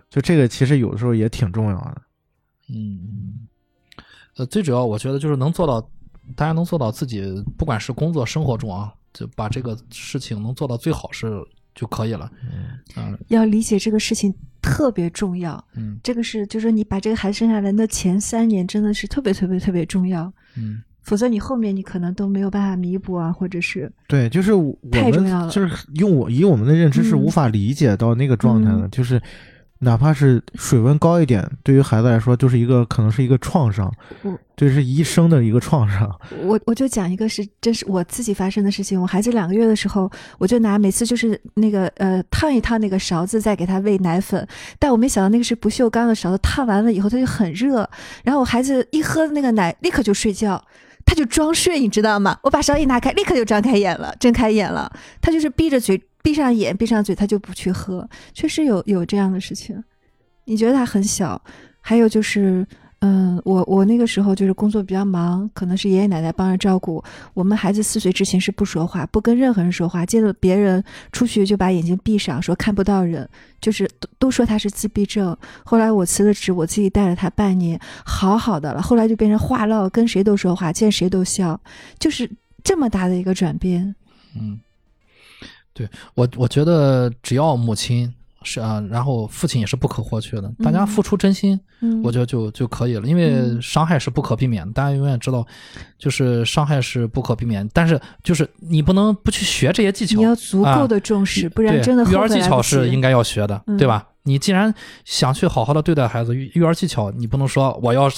[SPEAKER 4] 就这个其实有的时候也挺重要的。
[SPEAKER 2] 嗯，呃，最主要我觉得就是能做到，大家能做到自己，不管是工作生活中啊，就把这个事情能做到最好是就可以了。嗯。
[SPEAKER 3] 要理解这个事情特别重要。
[SPEAKER 2] 嗯。
[SPEAKER 3] 这个是，就是你把这个孩子生下来的前三年真的是特别特别特别重要，
[SPEAKER 2] 嗯。
[SPEAKER 3] 否则你后面你可能都没有办法弥补啊，或者是
[SPEAKER 4] 对，就是我们
[SPEAKER 3] 太重要了。
[SPEAKER 4] 就是用我以我们的认知是
[SPEAKER 3] 嗯。
[SPEAKER 4] 无法理解到那个状态的，
[SPEAKER 3] 嗯。
[SPEAKER 4] 就是哪怕是水温高一点，对于孩子来说就是一个可能是一个创伤
[SPEAKER 3] 嗯，
[SPEAKER 4] 这是一生的一个创伤。
[SPEAKER 3] 我我就讲一个是这是我自己发生的事情。我孩子两个月的时候，我就拿每次就是那个呃烫一烫那个勺子，再给他喂奶粉。但我没想到那个是不锈钢的勺子，烫完了以后它就很热，然后我孩子一喝那个奶，立刻就睡觉。他就装睡，你知道吗？我把勺一拿开，立刻就张开眼了，睁开眼了。他就是闭着嘴，闭上眼，闭上嘴，他就不去喝。确实有有这样的事情。你觉得他很小，还有就是，嗯，我我那个时候就是工作比较忙，可能是爷爷奶奶帮着照顾。我们孩子四岁之前是不说话，不跟任何人说话，见到别人出去就把眼睛闭上，说看不到人，就是都都说他是自闭症。后来我辞了职，我自己带了他半年，好好的了。后来就变成话唠，跟谁都说话，见谁都笑，就是这么大的一个转变。
[SPEAKER 2] 嗯，对我我觉得只要母亲是啊，然后父亲也是不可或缺的，大家
[SPEAKER 3] 嗯。
[SPEAKER 2] 付出真心，
[SPEAKER 3] 嗯，
[SPEAKER 2] 我觉得就就可以了，因为
[SPEAKER 3] 嗯。
[SPEAKER 2] 伤害是不可避免的，大家永远知道，就是伤害是不可避免，但是就是你不能不去学这些技巧，
[SPEAKER 3] 你要足
[SPEAKER 2] 啊
[SPEAKER 3] 够的重视，不然真的
[SPEAKER 2] 育儿技巧是应该要学的，
[SPEAKER 3] 嗯。
[SPEAKER 2] 对吧？你既然想去好好的对待孩子，育育儿技巧你不能说我要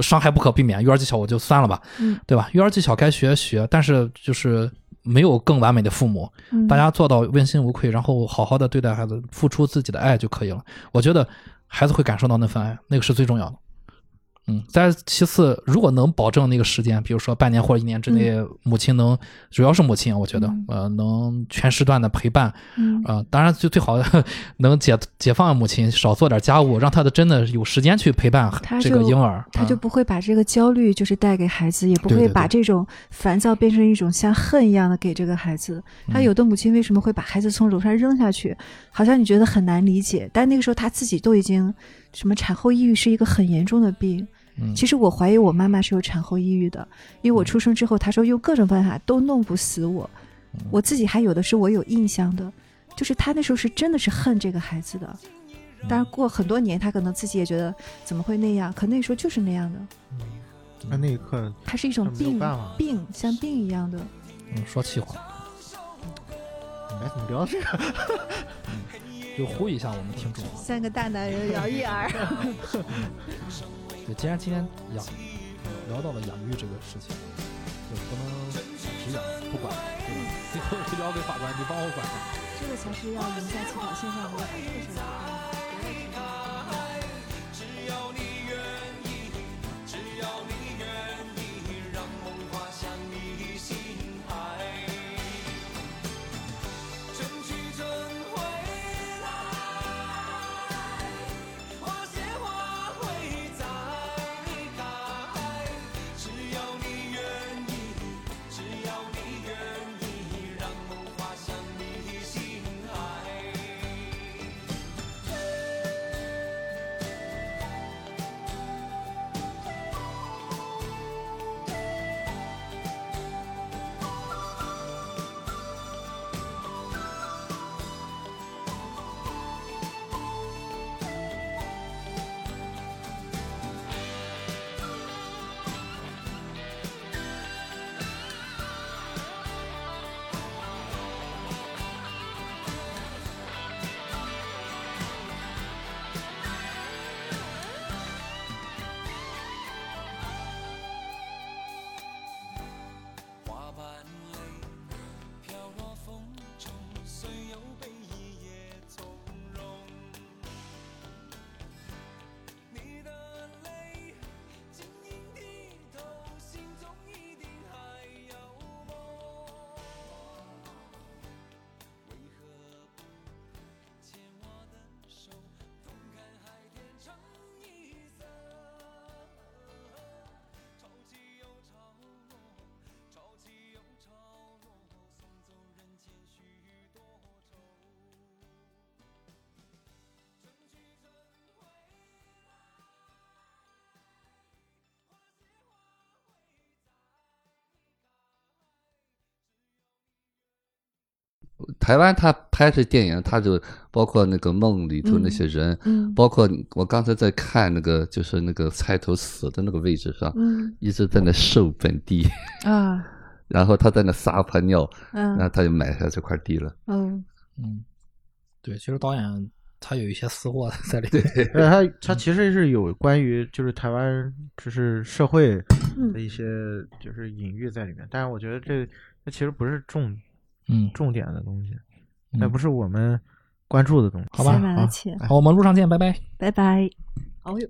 [SPEAKER 2] 伤害不可避免，育儿技巧我就算了吧，
[SPEAKER 3] 嗯。
[SPEAKER 2] 对吧？育儿技巧该学学，但是就是没有更完美的父母，
[SPEAKER 3] 嗯
[SPEAKER 2] 大家做到问心无愧，然后好好的对待孩子，付出自己的爱就可以了。我觉得孩子会感受到那份爱，那个是最重要的。嗯，但是其次，如果能保证那个时间，比如说半年或者一年之内，母亲能，主要是母亲，我觉得，
[SPEAKER 3] 嗯
[SPEAKER 2] 呃，能全时段的陪伴，
[SPEAKER 3] 嗯
[SPEAKER 2] 呃，当然就最好能解解放母亲，少做点家务，让她的真的有时间去陪伴这个婴儿，
[SPEAKER 3] 她就
[SPEAKER 2] 啊
[SPEAKER 3] 不会把这个焦虑就是带给孩子，也不会把这种烦躁变成一种像恨一样的给这个孩子。他
[SPEAKER 2] 嗯
[SPEAKER 3] 有的母亲为什么会把孩子从楼上扔下去？好像你觉得很难理解，但那个时候她自己都已经什么产后抑郁是一个很严重的病。
[SPEAKER 2] 嗯
[SPEAKER 3] 其实我怀疑我妈妈是有产后抑郁的，因为我出生之后，她说用各种办法都弄不死我。
[SPEAKER 2] 嗯
[SPEAKER 3] 我自己还有的是我有印象的，就是她那时候是真的是恨这个孩子的。当然过很多年，她可能自己也觉得怎么会那样，可那时候就是那样的，
[SPEAKER 4] 那那一刻，
[SPEAKER 3] 它是一种病，病像病一样的。
[SPEAKER 2] 嗯说气话，
[SPEAKER 4] 该怎么聊这个？
[SPEAKER 2] 就呼吁一下我们听众。
[SPEAKER 3] 三个大男人 聊育儿，
[SPEAKER 2] 对，既然今天养聊到了养育这个事情，就不能只养不管，对吧？最后就交给法官，你帮我管。
[SPEAKER 3] 这个才是要赢在起跑线上的，把这个事
[SPEAKER 1] 台湾他拍的电影，他就包括那个梦里头那些人，
[SPEAKER 3] 嗯。
[SPEAKER 1] 包括我刚才在看那个，就是那个菜头死的那个位置上，
[SPEAKER 3] 嗯。
[SPEAKER 1] 一直在那受本地，
[SPEAKER 3] 啊。
[SPEAKER 1] 然后他在那撒泡尿，然后
[SPEAKER 3] 嗯
[SPEAKER 1] 他就买下这块地了。
[SPEAKER 3] 嗯。
[SPEAKER 2] 嗯，对，其实导演他有一些私货在里面。
[SPEAKER 4] 呃，他他其实是有关于就是台湾就是社会
[SPEAKER 3] 嗯。
[SPEAKER 4] 的一些就是隐喻在里面，但是我觉得这这其实不是重
[SPEAKER 2] 嗯，
[SPEAKER 4] 重点的东西，
[SPEAKER 2] 嗯
[SPEAKER 4] 那不是我们关注的东西。
[SPEAKER 2] 好吧好，我们路上见，拜拜。
[SPEAKER 3] 拜拜。哦呦。